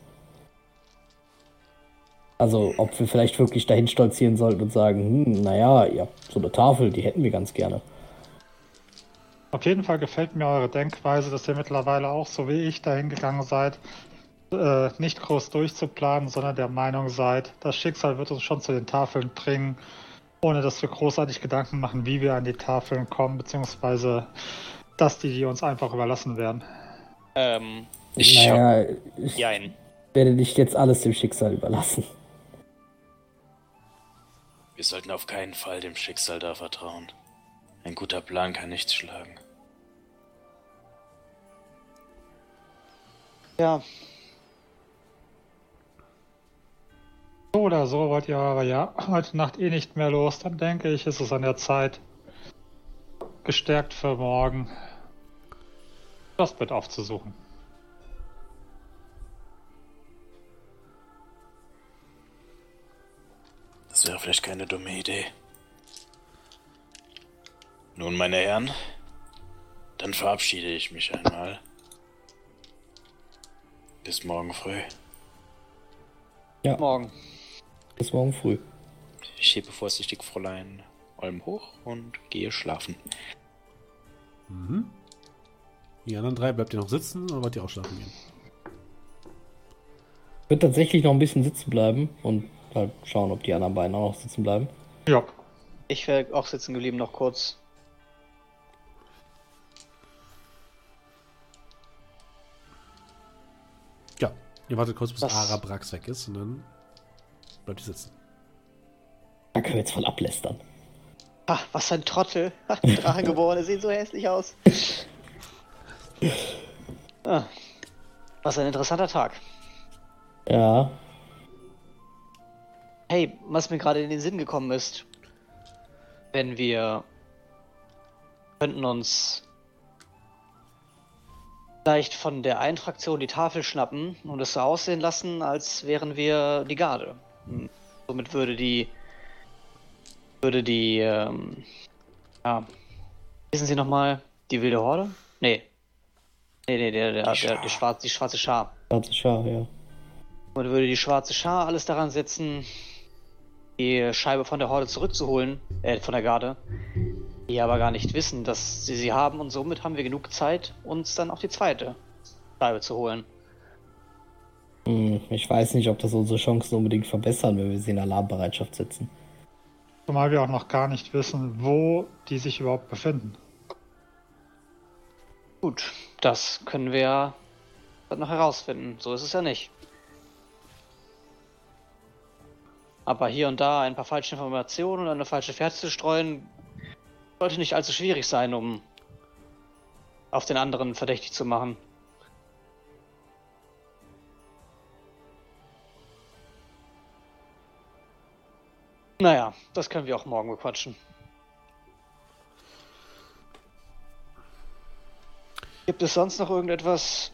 Also, ob wir vielleicht wirklich dahin stolzieren sollten und sagen, hm, naja, ihr habt so eine Tafel, die hätten wir ganz gerne. Auf jeden Fall gefällt mir eure Denkweise, dass ihr mittlerweile auch so wie ich dahin gegangen seid, äh, nicht groß durchzuplanen, sondern der Meinung seid, das Schicksal wird uns schon zu den Tafeln bringen, ohne dass wir großartig Gedanken machen, wie wir an die Tafeln kommen, beziehungsweise dass die, die uns einfach überlassen werden. Ähm, Ich naja, ich jein. werde nicht jetzt alles dem Schicksal überlassen. Wir sollten auf keinen Fall dem Schicksal da vertrauen. Ein guter Plan kann nichts schlagen. Ja, So oder so wollt ihr aber ja heute Nacht eh nicht mehr los, dann denke ich, ist es an der Zeit, gestärkt für morgen, das Bett aufzusuchen. Das wäre vielleicht keine dumme Idee. Nun, meine Herren, dann verabschiede ich mich einmal. Bis morgen früh. morgen. Bis morgen früh. Ich hebe vorsichtig Fräulein Olm hoch und gehe schlafen. Mhm. Die anderen drei, bleibt ihr noch sitzen oder wollt ihr auch schlafen gehen? Ich würde tatsächlich noch ein bisschen sitzen bleiben und halt schauen, ob die anderen beiden auch noch sitzen bleiben. Ja, Ich wäre auch sitzen geblieben noch kurz. Ja, ihr wartet kurz, bis Das- Arabrax weg ist und dann bleibt ihr sitzen. Da können wir jetzt voll ablästern. Ah, was für ein Trottel. *laughs* Ach, die *laughs* Drachengeborene sehen so hässlich aus. Ah, was ein interessanter Tag. Ja, Hey, was mir gerade in den Sinn gekommen ist, wenn wir könnten uns vielleicht von der einen Fraktion die Tafel schnappen und es so aussehen lassen, als wären wir die Garde. Somit würde die würde die ähm, ja, wissen Sie noch mal die wilde Horde? Nee. Nee, nee, der, der, Die der, Schar. die, schwarze, die schwarze Schar. schwarze Schar, ja. Man würde die schwarze Schar alles daran setzen, die Scheibe von der Horde zurückzuholen, äh, von der Garde, die aber gar nicht wissen, dass sie sie haben und somit haben wir genug Zeit, uns dann auch die zweite Scheibe zu holen. Hm, ich weiß nicht, ob das unsere Chancen unbedingt verbessern, wenn wir sie in Alarmbereitschaft setzen. zumal wir auch noch gar nicht wissen, wo die sich überhaupt befinden. Gut, das können wir dann noch herausfinden. So ist es ja nicht. Aber hier und da ein paar falsche Informationen und eine falsche Fährte zu streuen, sollte nicht allzu schwierig sein, um auf den anderen verdächtig zu machen. Naja, das können wir auch morgen bequatschen. Gibt es sonst noch irgendetwas,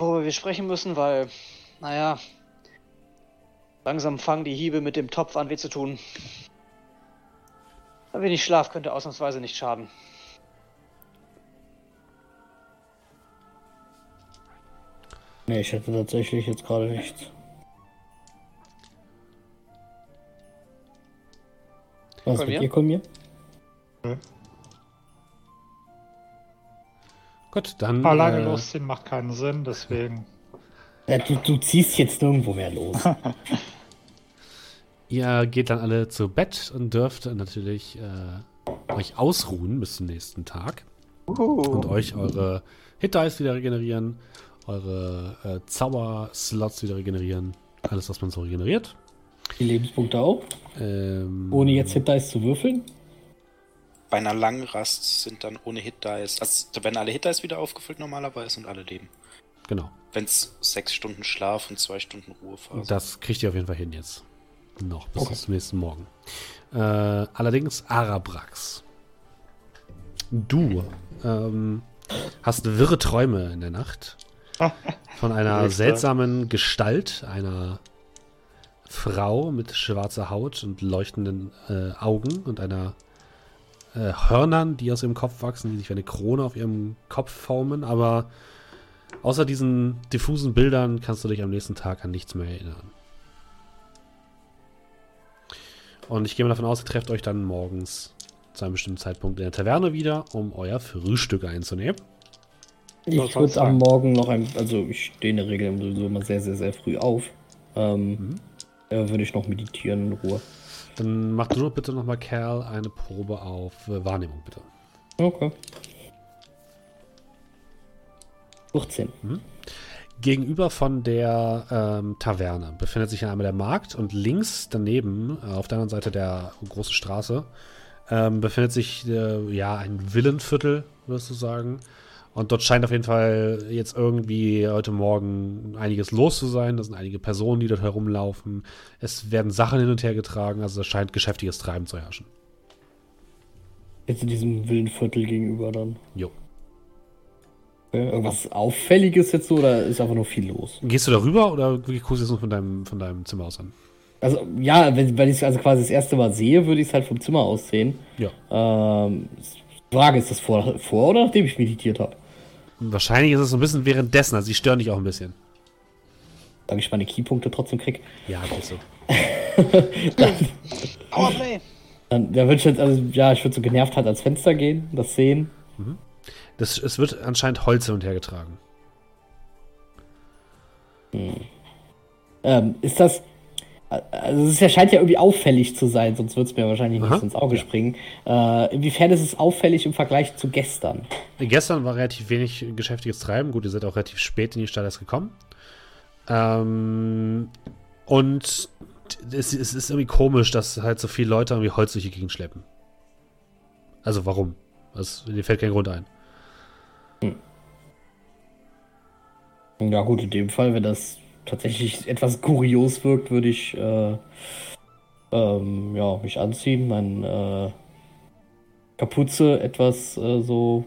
worüber wir sprechen müssen? Weil, naja, langsam fangen die Hiebe mit dem Topf an weh zu tun. Ein wenig Schlaf könnte ausnahmsweise nicht schaden. Nee, ich hätte tatsächlich jetzt gerade nichts. Was Kolmir? mit dir, Kolmir? Gut, dann. Alleine äh, losziehen macht keinen Sinn, deswegen. *laughs* Ja, du, du ziehst jetzt nirgendwo mehr los. *laughs* Ihr geht dann alle zu Bett und dürft natürlich äh, euch ausruhen bis zum nächsten Tag und euch eure Hit Dice wieder regenerieren, eure äh, Zauber-Slots wieder regenerieren, alles, was man so regeneriert. Die Lebenspunkte auch. Ähm, Ohne jetzt Hit Dice zu würfeln. Bei einer langen Rast sind dann ohne Hit Dice, also da werden alle Hit Dice wieder aufgefüllt normalerweise und alle leben. Genau, Wenn es sechs Stunden Schlaf und zwei Stunden Ruhephase. das kriegt ihr auf jeden Fall hin jetzt. Noch bis Okay. zum nächsten Morgen. Äh, allerdings Arabrax. Du ähm, hast wirre Träume in der Nacht von einer seltsamen Gestalt, einer Frau mit schwarzer Haut und leuchtenden äh, Augen und einer äh, Hörnern, die aus ihrem Kopf wachsen, die sich wie eine Krone auf ihrem Kopf formen, aber außer diesen diffusen Bildern kannst du dich am nächsten Tag an nichts mehr erinnern. Und ich gehe mal davon aus, ihr trefft euch dann morgens zu einem bestimmten Zeitpunkt in der Taverne wieder, um euer Frühstück einzunehmen. Ich würde am Morgen noch ein, also ich stehe in der Regel sowieso immer sehr, sehr, sehr früh auf. Ähm, äh, würde ich noch meditieren in Ruhe. Dann mach du doch bitte nochmal, Kerl, eine Probe auf äh, Wahrnehmung, bitte. Okay. 14. Gegenüber von der ähm, Taverne befindet sich einmal der Markt und links daneben, äh, auf der anderen Seite der großen Straße, ähm, befindet sich äh, ja ein Villenviertel, würdest du sagen. Und dort scheint auf jeden Fall jetzt irgendwie heute Morgen einiges los zu sein. Da sind einige Personen, die dort herumlaufen. Es werden Sachen hin und her getragen, also es scheint geschäftiges Treiben zu herrschen. Jetzt in diesem Villenviertel gegenüber dann. Jo. Okay. Irgendwas Auffälliges jetzt so oder ist einfach nur viel los? Gehst du darüber oder guckst du jetzt nur von deinem, von deinem Zimmer aus an? Also, ja, wenn, wenn ich es also quasi das erste Mal sehe, würde ich es halt vom Zimmer aus sehen. Ja. Ähm, Frage, ist das vor, vor oder nachdem ich meditiert habe? Wahrscheinlich ist es so ein bisschen währenddessen, also die stören dich auch ein bisschen. Damit ich meine Keypunkte trotzdem krieg. Ja, geht so. *laughs* Powerplay! Dann, da würde ich jetzt, also, ja, ich würde so genervt halt ans Fenster gehen, das sehen. Das, es wird anscheinend Holz hin und her getragen. Ähm, ist das. Also es ja, scheint ja irgendwie auffällig zu sein, sonst würde es mir wahrscheinlich Aha. nicht ins Auge springen. Äh, inwiefern ist es auffällig im Vergleich zu gestern? Gestern war relativ wenig geschäftiges Treiben. Gut, ihr seid auch relativ spät in die Stadt erst gekommen. Ähm, und es, es ist irgendwie komisch, dass halt so viele Leute irgendwie Holz durch die Gegend schleppen. Also warum? Das, dir fällt kein Grund ein. Ja gut, in dem Fall, wenn das tatsächlich etwas kurios wirkt, würde ich äh, ähm, ja, mich anziehen, meine äh, Kapuze etwas äh, so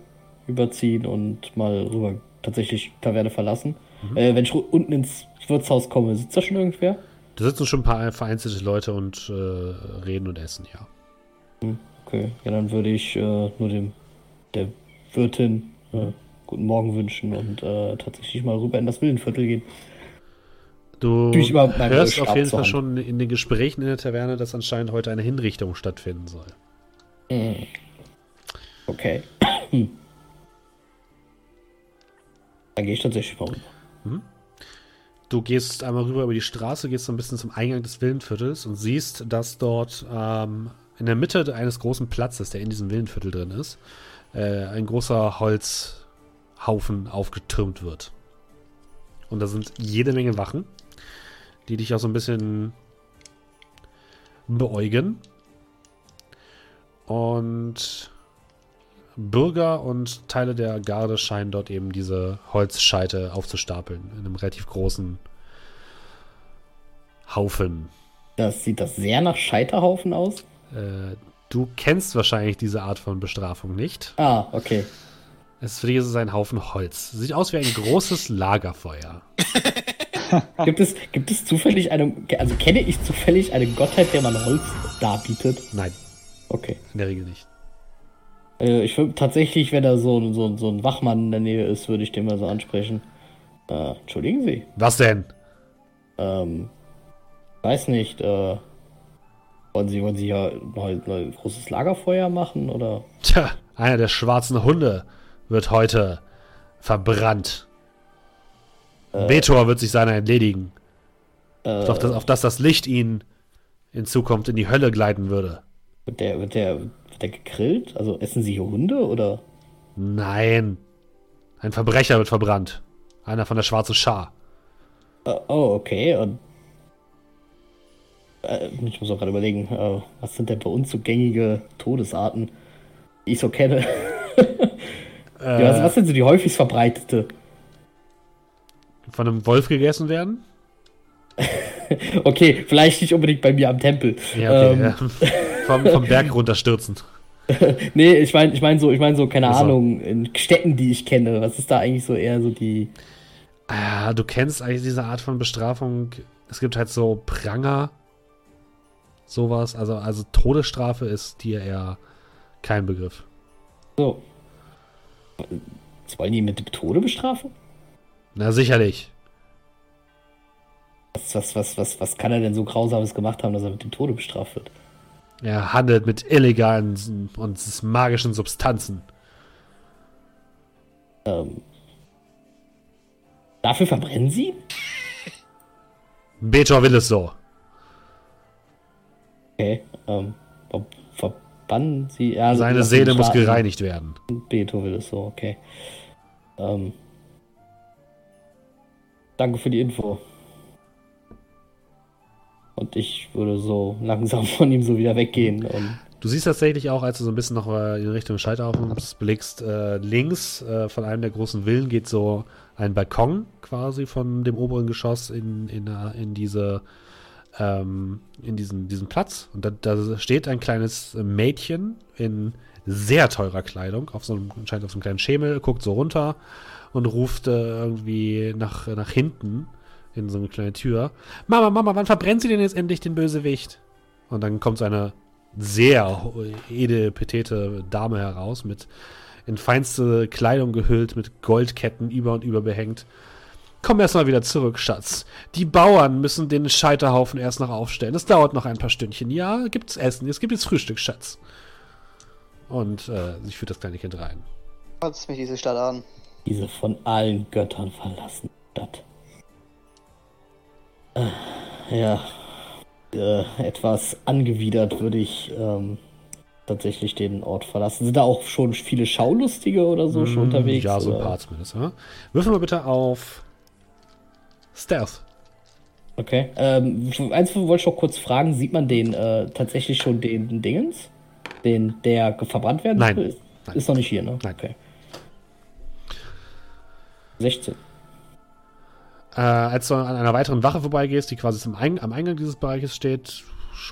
überziehen und mal rüber tatsächlich Taverne verlassen. Äh, wenn ich unten ins Wirtshaus komme, sitzt da schon irgendwer? Da sitzen schon ein paar vereinzelte Leute und äh, reden und essen, ja. Okay, ja, dann würde ich äh, nur dem der Wirtin äh, guten Morgen wünschen und tatsächlich mal rüber in das Villenviertel gehen. Du hörst auf jeden Fall schon in den Gesprächen in der Taverne, dass anscheinend heute eine Hinrichtung stattfinden soll. Okay. Dann gehe ich tatsächlich mal rüber. Du gehst einmal rüber über die Straße, gehst so ein bisschen zum Eingang des Villenviertels und siehst, dass dort ähm, in der Mitte eines großen Platzes, der in diesem Villenviertel drin ist, äh, ein großer Holzhaufen aufgetürmt wird. Und da sind jede Menge Wachen, die dich auch so ein bisschen beäugen. Und Bürger und Teile der Garde scheinen dort eben diese Holzscheite aufzustapeln in einem relativ großen Haufen. Das sieht das sehr nach Scheiterhaufen aus. Äh, du kennst wahrscheinlich diese Art von Bestrafung nicht. Ah, okay. Es für dich ist es ein Haufen Holz. Sieht aus wie ein großes Lagerfeuer. *laughs* *laughs* Gibt es, gibt es zufällig eine, also kenne ich zufällig eine Gottheit, der man Holz darbietet? Nein, Okay. in der Regel nicht. Äh, ich würde tatsächlich, wenn da so, ein- so, ein- so ein Wachmann in der Nähe ist, würde ich den mal so ansprechen. Äh, entschuldigen Sie. Was denn? Ähm, weiß nicht, äh, wollen Sie, wollen Sie ja ein, ein großes Lagerfeuer machen oder? Tja, einer der schwarzen Hunde wird heute verbrannt. Betor wird sich seiner entledigen. Äh, Auf, das, auf das das Licht ihn in Zukunft in die Hölle gleiten würde. wird der, wird der, wird der gegrillt? Also essen Sie hier Hunde oder? Nein. Ein Verbrecher wird verbrannt. Einer von der schwarzen Schar. Äh, oh, okay. Und äh, ich muss auch gerade überlegen, äh, was sind denn bei uns so gängige Todesarten, die ich so kenne? *laughs* ja, was, was sind so die häufigst verbreitete? Von einem Wolf gegessen werden? *laughs* Okay, vielleicht nicht unbedingt bei mir am Tempel. Ja, okay. Ähm, ja. vom, vom Berg runterstürzen. *laughs* Nee, ich meine, ich meine so, ich meine so, keine Ach so. Ahnung, in Städten, die ich kenne. Was ist da eigentlich so eher so die? Ah, du kennst eigentlich diese Art von Bestrafung. Es gibt halt so Pranger. Sowas. Also, also Todesstrafe ist dir eher kein Begriff. So. Was wollen die mit dem Tode bestrafen? Na, sicherlich. Was, was, was, was, was kann er denn so Grausames gemacht haben, dass er mit dem Tode bestraft wird? Er handelt mit illegalen und magischen Substanzen. Ähm, dafür verbrennen sie? Betor will es so. Okay, ähm, ver verbannen sie. Also Seine Seele muss gereinigt werden. Beto will es so, okay. Ähm, danke für die Info. Und ich würde so langsam *laughs* von ihm so wieder weggehen. Du siehst tatsächlich auch, als du so ein bisschen noch äh, in Richtung Scheiterhaufen blickst, äh, links äh, von einem der großen Villen geht so ein Balkon quasi von dem oberen Geschoss in, in, äh, in diese ähm, in diesen, diesen Platz. Und da, da steht ein kleines Mädchen in sehr teurer Kleidung, auf so einem, anscheinend auf so einem kleinen Schemel, guckt so runter und ruft äh, irgendwie nach, nach hinten in so eine kleine Tür. Mama, Mama, wann verbrennt sie denn jetzt endlich den Bösewicht? Und dann kommt so eine sehr edepetete Dame heraus, mit in feinste Kleidung gehüllt, mit Goldketten über und über behängt. Komm erst mal wieder zurück, Schatz. Die Bauern müssen den Scheiterhaufen erst noch aufstellen. Es dauert noch ein paar Stündchen. Ja, gibt's Essen. Es gibt jetzt Frühstück, Schatz. Und äh, sie führt das kleine Kind rein. Kotzt mich diese Stadt an. Diese von allen Göttern verlassene Stadt. Äh, ja, äh, etwas angewidert würde ich ähm, tatsächlich den Ort verlassen. Sind da auch schon viele Schaulustige oder so schon unterwegs? Mm, Ja, so ein paar zumindest. Ja. Würfel mal bitte auf Stealth. Okay. Ähm, eins wollte ich noch kurz fragen, sieht man den äh, tatsächlich schon den Dingens? Den, der verbrannt werden Nein. Ist, Nein. ist noch nicht hier, ne? Nein. Okay. 16. Äh, als du an einer weiteren Wache vorbeigehst, die quasi Eing am Eingang dieses Bereiches steht,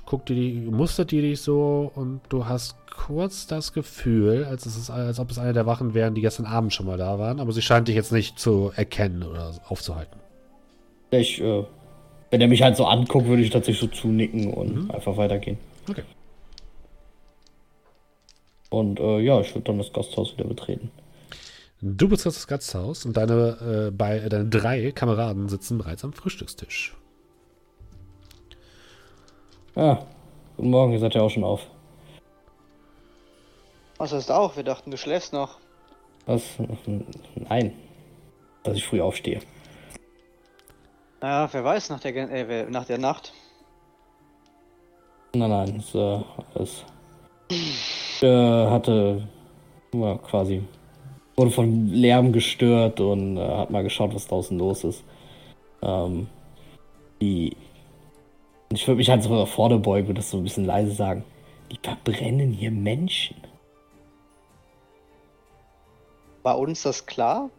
guckt die, die, mustert die dich so und du hast kurz das Gefühl, als, es als ob es eine der Wachen wären, die gestern Abend schon mal da waren, aber sie scheint dich jetzt nicht zu erkennen oder aufzuhalten. Ich, äh, wenn er mich halt so anguckt, würde ich tatsächlich so zunicken und einfach weitergehen. Okay. Und äh, ja, ich würde dann das Gasthaus wieder betreten. Du betrittst das Gasthaus und deine, äh, bei, deine drei Kameraden sitzen bereits am Frühstückstisch. Ah, guten Morgen, ihr seid ja auch schon auf. Was ist auch? Wir dachten, du schläfst noch. Was? Nein. Dass ich früh aufstehe. Naja, wer weiß nach der, äh, nach der Nacht. Nein, nein, es, äh, es äh, hatte ja, quasi wurde von Lärm gestört und äh, hat mal geschaut, was draußen los ist. Ähm, die ich würde mich halt so nach vorne beugen und das so ein bisschen leise sagen. Die verbrennen hier Menschen. War uns das klar?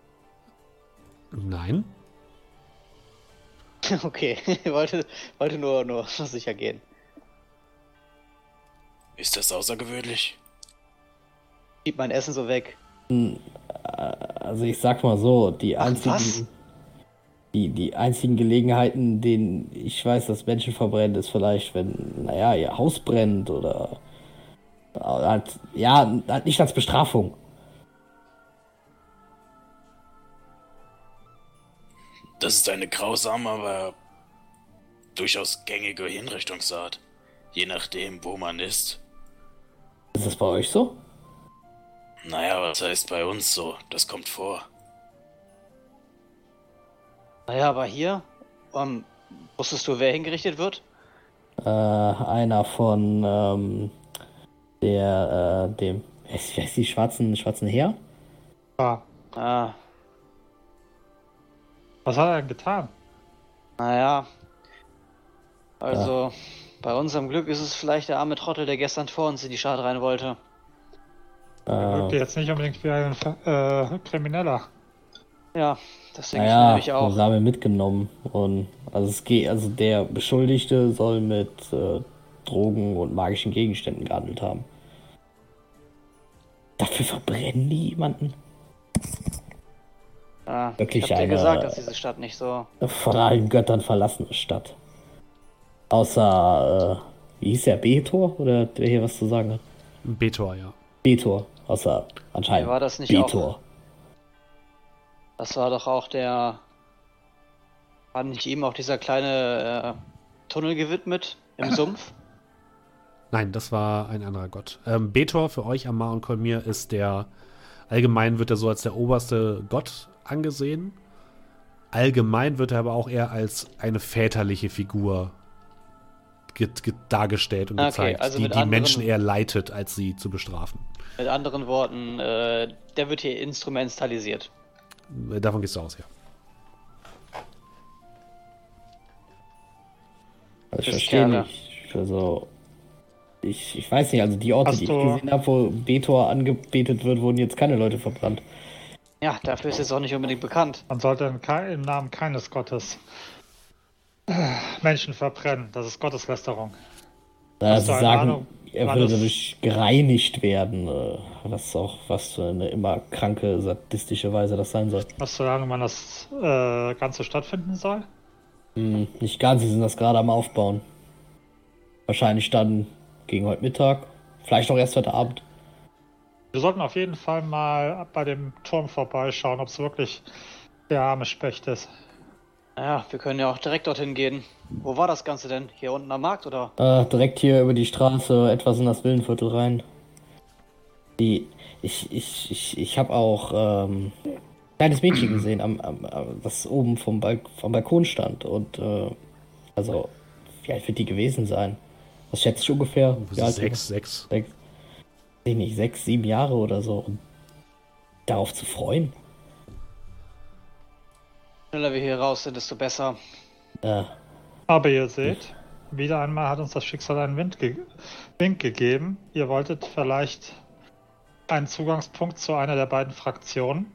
Nein? *laughs* Okay, wollte, wollte nur, nur *laughs* sicher gehen. Ist das außergewöhnlich? Gib mein Essen so weg. Also ich sag mal so, die Ach, einzigen, was? die, die einzigen Gelegenheiten, denen ich weiß, dass Menschen verbrennen, ist vielleicht, wenn, naja, ihr Haus brennt oder halt, ja, halt nicht als Bestrafung. Das ist eine grausame, aber durchaus gängige Hinrichtungsart. Je nachdem, wo man ist. Ist das bei euch so? Naja, was heißt bei uns so? Das kommt vor. Naja, aber hier, ähm, wusstest du, wer hingerichtet wird? Äh, einer von ähm, der, äh, dem, wie heißt wie heißt die schwarzen, schwarzen Heer? Ah, Ah, was hat er denn getan? naja. Also, bei unserem Glück ist es vielleicht der arme Trottel, der gestern vor uns in die Stadt rein wollte. Wirkte Äh, jetzt nicht unbedingt wie ein äh, Krimineller. Ja, das denke ich naja, nämlich auch. das haben wir mitgenommen und also es geht, also der Beschuldigte soll mit äh, Drogen und magischen Gegenständen gehandelt haben. Dafür verbrennen die jemanden? Ja, Wirklich ich hab dir eine- gesagt, dass diese Stadt nicht so. von allen Göttern verlassene Stadt. Außer, äh, wie hieß der, Betor? Oder der hier was zu sagen hat? Betor, ja. Betor. Außer anscheinend. War das nicht Betor. Das war doch auch der. War nicht ihm auch dieser kleine äh, Tunnel gewidmet im *laughs* Sumpf? Nein, das war ein anderer Gott. Ähm, Betor für euch, Amar und Kolmir, ist der, allgemein wird er so als der oberste Gott angesehen. Allgemein wird er aber auch eher als eine väterliche Figur ge- ge- dargestellt und Okay, gezeigt, also die die anderen- Menschen eher leitet, als sie zu bestrafen. Mit anderen Worten, äh, der wird hier instrumentalisiert. Äh, Davon gehst du aus, ja. Also ich verstehe nicht. Also, ich, ich weiß nicht, also die Orte, Hast die ich gesehen habe, wo Betor angebetet wird, wurden jetzt keine Leute verbrannt. Ja, dafür ist es auch nicht unbedingt bekannt. Man sollte im, Namen keines Gottes äh, Menschen verbrennen. Das ist Gotteslästerung. Da Hast du eine sagen, Ahnung, er würde dadurch gereinigt werden, äh, was auch was für eine immer kranke, sadistische Weise das sein soll. Hast du Ahnung, wann das äh, Ganze stattfinden soll? Hm, nicht ganz, sie sind das gerade am Aufbauen. Wahrscheinlich dann gegen heute Mittag, vielleicht auch erst heute Abend. Wir sollten auf jeden Fall mal bei dem Turm vorbeischauen, ob es wirklich der arme Specht ist. Naja, wir können ja auch direkt dorthin gehen. Wo war das Ganze denn? Hier unten am Markt oder? Äh, direkt hier über die Straße, etwas in das Villenviertel rein. Die, ich, ich, ich, ich habe auch ähm, ein kleines Mädchen gesehen, am, am, am- das oben vom, Balk vom Balkon stand. Und äh, also, wie alt wird die gewesen sein? Was schätzt ich ungefähr? Wie alt Sechs, sechs. sechs, weiß ich nicht, sechs, sieben Jahre oder so. Und darauf zu freuen? Je schneller wir hier raus sind, desto besser. Äh, Aber ihr seht, wieder einmal hat uns das Schicksal einen Wind ge Wink gegeben. Ihr wolltet vielleicht einen Zugangspunkt zu einer der beiden Fraktionen.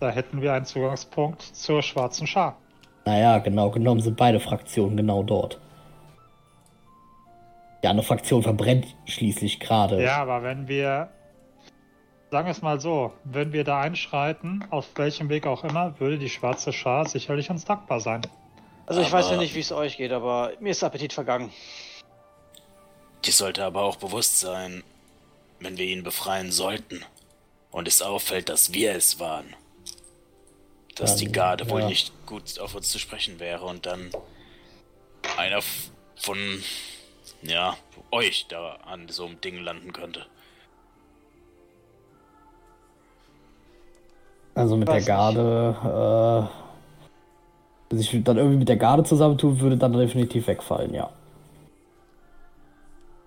Da hätten wir einen Zugangspunkt zur schwarzen Schar. naja, genau genommen sind beide Fraktionen genau dort. Die andere Fraktion verbrennt schließlich gerade. Ja, aber wenn wir, sagen wir es mal so, wenn wir da einschreiten, auf welchem Weg auch immer, würde die schwarze Schar sicherlich uns dankbar sein. Also ich weiß ja Aber- nicht, wie es euch geht, aber mir ist der Appetit vergangen. Die sollte aber auch bewusst sein, wenn wir ihn befreien sollten und es auffällt, dass wir es waren, dass die Dann, Garde wohl ja. nicht gut auf uns zu sprechen wäre und dann einer von, ja, euch da an so einem Ding landen könnte. Also mit Weiß der nicht. Garde, äh, sich dann irgendwie mit der Garde zusammentun, würde dann definitiv wegfallen, ja.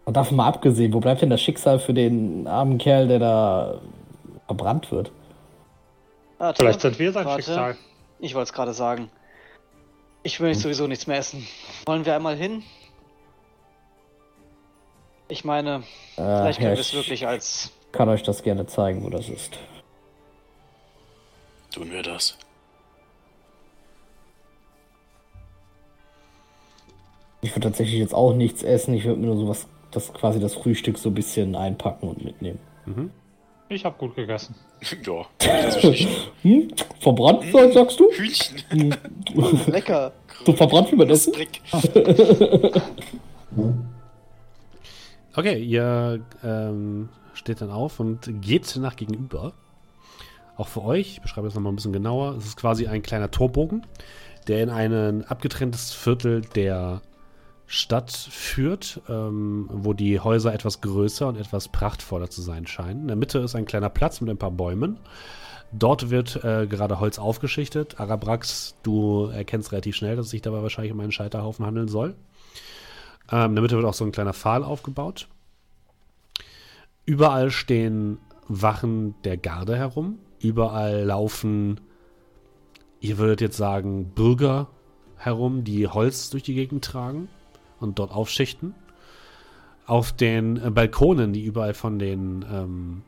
Und davon mal abgesehen, wo bleibt denn das Schicksal für den armen Kerl, der da verbrannt wird? Warte, Vielleicht sind wir sein warte. Schicksal. Ich wollte es gerade sagen. Ich will jetzt sowieso nichts mehr essen. Wollen wir einmal hin? Ich meine, Äh, vielleicht ja, können wir es ich wirklich als. kann euch das gerne zeigen, wo das ist. Tun wir das. Ich würde tatsächlich jetzt auch nichts essen, ich würde mir nur sowas, das quasi das Frühstück so ein bisschen einpacken und mitnehmen. Ich habe gut gegessen. *laughs* ja. *laughs* Hm? Verbrannt, sagst du? Hühnchen. *laughs* Lecker! So verbrannt wie man essen? Okay, ihr ähm, steht dann auf und geht nach gegenüber. Auch für euch, ich beschreibe das nochmal ein bisschen genauer, es ist quasi ein kleiner Torbogen, der in ein abgetrenntes Viertel der Stadt führt, ähm, wo die Häuser etwas größer und etwas prachtvoller zu sein scheinen. In der Mitte ist ein kleiner Platz mit ein paar Bäumen. Dort wird äh, gerade Holz aufgeschichtet. Arabrax, du erkennst relativ schnell, dass es sich dabei wahrscheinlich um einen Scheiterhaufen handeln soll. Ähm, in der Mitte wird auch so ein kleiner Pfahl aufgebaut. Überall stehen Wachen der Garde herum. Überall laufen, ihr würdet jetzt sagen, Bürger herum, die Holz durch die Gegend tragen und dort aufschichten. Auf den äh, Balkonen, die überall von den, ähm,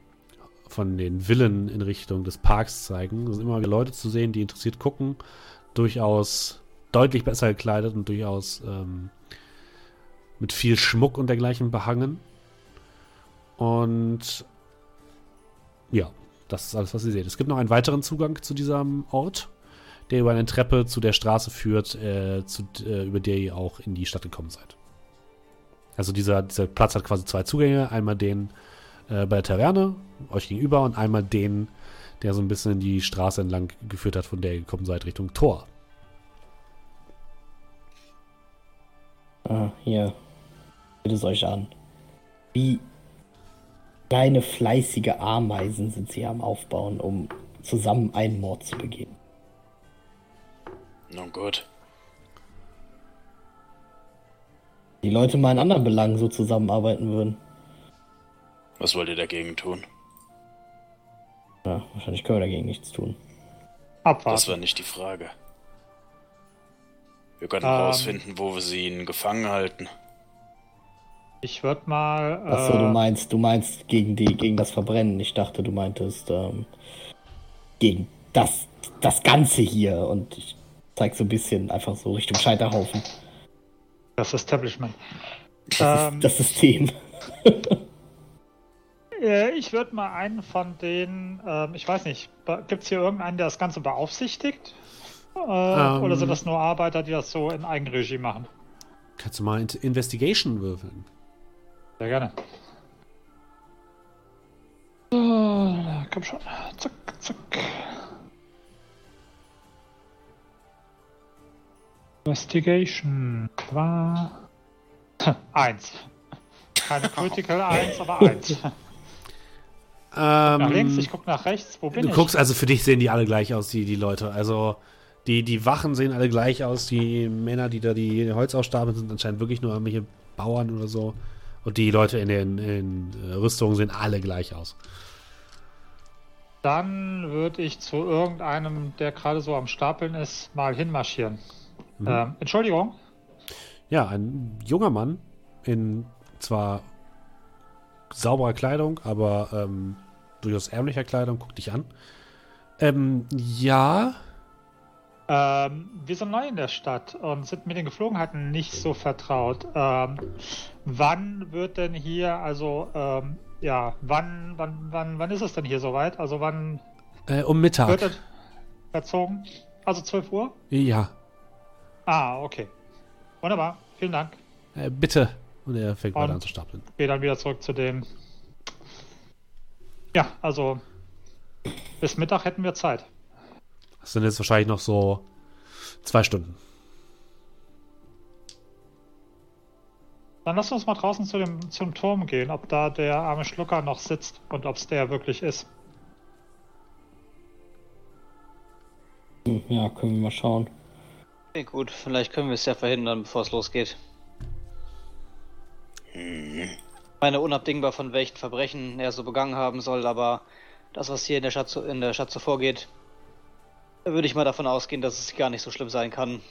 von den Villen in Richtung des Parks zeigen, sind immer wieder Leute zu sehen, die interessiert gucken. Durchaus deutlich besser gekleidet und durchaus ähm, mit viel Schmuck und dergleichen behangen. Und ja, das ist alles, was ihr seht. Es gibt noch einen weiteren Zugang zu diesem Ort. der über eine Treppe zu der Straße führt, äh, zu, äh, über der ihr auch in die Stadt gekommen seid. Also dieser, dieser Platz hat quasi zwei Zugänge. Einmal den äh, bei der Taverne, euch gegenüber, und einmal den, der so ein bisschen in die Straße entlang geführt hat, von der ihr gekommen seid, Richtung Tor. Ah, hier. Bitte es euch an. Wie kleine fleißige Ameisen sind sie am Aufbauen, um zusammen einen Mord zu begehen. Nun gut. Die Leute mal in anderen Belangen so zusammenarbeiten würden. Was wollt ihr dagegen tun? Ja, wahrscheinlich können wir dagegen nichts tun. Das Abwarten. war nicht die Frage. Wir können Ähm. herausfinden, wo wir sie ihn gefangen halten. Ich würde mal. Achso, du äh, meinst, du meinst gegen die, gegen das Verbrennen. Ich dachte, du meintest ähm, gegen das, das Ganze hier. Und ich zeig so ein bisschen einfach so Richtung Scheiterhaufen. das Establishment. Das, Ähm. ist das System. *laughs* Äh, Ich würde mal einen von den, ähm, ich weiß nicht, gibt es hier irgendeinen, der das Ganze beaufsichtigt? Äh, Ähm. Oder sind das nur Arbeiter, die das so in Eigenregie machen? Kannst du mal in Investigation würfeln? Sehr gerne. So, komm schon. Zack, zack. Investigation war *laughs* eins. Keine Critical *laughs* eins, aber eins. Nach links, ich guck nach rechts. Wo bin Ähm, Du ich? guckst, also für dich sehen die alle gleich aus, die, die Leute. Also die, die Wachen sehen alle gleich aus. Die Männer, die da die Holz ausstapeln, sind anscheinend wirklich nur irgendwelche Bauern oder so. Und die Leute in den in, äh, Rüstungen sehen alle gleich aus. Dann würde ich zu irgendeinem, der gerade so am Stapeln ist, mal hinmarschieren. Mhm. Ähm, Entschuldigung. Ja, ein junger Mann in zwar sauberer Kleidung, aber ähm, durchaus ärmlicher Kleidung, guckt dich an. Ähm, ja, Ähm, wir sind neu in der Stadt und sind mit den Geflogenheiten nicht so vertraut. Ähm, wann wird denn hier, also, ähm, ja, wann, wann, wann, wann ist es denn hier soweit? Also wann äh, um Mittag. wird es verzogen? Also 12 Uhr? Ja, Ah, okay. Wunderbar, vielen Dank. äh, bitte. Und er fängt weiter Und- an zu stapeln. Gehe dann wieder zurück zu dem. Ja, also bis Mittag hätten wir Zeit. Das sind jetzt wahrscheinlich noch so zwei Stunden. Dann lass uns mal draußen zu dem, zum Turm gehen, ob da der arme Schlucker noch sitzt und ob es der wirklich ist. Ja, können wir mal schauen. Okay, gut, vielleicht können wir es ja verhindern, bevor es losgeht. Ich meine unabdingbar von welchen Verbrechen er so begangen haben soll, aber das, was hier in der Stadt, in der Stadt so vorgeht, würde ich mal davon ausgehen, dass es gar nicht so schlimm sein kann.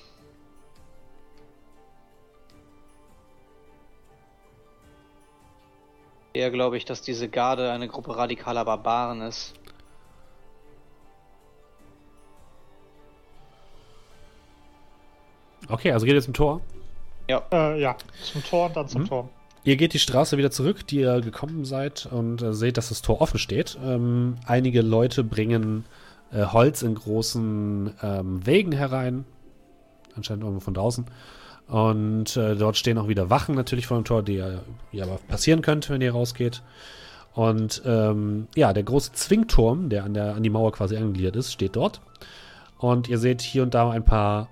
Eher glaube ich, dass diese Garde eine Gruppe radikaler Barbaren ist. Okay, also geht ihr zum Tor. Äh, ja, zum Tor und dann zum Mhm. Turm. Ihr geht die Straße wieder zurück, die ihr gekommen seid, und äh, seht, dass das Tor offen steht. Ähm, einige Leute bringen äh, Holz in großen ähm, Wägen herein. Anscheinend irgendwo von draußen. Und äh, dort stehen auch wieder Wachen natürlich vor dem Tor, die ihr, ihr aber passieren könnt, wenn ihr rausgeht. Und ähm, ja, der große Zwingturm, der an, der an die Mauer quasi angegliedert ist, steht dort. Und ihr seht hier und da ein paar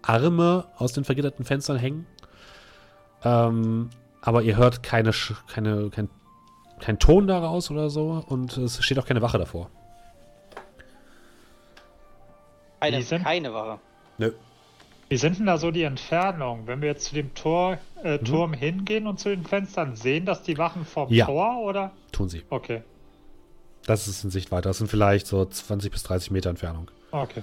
Arme aus den vergitterten Fenstern hängen. Ähm, aber ihr hört keine, keine, kein, kein Ton daraus oder so und es steht auch keine Wache davor. Keine, Die sind- keine Wache. Nö. Wie sind denn da so die Entfernungen? Wenn wir jetzt zu dem Tor, äh, Mhm. Turm hingehen und zu den Fenstern, sehen das die Wachen vom Ja. Tor oder? Tun sie. Okay, Das ist in Sichtweite. Das sind vielleicht so 20 bis 30 Meter Entfernung. okay.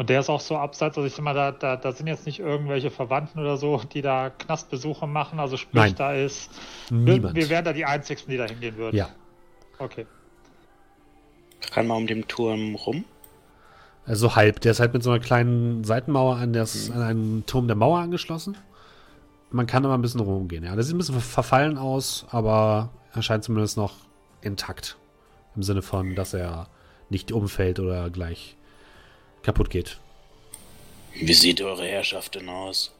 Und der ist auch so abseits, also ich sag mal, da, da, da sind jetzt nicht irgendwelche Verwandten oder so, die da Knastbesuche machen. Also sprich, Nein. da ist. Wir, Niemand. wir wären da die Einzigen, die da hingehen würden. ja. Okay. Kann man um den Turm rum? Also halb. Der ist halt mit so einer kleinen Seitenmauer an, das, an einen Turm der Mauer angeschlossen. Man kann aber ein bisschen rumgehen, ja. Das sieht ein bisschen verfallen aus, aber erscheint zumindest noch intakt. Im Sinne von, dass er nicht umfällt oder gleich kaputt geht. Wie sieht eure Herrschaft denn aus?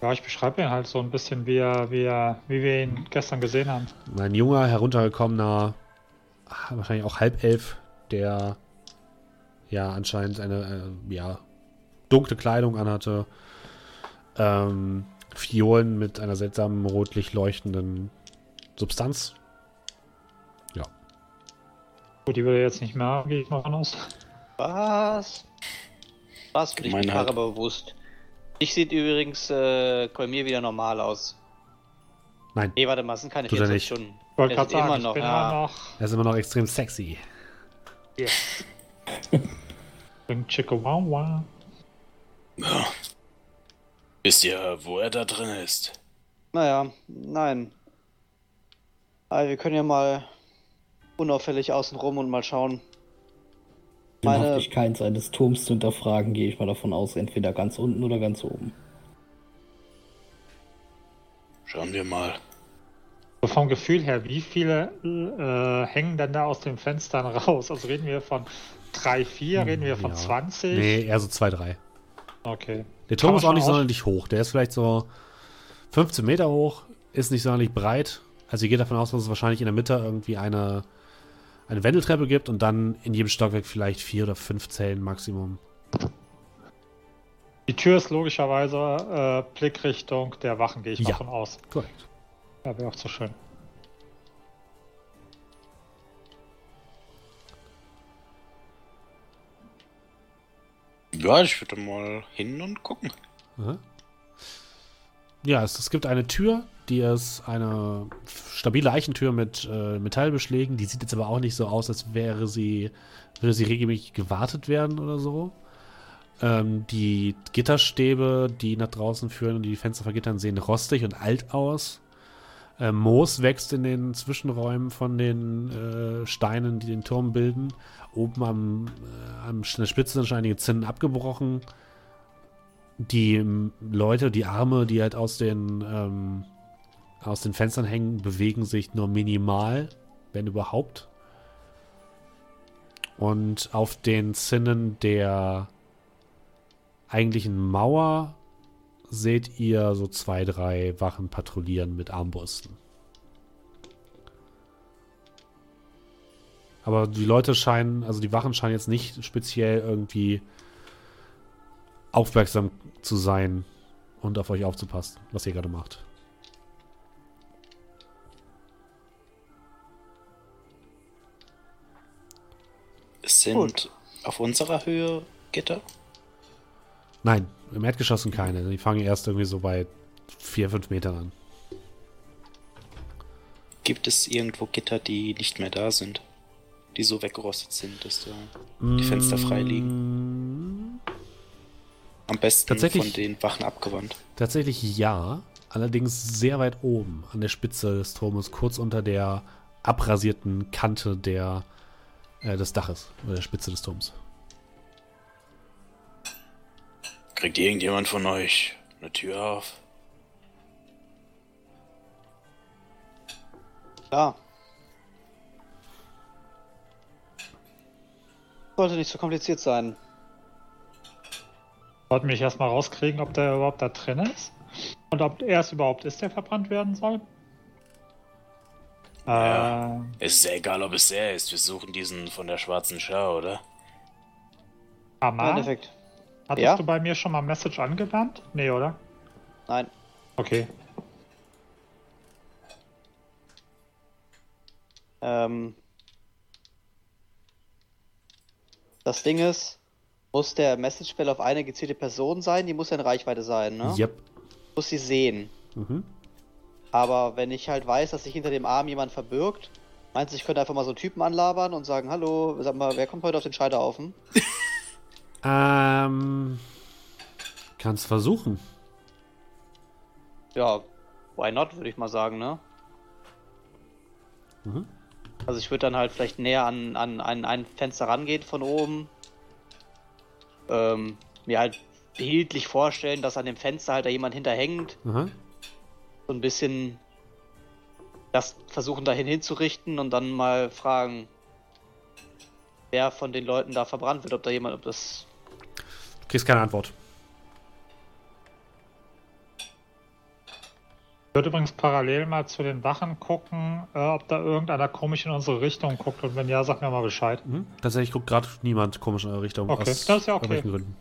Ja, ich beschreibe ihn halt so ein bisschen, wie, er, wie, er, wie wir ihn gestern gesehen haben. Ein junger, heruntergekommener, wahrscheinlich auch Halbelf, der ja anscheinend eine äh, ja, dunkle Kleidung anhatte. Ähm, Fiolen mit einer seltsamen rotlich leuchtenden Substanz. Gut, die würde jetzt nicht mehr haben, gehe ich mal von aus. Was? Was für dich Gemein die halt. Bewusst. Ich sieht übrigens äh, Kolmir wieder normal aus. Nein, Nee, warte mal, es sind keine Tut er 24 nicht. Stunden. Ich wollte Er gerade sagen, immer ich noch, bin ja. immer noch er ist immer noch extrem sexy. Chihuahua. Ja. Wisst ihr, wo er da drin ist? Naja, nein. Aber wir können ja mal unauffällig außen rum und mal schauen. Die Meine- Sinnhaftigkeit seines Turms zu hinterfragen, gehe ich mal davon aus, entweder ganz unten oder ganz oben. Schauen wir mal. So vom Gefühl her, wie viele äh, hängen denn da aus den Fenstern raus? Also reden wir von 3, 4, reden wir von Ja. 20? Nee, eher so 2, 3. Okay. Der Turm ist auch nicht sonderlich hoch. Der ist vielleicht so 15 Meter hoch, ist nicht sonderlich breit. Also ihr geht davon aus, dass es wahrscheinlich in der Mitte irgendwie eine, eine Wendeltreppe gibt und dann in jedem Stockwerk vielleicht vier oder fünf Zellen Maximum. Die Tür ist logischerweise äh, Blickrichtung der Wachen, gehe ich mal Ja. von aus. Korrekt. Ja, wäre auch zu schön. Ja, ich würde mal hin und gucken. Aha. Ja, es, es gibt eine Tür, die ist eine stabile Eichentür mit äh, Metallbeschlägen. Die sieht jetzt aber auch nicht so aus, als wäre sie, würde sie regelmäßig gewartet werden oder so. Ähm, die Gitterstäbe, die nach draußen führen und die Fenster vergittern, sehen rostig und alt aus. Äh, Moos wächst in den Zwischenräumen von den äh, Steinen, die den Turm bilden. Oben am, äh, am, der Spitze sind schon einige Zinnen abgebrochen die ähm, Leute, die Arme, die halt aus den, ähm, aus den Fenstern hängen, bewegen sich nur minimal, wenn überhaupt. Und auf den Zinnen der eigentlichen Mauer seht ihr so zwei, drei Wachen patrouillieren mit Armbrüsten. Aber die Leute scheinen, also die Wachen scheinen jetzt nicht speziell irgendwie aufmerksam zu sein und auf euch aufzupassen, was ihr gerade macht. Sind Gut. auf unserer Höhe Gitter. Nein, im Erdgeschoss sind keine. Die fangen erst irgendwie so bei 4, 5 Metern an. Gibt es irgendwo Gitter, die nicht mehr da sind? Die so weggerostet sind, dass da die Fenster frei liegen? Am besten Tatsächlich- von den Wachen abgewandt. Tatsächlich ja, allerdings sehr weit oben an der Spitze des Turmes, kurz unter der abrasierten Kante der, äh, des Daches oder der Spitze des Turms. Kriegt irgendjemand von euch eine Tür auf? Ja. Sollte nicht so kompliziert sein. Wollten mich erstmal rauskriegen, ob der überhaupt da drin ist. Und ob er es überhaupt ist, der verbrannt werden soll. Ja. Äh, Es ist ja egal, ob es er ist. Wir suchen diesen von der schwarzen Schau, oder? Im Amar, Endeffekt. hattest Ja? du bei mir schon mal Message angewandt? Nee, oder? Nein. Okay. Ähm, das Ding ist, muss der Message Spell auf eine gezielte Person sein, die muss ja in Reichweite sein, ne? Yep. Muss sie sehen. Mhm. Aber wenn ich halt weiß, dass sich hinter dem Arm jemand verbirgt, meinst du, ich könnte einfach mal so Typen anlabern und sagen, hallo, sag mal, wer kommt heute auf den Scheiterhaufen? *laughs* Ähm, kannst versuchen. Ja, why not, würde ich mal sagen, ne? Mhm. Also ich würde dann halt vielleicht näher an, an, an ein Fenster rangehen von oben. Ähm, mir halt bildlich vorstellen, dass an dem Fenster halt da jemand hinterhängt. Aha. So ein bisschen das versuchen dahin hinzurichten und dann mal fragen, wer von den Leuten da verbrannt wird, ob da jemand, ob das. Du kriegst keine Antwort. Ich würde übrigens parallel mal zu den Wachen gucken, äh, ob da irgendeiner komisch in unsere Richtung guckt und wenn ja, sag mir mal Bescheid. Mhm. Tatsächlich guckt gerade niemand komisch in eure Richtung. Okay, das ist ja okay. welchen Gründen.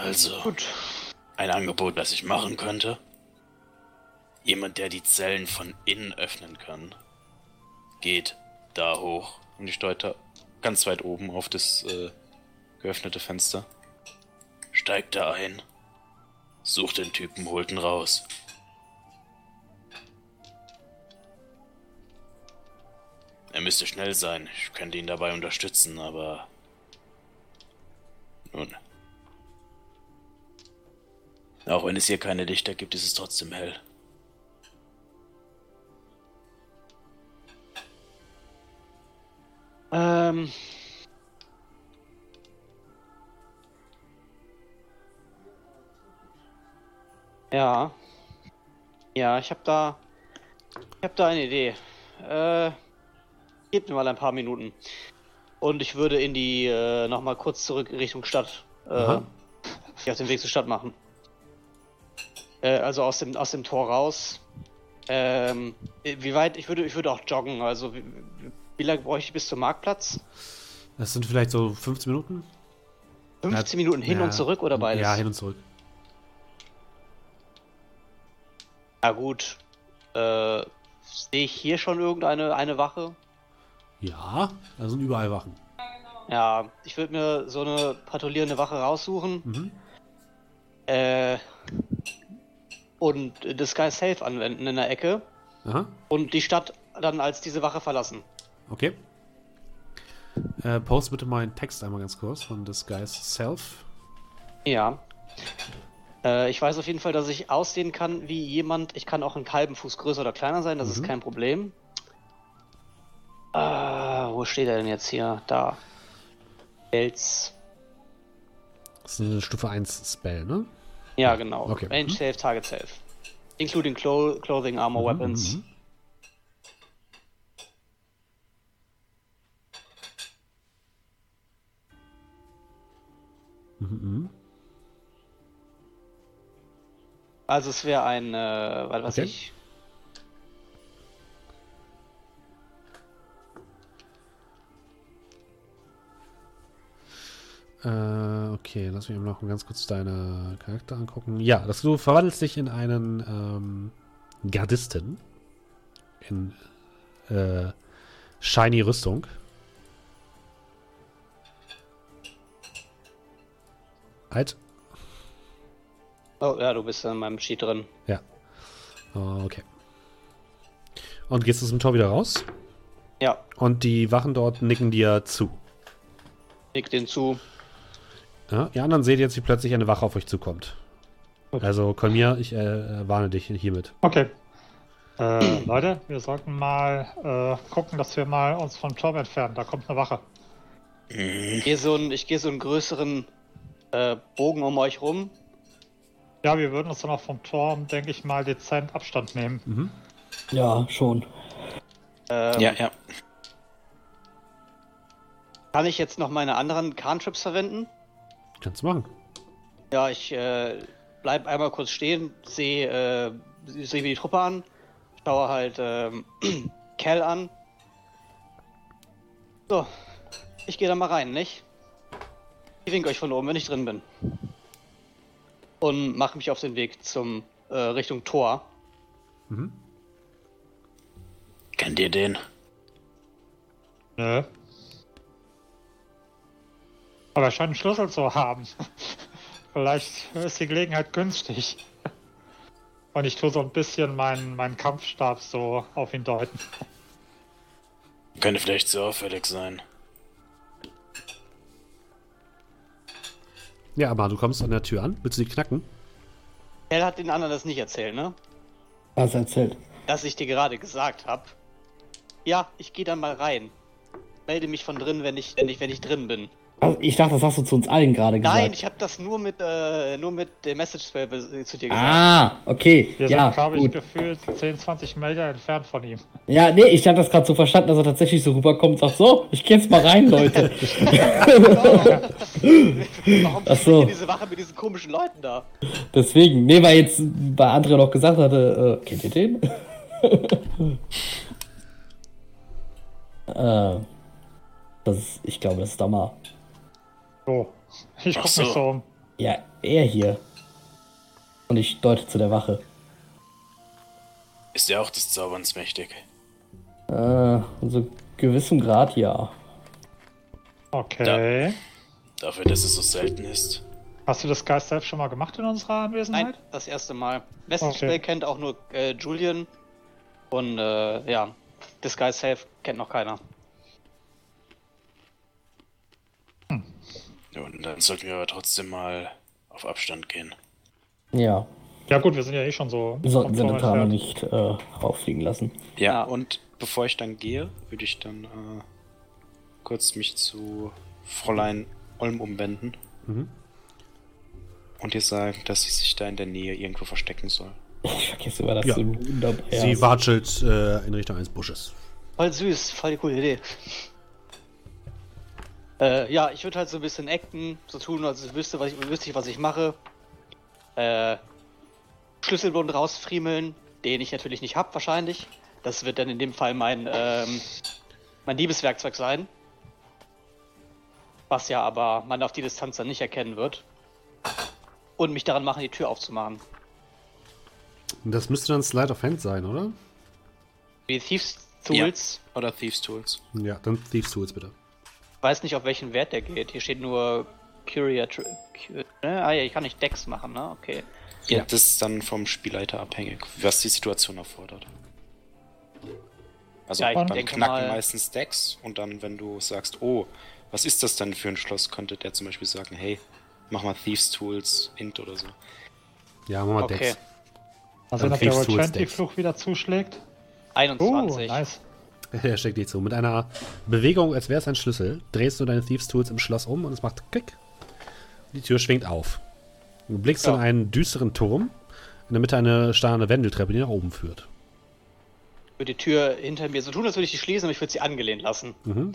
Also, Gut. ein Angebot, das ich machen könnte. Jemand, der die Zellen von innen öffnen kann, geht da hoch und ich deute ganz weit oben auf das äh, geöffnete Fenster. Steigt da ein, sucht den Typen, holt ihn raus. Er müsste schnell sein. Ich könnte ihn dabei unterstützen, aber. Nun. Auch wenn es hier keine Lichter gibt, ist es trotzdem hell. Ähm. Ja. Ja, ich habe da. Ich habe da eine Idee. Äh. Gebt mir mal ein paar Minuten. Und ich würde in die. Äh, nochmal kurz zurück Richtung Stadt. Äh, auf den Weg zur Stadt machen. Äh, also aus dem, aus dem Tor raus. Ähm, wie weit? Ich würde, ich würde auch joggen. Also, wie, wie lange bräuchte ich bis zum Marktplatz? Das sind vielleicht so 15 Minuten. 15 Minuten hin Ja. und zurück oder beides? Ja, hin und zurück. Na gut. Äh, sehe ich hier schon irgendeine eine Wache? Ja, da sind überall Wachen. Ja, ich würde mir so eine patrouillierende Wache raussuchen. Mhm. Äh, und Disguise Safe anwenden in der Ecke. Aha, Und die Stadt dann als diese Wache verlassen. okay. Äh, post bitte mal einen Text einmal ganz kurz von Disguise Self. Ja. Äh, ich weiß auf jeden Fall, dass ich aussehen kann wie jemand. Ich kann auch einen halben Fuß größer oder kleiner sein, das ist Mhm. kein Problem. Äh, wo steht er denn jetzt hier? Da.Els. Das ist eine Stufe 1 Spell, ne? Ja, genau. Okay. Range Mhm. safe, target safe. Including clo clothing, armor, weapons. Mhm. Mhm, mhm. Also es wäre ein, äh, was weiß Okay. ich. Äh, okay, lass mich noch ganz kurz deine Charakter angucken. Ja, das, du verwandelst dich in einen ähm, Gardisten. In äh, shiny Rüstung. Halt. Oh ja, du bist in meinem Sheet drin. Ja. Okay. Und gehst aus dem Tor wieder raus. Ja, Und die Wachen dort nicken dir zu. nick den zu. Ja, die anderen seht jetzt, wie plötzlich eine Wache auf euch zukommt. Gut. Also, Kolmir, ich äh, warne dich hiermit. Okay. Äh, Leute, wir sollten mal äh, gucken, dass wir mal uns vom Turm entfernen. Da kommt eine Wache. Ich gehe so, einen- ich geh so einen größeren äh, Bogen um euch rum. Ja, wir würden uns dann auch vom Turm, denke ich mal, dezent Abstand nehmen. Mhm. Ja, schon. Ähm, Ja, ja. Kann ich jetzt noch meine anderen Cantrips verwenden? Kannst du machen. Ja, ich äh, bleib einmal kurz stehen, sehe äh, seh mir die Truppe an, schaue halt ähm, *clears throat* Cal an. So, ich gehe da mal rein, nicht? Ich wink euch von oben, wenn ich drin bin. Und mache mich auf den Weg zum äh, Richtung Tor. Mhm. Kennt ihr den? Nö. Aber er scheint einen Schlüssel zu haben. *laughs* Vielleicht ist die Gelegenheit günstig. Und ich tue so ein bisschen meinen, meinen Kampfstab so auf ihn deuten. Könnte vielleicht zu auffällig sein. Ja, aber du kommst an der Tür an. Willst du die knacken? Cal hat den anderen das nicht erzählt, ne? Was erzählt? Dass ich dir gerade gesagt habe. Ja, ich gehe dann mal rein. Melde mich von drin, wenn ich, wenn ich, wenn ich drin bin. Ich dachte, das hast du zu uns allen gerade gesagt. Nein, ich habe das nur mit, äh, nur mit dem Message Spell be- zu dir gesagt. Ah, okay. Wir ja, sind, glaube ich, gefühlt 10, 20 Meter entfernt von ihm. Ja, nee, ich hatte das gerade so verstanden, dass er tatsächlich so rüberkommt und sagt, so, ich geh jetzt mal rein, Leute. Warum Ach so. diese Wache mit diesen komischen Leuten da? Deswegen, nee, weil jetzt bei André noch gesagt hatte, äh, kennt ihr den? *laughs* äh, das ist, ich glaube, das ist Dammer. So. Ich guck so. mich so um. Ja, er hier. Und ich deute zu der Wache. Ist er auch des Zauberns mächtig? Äh, so gewissem Grad ja. Okay. Dafür, dass es so selten ist. Hast du das Geist selbst schon mal gemacht in unserer Anwesenheit? Nein, das erste Mal. Message Okay. Spell kennt auch nur äh, Julian. Und äh, ja, Disguise Self kennt noch keiner. Ja, Und dann sollten wir aber trotzdem mal auf Abstand gehen. Ja, Ja gut, wir sind ja eh schon so. wir sollten Senatane entfernt. nicht äh, rauffliegen lassen. Ja, Ja. und bevor ich dann gehe, würde ich dann äh, kurz mich zu Fräulein Olm umwenden. Mhm. Und ihr sagen, dass sie sich da in der Nähe irgendwo verstecken soll. Ich vergesse immer, dass Ja. du dabei Sie watschelt äh, in Richtung eines Busches. Voll süß, voll die coole Idee. Äh, ja, ich würde halt so ein bisschen acten, so tun, als ich wüsste, was ich, wüsste ich, was ich mache. Äh, Schlüsselbund rausfriemeln, den ich natürlich nicht hab, wahrscheinlich. Das wird dann in dem Fall mein, ähm, mein Liebeswerkzeug sein. Was ja aber man auf die Distanz dann nicht erkennen wird. Und mich daran machen, die Tür aufzumachen. Das müsste dann Slide of Hand sein, oder? Die Thieves Tools. Oder Thieves Tools. Ja, dann Thieves Tools bitte. Weiß nicht, auf welchen Wert der geht. Hier steht nur Curiat. Cu- Ne? Ah ja, ich kann nicht Dex machen, ne? Okay. Ja. Ja. Das ist dann vom Spielleiter abhängig, was die Situation erfordert. Also Ja, ich beim Knacken mal- meistens Decks und dann, wenn du sagst, oh, was ist das denn für ein Schloss, könnte der zum Beispiel sagen, hey, mach mal Thieves Tools, Int oder so. Ja, machen wir Okay. Mal sehen, Dann ob der jetzt Roll-20-Fluch wieder zuschlägt. 21. Oh, nice. Er steckt nicht zu. Mit einer Bewegung, als wäre es ein Schlüssel, drehst du deine Thieves Tools im Schloss um und es macht Klick. Die Tür schwingt auf. Du blickst Ja. in einen düsteren Turm. In der Mitte eine starre Wendeltreppe, die nach oben führt. Ich würde die Tür hinter mir so tun, als würde ich sie schließen, aber ich würde sie angelehnt lassen. Mhm.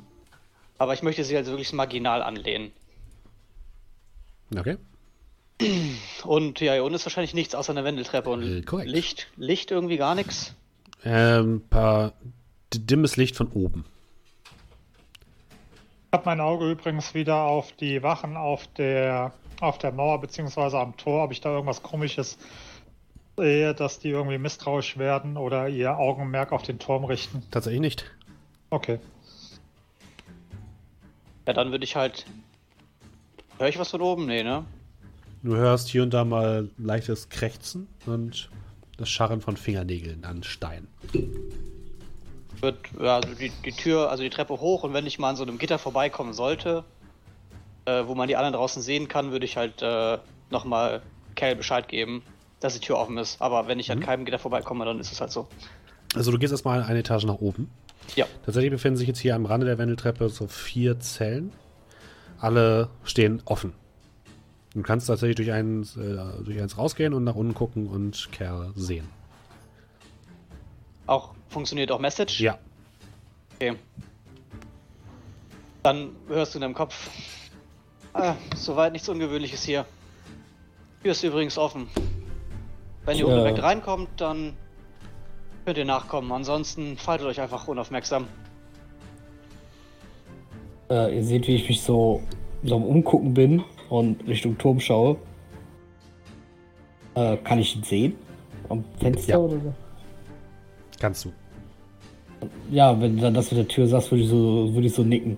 Aber ich möchte sie also wirklich marginal anlehnen. Okay. Und ja, hier unten ist wahrscheinlich nichts außer einer Wendeltreppe und Äh. Licht. Licht irgendwie gar nichts. Ähm, paar dimmes Licht von oben. Ich habe mein Auge übrigens wieder auf die Wachen auf der, auf der Mauer beziehungsweise am Tor, ob ich da irgendwas komisches sehe, dass die irgendwie misstrauisch werden oder ihr Augenmerk auf den Turm richten. Tatsächlich nicht. Okay. Ja, dann würde ich halt. Höre ich was von oben? Nee, ne? Du hörst hier und da mal leichtes Krächzen und das Scharren von Fingernägeln an Stein. Wird ja, also die, die Tür, also die Treppe hoch und wenn ich mal an so einem Gitter vorbeikommen sollte, äh, wo man die anderen draußen sehen kann, würde ich halt äh, nochmal Cal Bescheid geben, dass die Tür offen ist. Aber wenn ich an keinem Gitter vorbeikomme, dann ist es halt so. Also du gehst erstmal eine Etage nach oben. Ja. Tatsächlich befinden sich jetzt hier am Rande der Wendeltreppe so vier Zellen. Alle stehen offen. Du kannst tatsächlich durch eins, äh, durch eins rausgehen und nach unten gucken und Kerl sehen. Auch funktioniert auch Message? Ja. Okay. Dann hörst du in deinem Kopf. Ah, soweit nichts Ungewöhnliches hier. Tür ist übrigens offen. Wenn ihr Tja. unbewegt reinkommt, dann könnt ihr nachkommen. Ansonsten faltet euch einfach unaufmerksam. Äh, ihr seht, wie ich mich so, so am Umgucken bin und Richtung Turm schaue. Äh, kann ich ihn sehen? Am Fenster Ja. oder so? Kannst du. Ja, wenn du dann das mit der Tür sagst, würde ich so, würde ich so nicken.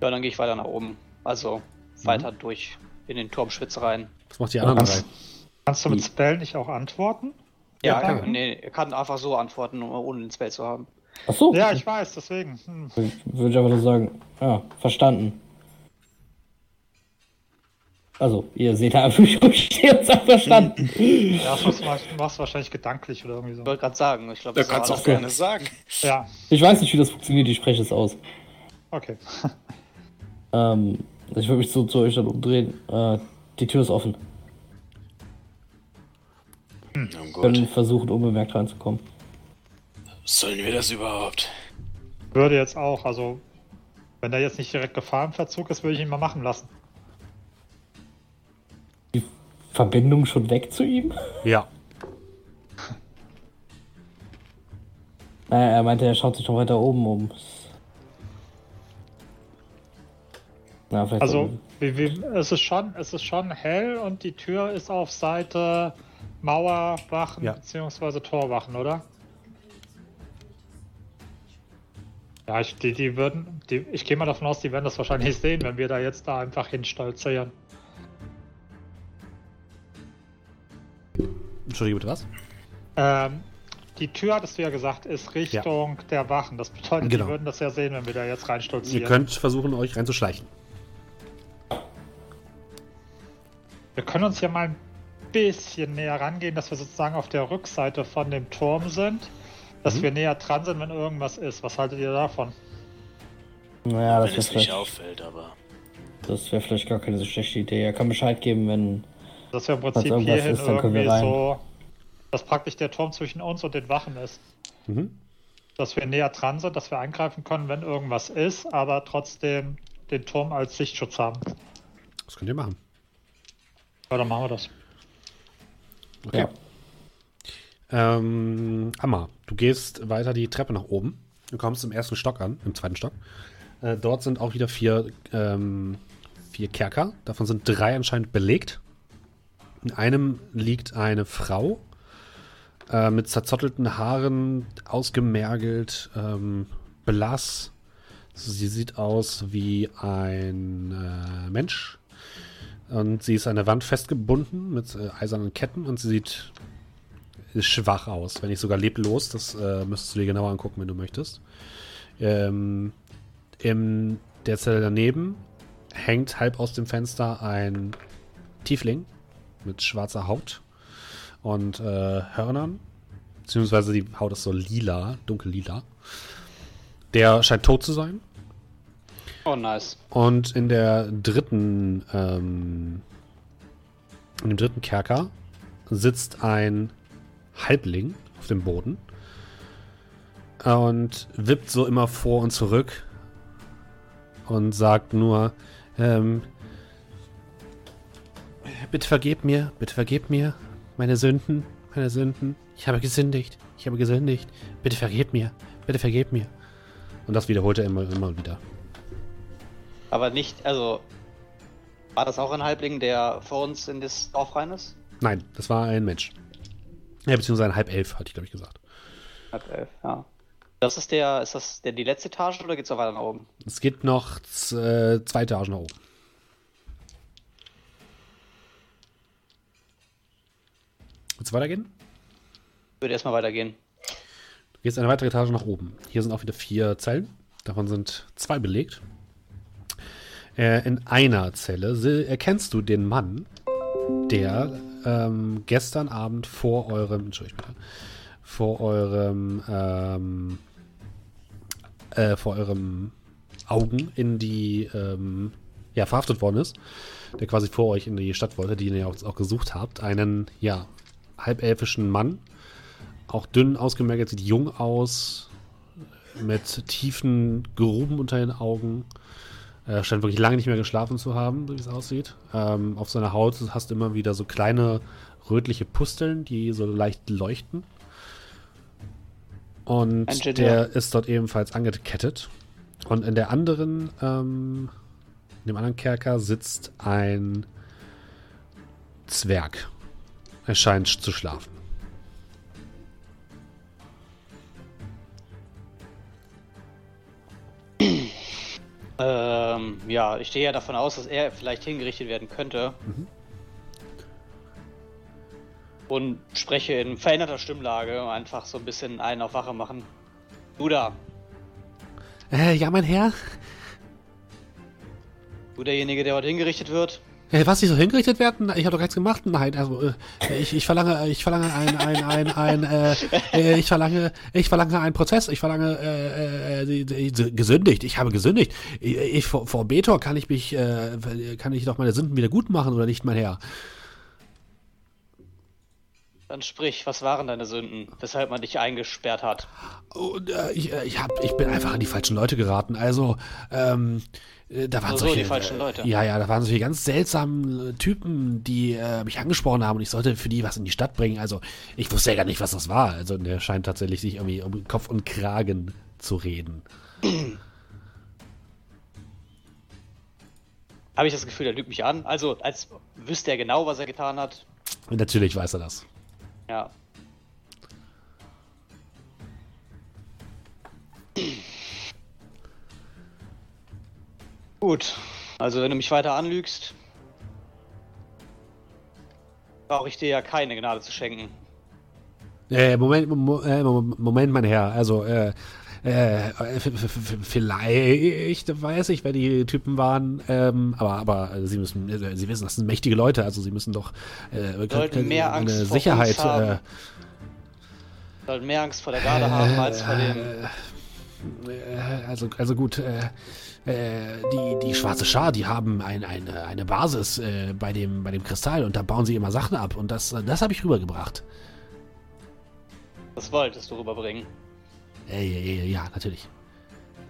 Ja, dann gehe ich weiter nach oben. Also weiter durch in den Turmschwitz rein. Was macht die anderen? Kannst, kannst du mit Hm. Spell nicht auch antworten? Ja, Ja, er, danke. nee, er kann einfach so antworten, ohne den Spell zu haben. Ach so. Ja, ich weiß, deswegen. Hm. Würde ich einfach nur sagen, ja, verstanden. Also, ihr seht da, wie *laughs* ich stehe und sag verstanden. Ja, das machst, du- machst du wahrscheinlich gedanklich oder irgendwie so. Ich wollte gerade sagen, ich glaube, Da das kannst du auch gerne sagen. Ja, Ich weiß nicht, wie das funktioniert, ich spreche es aus. okay. *laughs* Ähm, ich würde mich so zu euch dann umdrehen. Äh, die Tür ist offen. Na Wir gut. können versuchen, unbemerkt reinzukommen. Sollen wir das überhaupt? Würde jetzt auch, also wenn da jetzt nicht direkt Gefahrenverzug ist, würde ich ihn mal machen lassen. Verbindung schon weg zu ihm? Ja. *laughs* Naja, er meinte, er schaut sich doch weiter oben um. Na, Also wie, wie, es, ist schon, es ist schon hell und die Tür ist auf Seite Mauerwachen Ja. bzw. Torwachen, oder? Ja, ich, die, die würden, die, ich gehe mal davon aus, die werden das wahrscheinlich sehen, wenn wir da jetzt da einfach hinstolzieren. Entschuldige bitte, was? Ähm, die Tür, hattest du ja gesagt, ist Richtung der Wachen. Das bedeutet, Genau. die würden das ja sehen, wenn wir da jetzt reinstolzieren. Ihr könnt versuchen, euch reinzuschleichen. Wir können uns hier mal ein bisschen näher rangehen, dass wir sozusagen auf der Rückseite von dem Turm sind. Dass Mhm. wir näher dran sind, wenn irgendwas ist. Was haltet ihr davon? naja, das Wenn wäre es nicht auffällt, aber. das wär vielleicht gar keine so schlechte Idee. Er kann Bescheid geben, wenn. Dass wir im Prinzip hierhin ist, irgendwie rein. so. Dass praktisch der Turm zwischen uns und den Wachen ist. Mhm. Dass wir näher dran sind, dass wir eingreifen können, wenn irgendwas ist, aber trotzdem den Turm als Sichtschutz haben. Das könnt ihr machen. Ja, dann machen wir das. Okay. Ja. Ähm, Amma, du gehst weiter die Treppe nach oben. Du kommst im ersten Stock an, im zweiten Stock. Äh, dort sind auch wieder vier, ähm, vier Kerker. Davon sind drei anscheinend belegt. In einem liegt eine Frau äh, mit zerzottelten Haaren, ausgemergelt, ähm, blass. Sie sieht aus wie ein äh, Mensch. Und sie ist an der Wand festgebunden mit äh, eisernen Ketten und sie sieht schwach aus, wenn nicht sogar leblos. Das äh, müsstest du dir genauer angucken, wenn du möchtest. Ähm, in der Zelle daneben hängt halb aus dem Fenster ein Tiefling mit schwarzer Haut und äh, Hörnern. Beziehungsweise die Haut ist so lila, dunkel lila. Der scheint tot zu sein. Oh, nice. Und in der dritten, ähm, in dem dritten Kerker sitzt ein Halbling auf dem Boden und wippt so immer vor und zurück und sagt nur, ähm, bitte vergeb mir, bitte vergeb mir meine Sünden, meine Sünden. Ich habe gesündigt, ich habe gesündigt. Bitte vergeb mir, bitte vergeb mir. Und das wiederholt er immer, immer wieder. Aber nicht, also. War das auch ein Halbling, der vor uns in das Dorf rein ist? Nein, das war ein Mensch. Ja, beziehungsweise ein halb elf, hatte ich, glaube ich, gesagt. Halb elf, ja. Das ist der, ist das der die letzte Etage oder geht's noch weiter nach oben? Es geht noch äh, zwei Etagen nach oben. Willst du weitergehen? Ich würde erstmal weitergehen. Du gehst eine weitere Etage nach oben. Hier sind auch wieder vier Zellen. Davon sind zwei belegt. Äh, in einer Zelle erkennst du den Mann, der ähm, gestern Abend vor eurem, Entschuldigung, vor eurem, ähm, äh, vor eurem Augen in die, ähm, ja, verhaftet worden ist, der quasi vor euch in die Stadt wollte, die ihr ja auch, auch gesucht habt. Einen, ja, halbelfischen Mann, auch dünn ausgemergelt, sieht jung aus, mit tiefen Gruben unter den Augen. Er scheint wirklich lange nicht mehr geschlafen zu haben, so wie es aussieht. Ähm, auf seiner Haut hast du immer wieder so kleine rötliche Pusteln, die so leicht leuchten. Und der ist dort ebenfalls angekettet. Und in der anderen, ähm, in dem anderen Kerker sitzt ein Zwerg. Er scheint zu schlafen. Ähm, ja, ich stehe ja davon aus, dass er vielleicht hingerichtet werden könnte. Und spreche in veränderter Stimmlage, einfach so ein bisschen einen auf Wache machen. Du da, Äh, ja, mein Herr. du derjenige, der heute hingerichtet wird. Hey, was, die so hingerichtet werden? Ich habe doch nichts gemacht. Nein, also äh, ich, ich verlange, ich verlange ein, ein, ein, ein, äh, äh, ich verlange, ich verlange einen Prozess. Ich verlange äh, äh, die, die, die, gesündigt. Ich habe gesündigt. Ich, ich vor, vor Betor kann ich mich, äh, kann ich doch meine Sünden wieder gut machen oder nicht, mein Herr? Dann sprich, was waren deine Sünden, weshalb man dich eingesperrt hat? Und, äh, ich, äh, ich, hab, ich bin einfach an die falschen Leute geraten. Also, ähm, äh, da waren So, so, solche, die falschen Leute. Ja, ja, da waren solche ganz seltsamen äh, Typen, die äh, mich angesprochen haben und ich sollte für die was in die Stadt bringen. Also, ich wusste ja gar nicht, was das war. Also, der scheint tatsächlich sich irgendwie um Kopf und Kragen zu reden. *clears throat* Habe ich das Gefühl, er lügt mich an? Also, als wüsste er genau, was er getan hat. Und natürlich weiß er das. Ja. Gut. Also, wenn du mich weiter anlügst, brauche ich dir ja keine Gnade zu schenken. Äh, Moment, Mo äh, Mo- Moment, mein Herr. Also, äh, äh, f- vielleicht weiß ich, wer die Typen waren, ähm, aber, aber äh, Sie müssen, äh, Sie wissen, das sind mächtige Leute, also Sie müssen doch äh, Sollten mehr eine Angst vor Sicherheit. uns haben. Äh, Sollten mehr Angst vor der Garde haben als vor dem. Äh, also, also gut, äh, äh, die, die Schwarze Schar, die haben ein, eine, eine Basis äh, bei, dem, bei dem Kristall und da bauen sie immer Sachen ab und das, das habe ich rübergebracht. Das wolltest du rüberbringen. Ja, ja, ja, natürlich.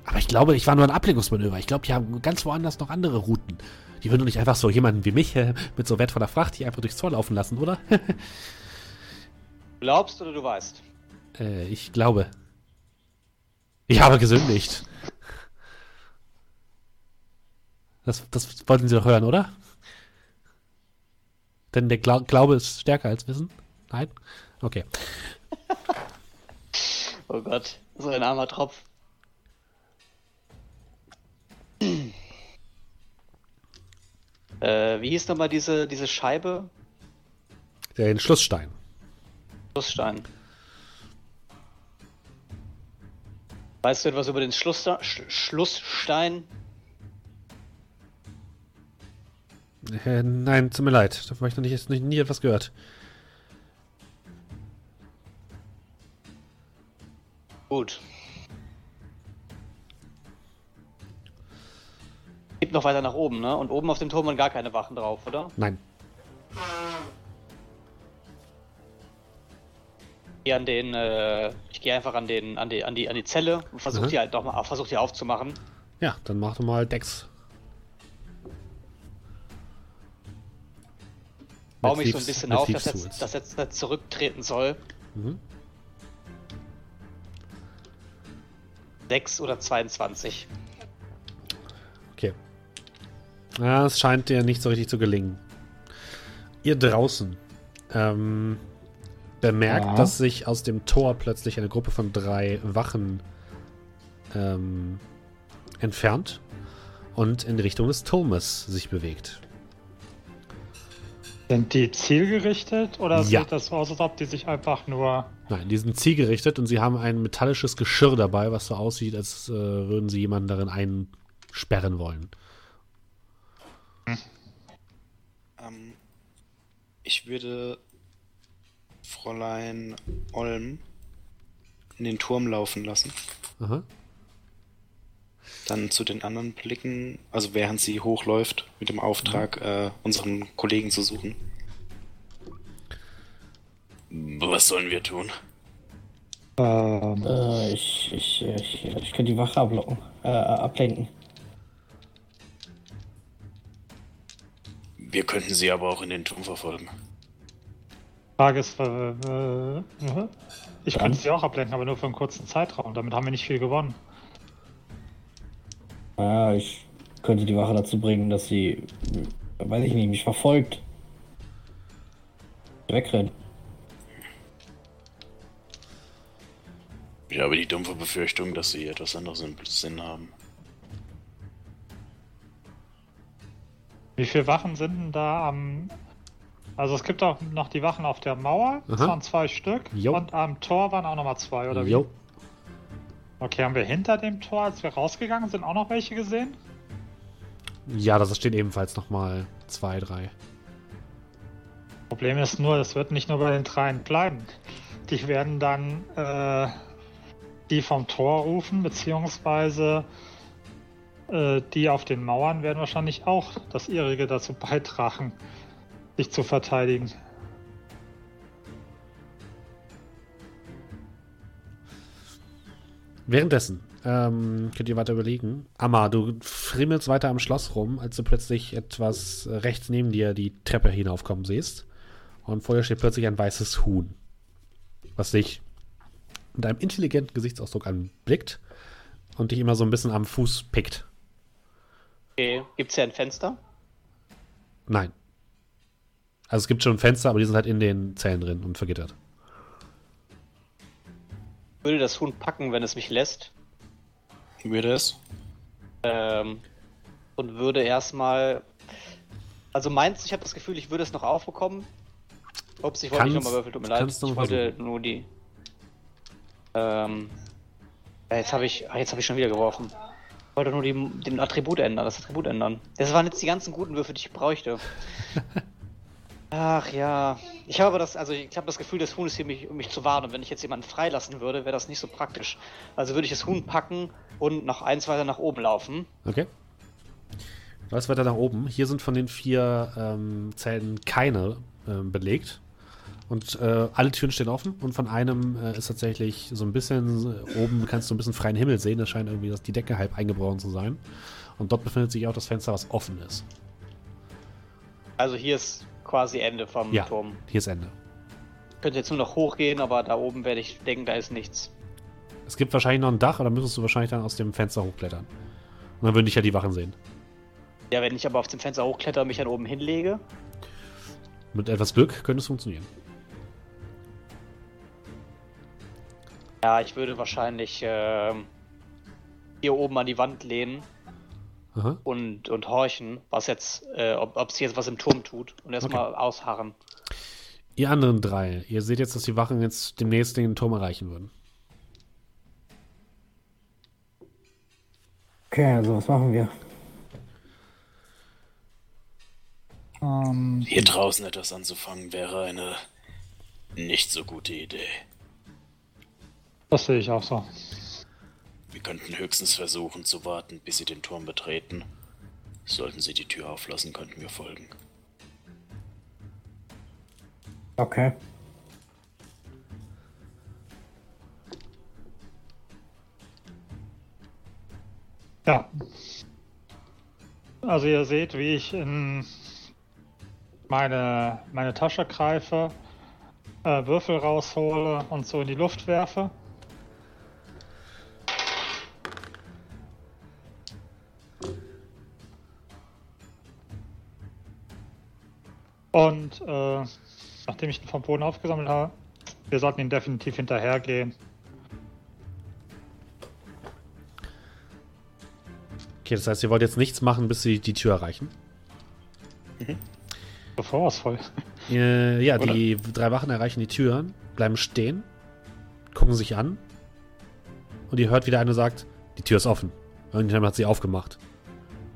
Aber ich glaube, ich war nur ein Ablenkungsmanöver. Ich glaube, die haben ganz woanders noch andere Routen. Die würden doch nicht einfach so jemanden wie mich äh, mit so wertvoller Fracht hier einfach durchs Tor laufen lassen, oder? *laughs* Glaubst oder du weißt? äh, ich glaube. Ich habe gesündigt. Das, das wollten Sie doch hören, oder? Denn der Glau Glaube ist stärker als Wissen? Nein? Okay. *laughs* Oh Gott, so ein armer Tropf. äh, wie hieß nochmal diese, diese Scheibe? Den Schlussstein. Schlussstein. Weißt du etwas über den Schlussste Sch Schlussstein? Äh, nein, tut mir leid. Davon habe ich noch nicht, nicht, nie etwas gehört. Gut. Geht noch weiter nach oben, ne? Und oben auf dem Turm waren gar keine Wachen drauf, oder? Nein. Gehe an den, äh, ich gehe einfach an den, an die, an die, an die Zelle und versuche Mhm. die halt doch mal, versuche die aufzumachen. Ja, dann mach doch mal Dex. Baue mich so ein bisschen auf, dass jetzt, dass jetzt nicht zurücktreten soll. Mhm. 6 oder 22. Okay. Ja, es scheint dir nicht so richtig zu gelingen. Ihr draußen ähm, bemerkt, Ja. dass sich aus dem Tor plötzlich eine Gruppe von drei Wachen ähm, entfernt und in Richtung des Turmes sich bewegt. Sind die zielgerichtet oder Ja. sieht das so aus, als ob die sich einfach nur. Nein, die sind zielgerichtet und sie haben ein metallisches Geschirr dabei, was so aussieht, als äh, würden sie jemanden darin einsperren wollen. Ähm, ich würde Fräulein Olm in den Turm laufen lassen. Aha. Dann zu den anderen blicken, also während sie hochläuft, mit dem Auftrag, äh, unseren Kollegen zu suchen. Was sollen wir tun? Ähm, Äh, ich, ich, ich, ich könnte die Wache ablocken, äh, ablenken. Wir könnten sie aber auch in den Turm verfolgen. Frage ist, äh, äh, mhm. ich könnte sie auch ablenken, aber nur für einen kurzen Zeitraum. Damit haben wir nicht viel gewonnen. Ja, ich könnte die Wache dazu bringen, dass sie, weiß ich nicht, mich verfolgt. Wegrennt. Ich habe die dumpfe Befürchtung, dass sie etwas anderes im Sinn haben. Wie viele Wachen sind denn da am. Also es gibt auch noch die Wachen auf der Mauer, das Aha. waren zwei Stück. Jo. Und am Tor waren auch nochmal zwei, oder wie? Jo. Okay, haben wir hinter dem Tor, als wir rausgegangen sind, auch noch welche gesehen? Ja, das stehen ebenfalls nochmal zwei, drei. Problem ist nur, es wird nicht nur bei den dreien bleiben. Die werden dann äh, die vom Tor rufen, beziehungsweise äh, die auf den Mauern werden wahrscheinlich auch das ihrige dazu beitragen, sich zu verteidigen. Währenddessen ähm, könnt ihr weiter überlegen. Amma, du frimmelst weiter am Schloss rum, als du plötzlich etwas rechts neben dir die Treppe hinaufkommen siehst. Und vor dir steht plötzlich ein weißes Huhn, was dich mit einem intelligenten Gesichtsausdruck anblickt und dich immer so ein bisschen am Fuß pickt. Okay, gibt's hier ein Fenster? Nein. Also es gibt schon Fenster, aber die sind halt in den Zellen drin und vergittert. Würde das Huhn packen, wenn es mich lässt? Würde es? Ähm, und würde erstmal. Also meinst du, ich habe das Gefühl, ich würde es noch aufbekommen? Ups, ich wollte nicht nochmal würfeln, tut mir leid. Ich wollte versuchen. nur die. Ähm. ja, Jetzt habe ich. ah, Jetzt habe ich schon wieder geworfen. Ich wollte nur die, den Attribut ändern, das Attribut ändern. Das waren jetzt die ganzen guten Würfe, die ich bräuchte. *laughs* Ach ja. Ich habe das, also ich habe das Gefühl, das Huhn ist hier, mich, um mich zu warnen. Und wenn ich jetzt jemanden freilassen würde, wäre das nicht so praktisch. Also würde ich das Huhn packen und noch eins weiter nach oben laufen. Okay. Du läufst weiter nach oben. Hier sind von den vier ähm, Zellen keine ähm, belegt. Und äh, alle Türen stehen offen. Und von einem äh, ist tatsächlich so ein bisschen, äh, oben kannst du ein bisschen freien Himmel sehen. Das scheint irgendwie, dass die Decke halb eingebrochen zu sein. Und dort befindet sich auch das Fenster, was offen ist. Also hier ist quasi Ende vom Ja, Turm. hier ist Ende. Könnte jetzt nur noch hochgehen, aber da oben werde ich denken, da ist nichts. Es gibt wahrscheinlich noch ein Dach, oder müsstest du wahrscheinlich dann aus dem Fenster hochklettern. Und dann würden dich ja die Wachen sehen. Ja, wenn ich aber auf dem Fenster hochkletter und mich dann oben hinlege. Mit etwas Glück könnte es funktionieren. Ja, ich würde wahrscheinlich ähm, hier oben an die Wand lehnen Aha. und, und horchen, was jetzt, äh, ob es jetzt was im Turm tut und erstmal ausharren. Ihr anderen drei, ihr seht jetzt, dass die Wachen jetzt demnächst den Turm erreichen würden. Okay, also was machen wir? Ähm, Hier draußen etwas anzufangen wäre eine nicht so gute Idee. das sehe ich auch so. Wir könnten höchstens versuchen zu warten, bis sie den Turm betreten. Sollten sie die Tür auflassen, könnten wir folgen. Okay. Ja. Also ihr seht, wie ich in meine, meine Tasche greife, äh, Würfel raushole und so in die Luft werfe. Und äh, nachdem ich ihn vom Boden aufgesammelt habe, wir sollten ihn definitiv hinterhergehen. Okay, das heißt, ihr wollt jetzt nichts machen, bis sie die Tür erreichen. Bevor es voll. Äh, ja, die drei Wachen erreichen die Tür, bleiben stehen, gucken sich an und ihr hört wieder eine sagt, die Tür ist offen. Irgendjemand hat sie aufgemacht.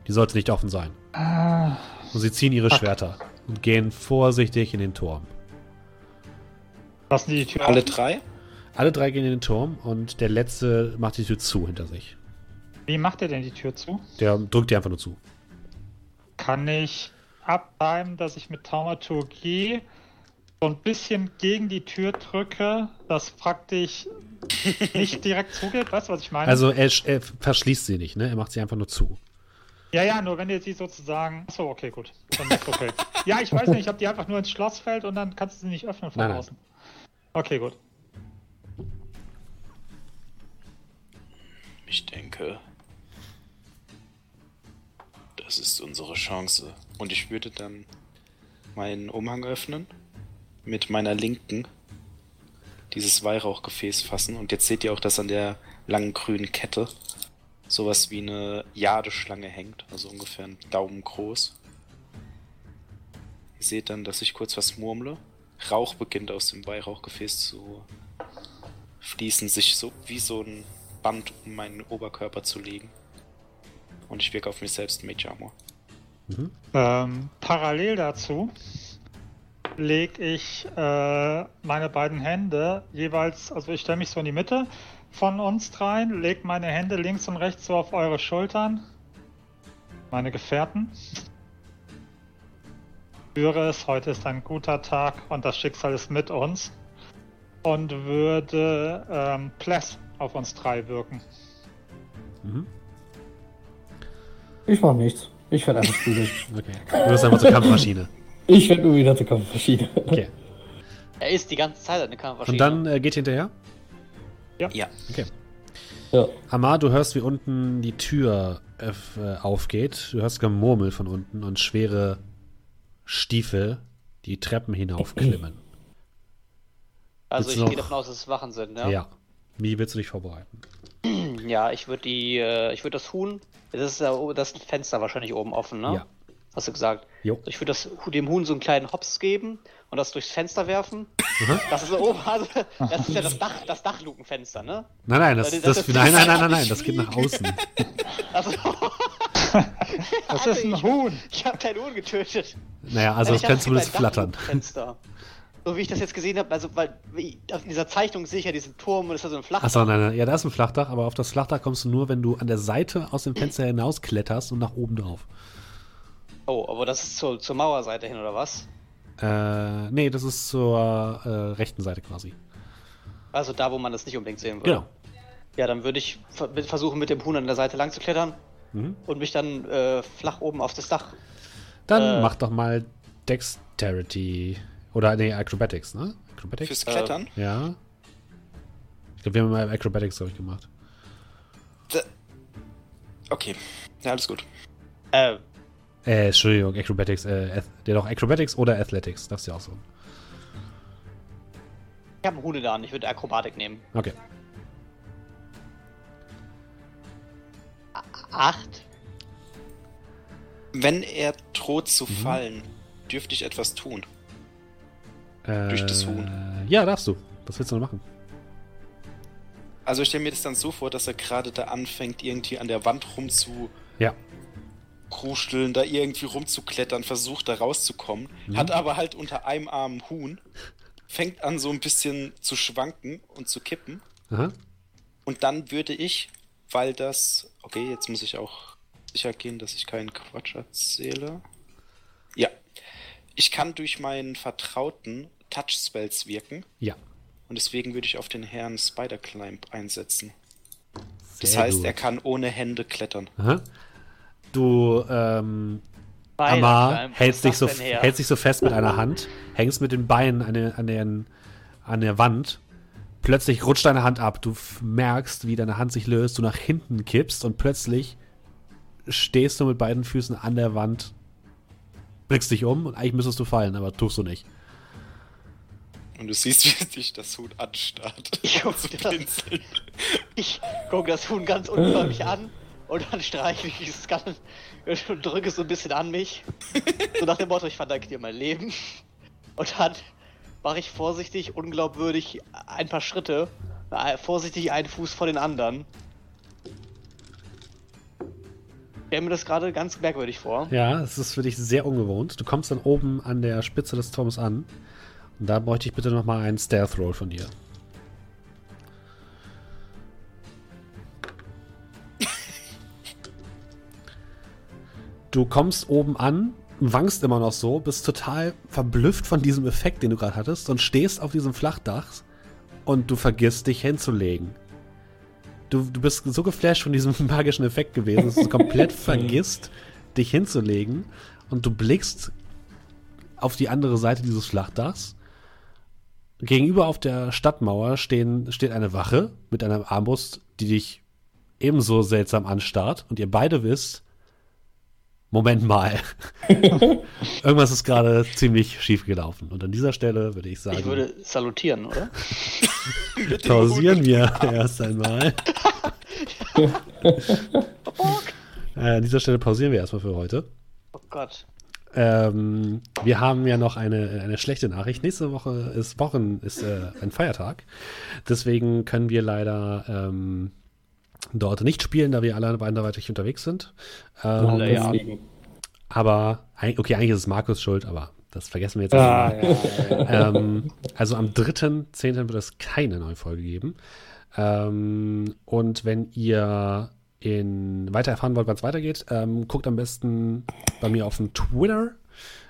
Die sollte nicht offen sein. Ah, Und sie ziehen ihre Schwerter und gehen vorsichtig in den Turm. lassen die die Tür Alle offen? drei? Alle drei gehen in den Turm und der letzte macht die Tür zu hinter sich. Wie macht er denn die Tür zu? Der drückt die einfach nur zu. Kann ich abtimen, dass ich mit Taumaturgie so ein bisschen gegen die Tür drücke, dass praktisch *laughs* nicht direkt zugeht? Weißt du, was ich meine? Also er, er verschließt sie nicht, ne? Er macht sie einfach nur zu. Ja, ja, nur wenn ihr sie sozusagen. Achso, okay, gut. Dann ist okay. ja, ich weiß nicht, ich habe die einfach nur ins Schlossfeld und dann kannst du sie nicht öffnen von Nein, nein. außen. Okay, gut. Ich denke, das ist unsere Chance. Und ich würde dann meinen Umhang öffnen, mit meiner linken dieses Weihrauchgefäß fassen. Und jetzt seht ihr auch, dass an der langen grünen Kette sowas wie eine Jadeschlange hängt, also ungefähr einen Daumen groß. Ihr seht dann, dass ich kurz was murmle. Rauch beginnt aus dem Weihrauchgefäß zu fließen, sich so wie so ein Band um meinen Oberkörper zu legen. Und ich wirke auf mich selbst Mage Armor. Mhm. Ähm, parallel dazu lege ich äh, meine beiden Hände jeweils, also ich stelle mich so in die Mitte von uns dreien, lege meine Hände links und rechts so auf eure Schultern, meine Gefährten. Spüre es, heute ist ein guter Tag und das Schicksal ist mit uns und würde ähm, Pless auf uns drei wirken. Mhm. Ich mach nichts. Ich werde einfach spiegeln. *laughs* Okay. Du bist einfach zur Kampfmaschine. ich werde nur wieder zur Kampfmaschine. Okay. Er ist die ganze Zeit eine Kampfmaschine. Und dann äh, geht hinterher? Ja. Okay. Ja. Amar, du hörst, wie unten die Tür äh, aufgeht. Du hörst Gemurmel von unten und schwere Stiefel die Treppen hinaufklimmen. *clears throat* also willst ich gehe davon aus, dass es Wachen sind, Ja. ja? Wie willst du dich vorbereiten? *clears throat* Ja, ich würde die, äh, ich würde das Huhn, das ist ja das Fenster wahrscheinlich oben offen, ne? Ja. Hast du gesagt? Jo. Ich würde das dem Huhn so einen kleinen Hops geben und das durchs Fenster werfen. Das ist so oben, also, das ist ja das *laughs* Dach, das Dachlukenfenster, ne? Nein, nein, das, Das- das, das- nein, nein, nein, nein, nein, das geht nach außen. *laughs* Also, *laughs* Das ist ein ich, Huhn. Ich habe dein Huhn getötet. Naja, also ich kann dachte, zumindest flattern. So wie ich das jetzt gesehen habe, also weil auf dieser Zeichnung sehe ich ja diesen Turm und es ist ja so ein Flachdach. Achso, nein, nein, ja, da ist ein Flachdach, aber auf das Flachdach kommst du nur, wenn du an der Seite aus dem Fenster *clears throat* hinaus kletterst und nach oben drauf. Oh, aber das ist zur, zur Mauerseite hin, oder was? Äh, nee, das ist zur äh, rechten Seite quasi. Also da, wo man das nicht unbedingt sehen würde. Genau. Ja, dann würde ich versuchen, mit dem Huhn an der Seite lang zu klettern Mhm. und mich dann äh, flach oben auf das Dach. Dann Äh. mach doch mal Dexterity. Oder nee, Acrobatics, ne? Acrobatics? Fürs Klettern. Ja. Ich glaube, wir haben mal Acrobatics, glaube ich, gemacht. Da- Okay. Ja, alles gut. Äh, Äh, Entschuldigung, Acrobatics, äh, der doch Acrobatics oder Athletics, darfst du ja auch so. ich habe der Hand, ich würde Akrobatik nehmen. Okay. Acht? Wenn er droht zu Mhm. fallen, dürfte ich etwas tun. Äh, Durch das Huhn. Ja, darfst du. Was willst du noch machen? Also ich stelle mir das dann so vor, dass er gerade da anfängt, irgendwie an der Wand rumzu Ja. Kruscheln, da irgendwie rumzuklettern, versucht da rauszukommen, Mhm. hat aber halt unter einem Arm einen Huhn, fängt an so ein bisschen zu schwanken und zu kippen Aha. und dann würde ich, weil das, okay, jetzt muss ich auch sicher gehen, dass ich keinen Quatsch erzähle. Ja, ich kann durch meinen vertrauten Touch-Spells wirken Ja. und deswegen würde ich auf den Herrn Spider-Climb einsetzen. Das Sehr heißt, gut. er kann ohne Hände klettern. Aha. Du, ähm, Beine Amar hältst dich, so, hältst dich so fest mit einer Hand, hängst mit den Beinen an der, an, der, an der Wand. Plötzlich rutscht deine Hand ab. Du merkst, wie deine Hand sich löst, du nach hinten kippst und plötzlich stehst du mit beiden Füßen an der Wand, blickst dich um und eigentlich müsstest du fallen, aber tust du nicht. Und du siehst, *laughs* wie dich das Huhn anstarrt. Ich *laughs* guck das-. *laughs* Ich gucke das Huhn ganz unförmlich an und dann streiche ich es ganz und drücke es so ein bisschen an mich. So nach dem Motto, ich verdanke dir mein Leben. Und dann mache ich vorsichtig, unglaubwürdig ein paar Schritte, äh, vorsichtig einen Fuß vor den anderen. Ich stelle mir das gerade ganz merkwürdig vor. Ja, es ist für dich sehr ungewohnt. Du kommst dann oben an der Spitze des Turms an. Und da bräuchte ich bitte nochmal einen Stealth-Roll von dir. Du kommst oben an, wankst immer noch so, bist total verblüfft von diesem Effekt, den du gerade hattest, und stehst auf diesem Flachdach und du vergisst, dich hinzulegen. Du, du bist so geflasht von diesem *laughs* magischen Effekt gewesen, dass du *laughs* komplett vergisst, dich hinzulegen und du blickst auf die andere Seite dieses Flachdachs. Gegenüber auf der Stadtmauer stehen, steht eine Wache mit einer Armbrust, die dich ebenso seltsam anstarrt und ihr beide wisst, Moment mal, *laughs* irgendwas ist gerade ziemlich schief gelaufen. Und an dieser Stelle würde ich sagen, Ich würde salutieren, oder? *laughs* pausieren wir *laughs* erst einmal. äh, an dieser Stelle pausieren wir erstmal für heute. Oh Gott. Ähm, wir haben ja noch eine, eine schlechte Nachricht. Nächste Woche ist Wochen ist äh, ein Feiertag. Deswegen können wir leider ähm, dort nicht spielen, da wir alle anderweitig unterwegs sind. Ähm, ja. Aber, okay, eigentlich ist es Markus schuld, aber das vergessen wir jetzt Ah, erstmal. *laughs* ähm, also am 3.10. wird es keine neue Folge geben. Ähm, und wenn ihr in, weiter erfahren wollt, wann es weitergeht, ähm, guckt am besten bei mir auf dem Twitter,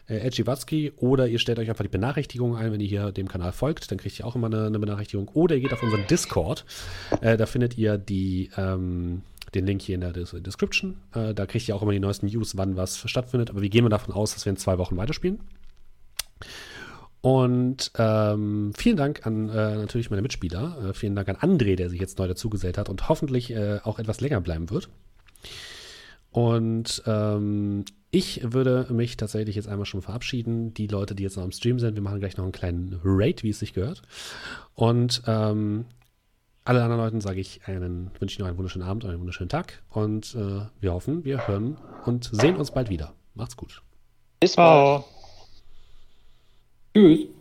äh, Edgy oder ihr stellt euch einfach die Benachrichtigung ein, wenn ihr hier dem Kanal folgt, dann kriegt ihr auch immer eine, eine Benachrichtigung. Oder ihr geht auf unseren Discord, äh, da findet ihr die, ähm, den Link hier in der Des Description. Äh, da kriegt ihr auch immer die neuesten News, wann was stattfindet. Aber wir gehen mal davon aus, dass wir in zwei Wochen weiterspielen. Und ähm, vielen Dank an äh, natürlich meine Mitspieler. Äh, vielen Dank an André, der sich jetzt neu dazugesellt hat und hoffentlich äh, auch etwas länger bleiben wird. Und ähm, ich würde mich tatsächlich jetzt einmal schon verabschieden. Die Leute, die jetzt noch am Stream sind, wir machen gleich noch einen kleinen Raid, wie es sich gehört. Und ähm, alle anderen Leuten sage ich einen, wünsche ich noch einen wunderschönen Abend und einen wunderschönen Tag. Und äh, wir hoffen, wir hören und sehen uns bald wieder. Macht's gut. Bis bald. Tschüss.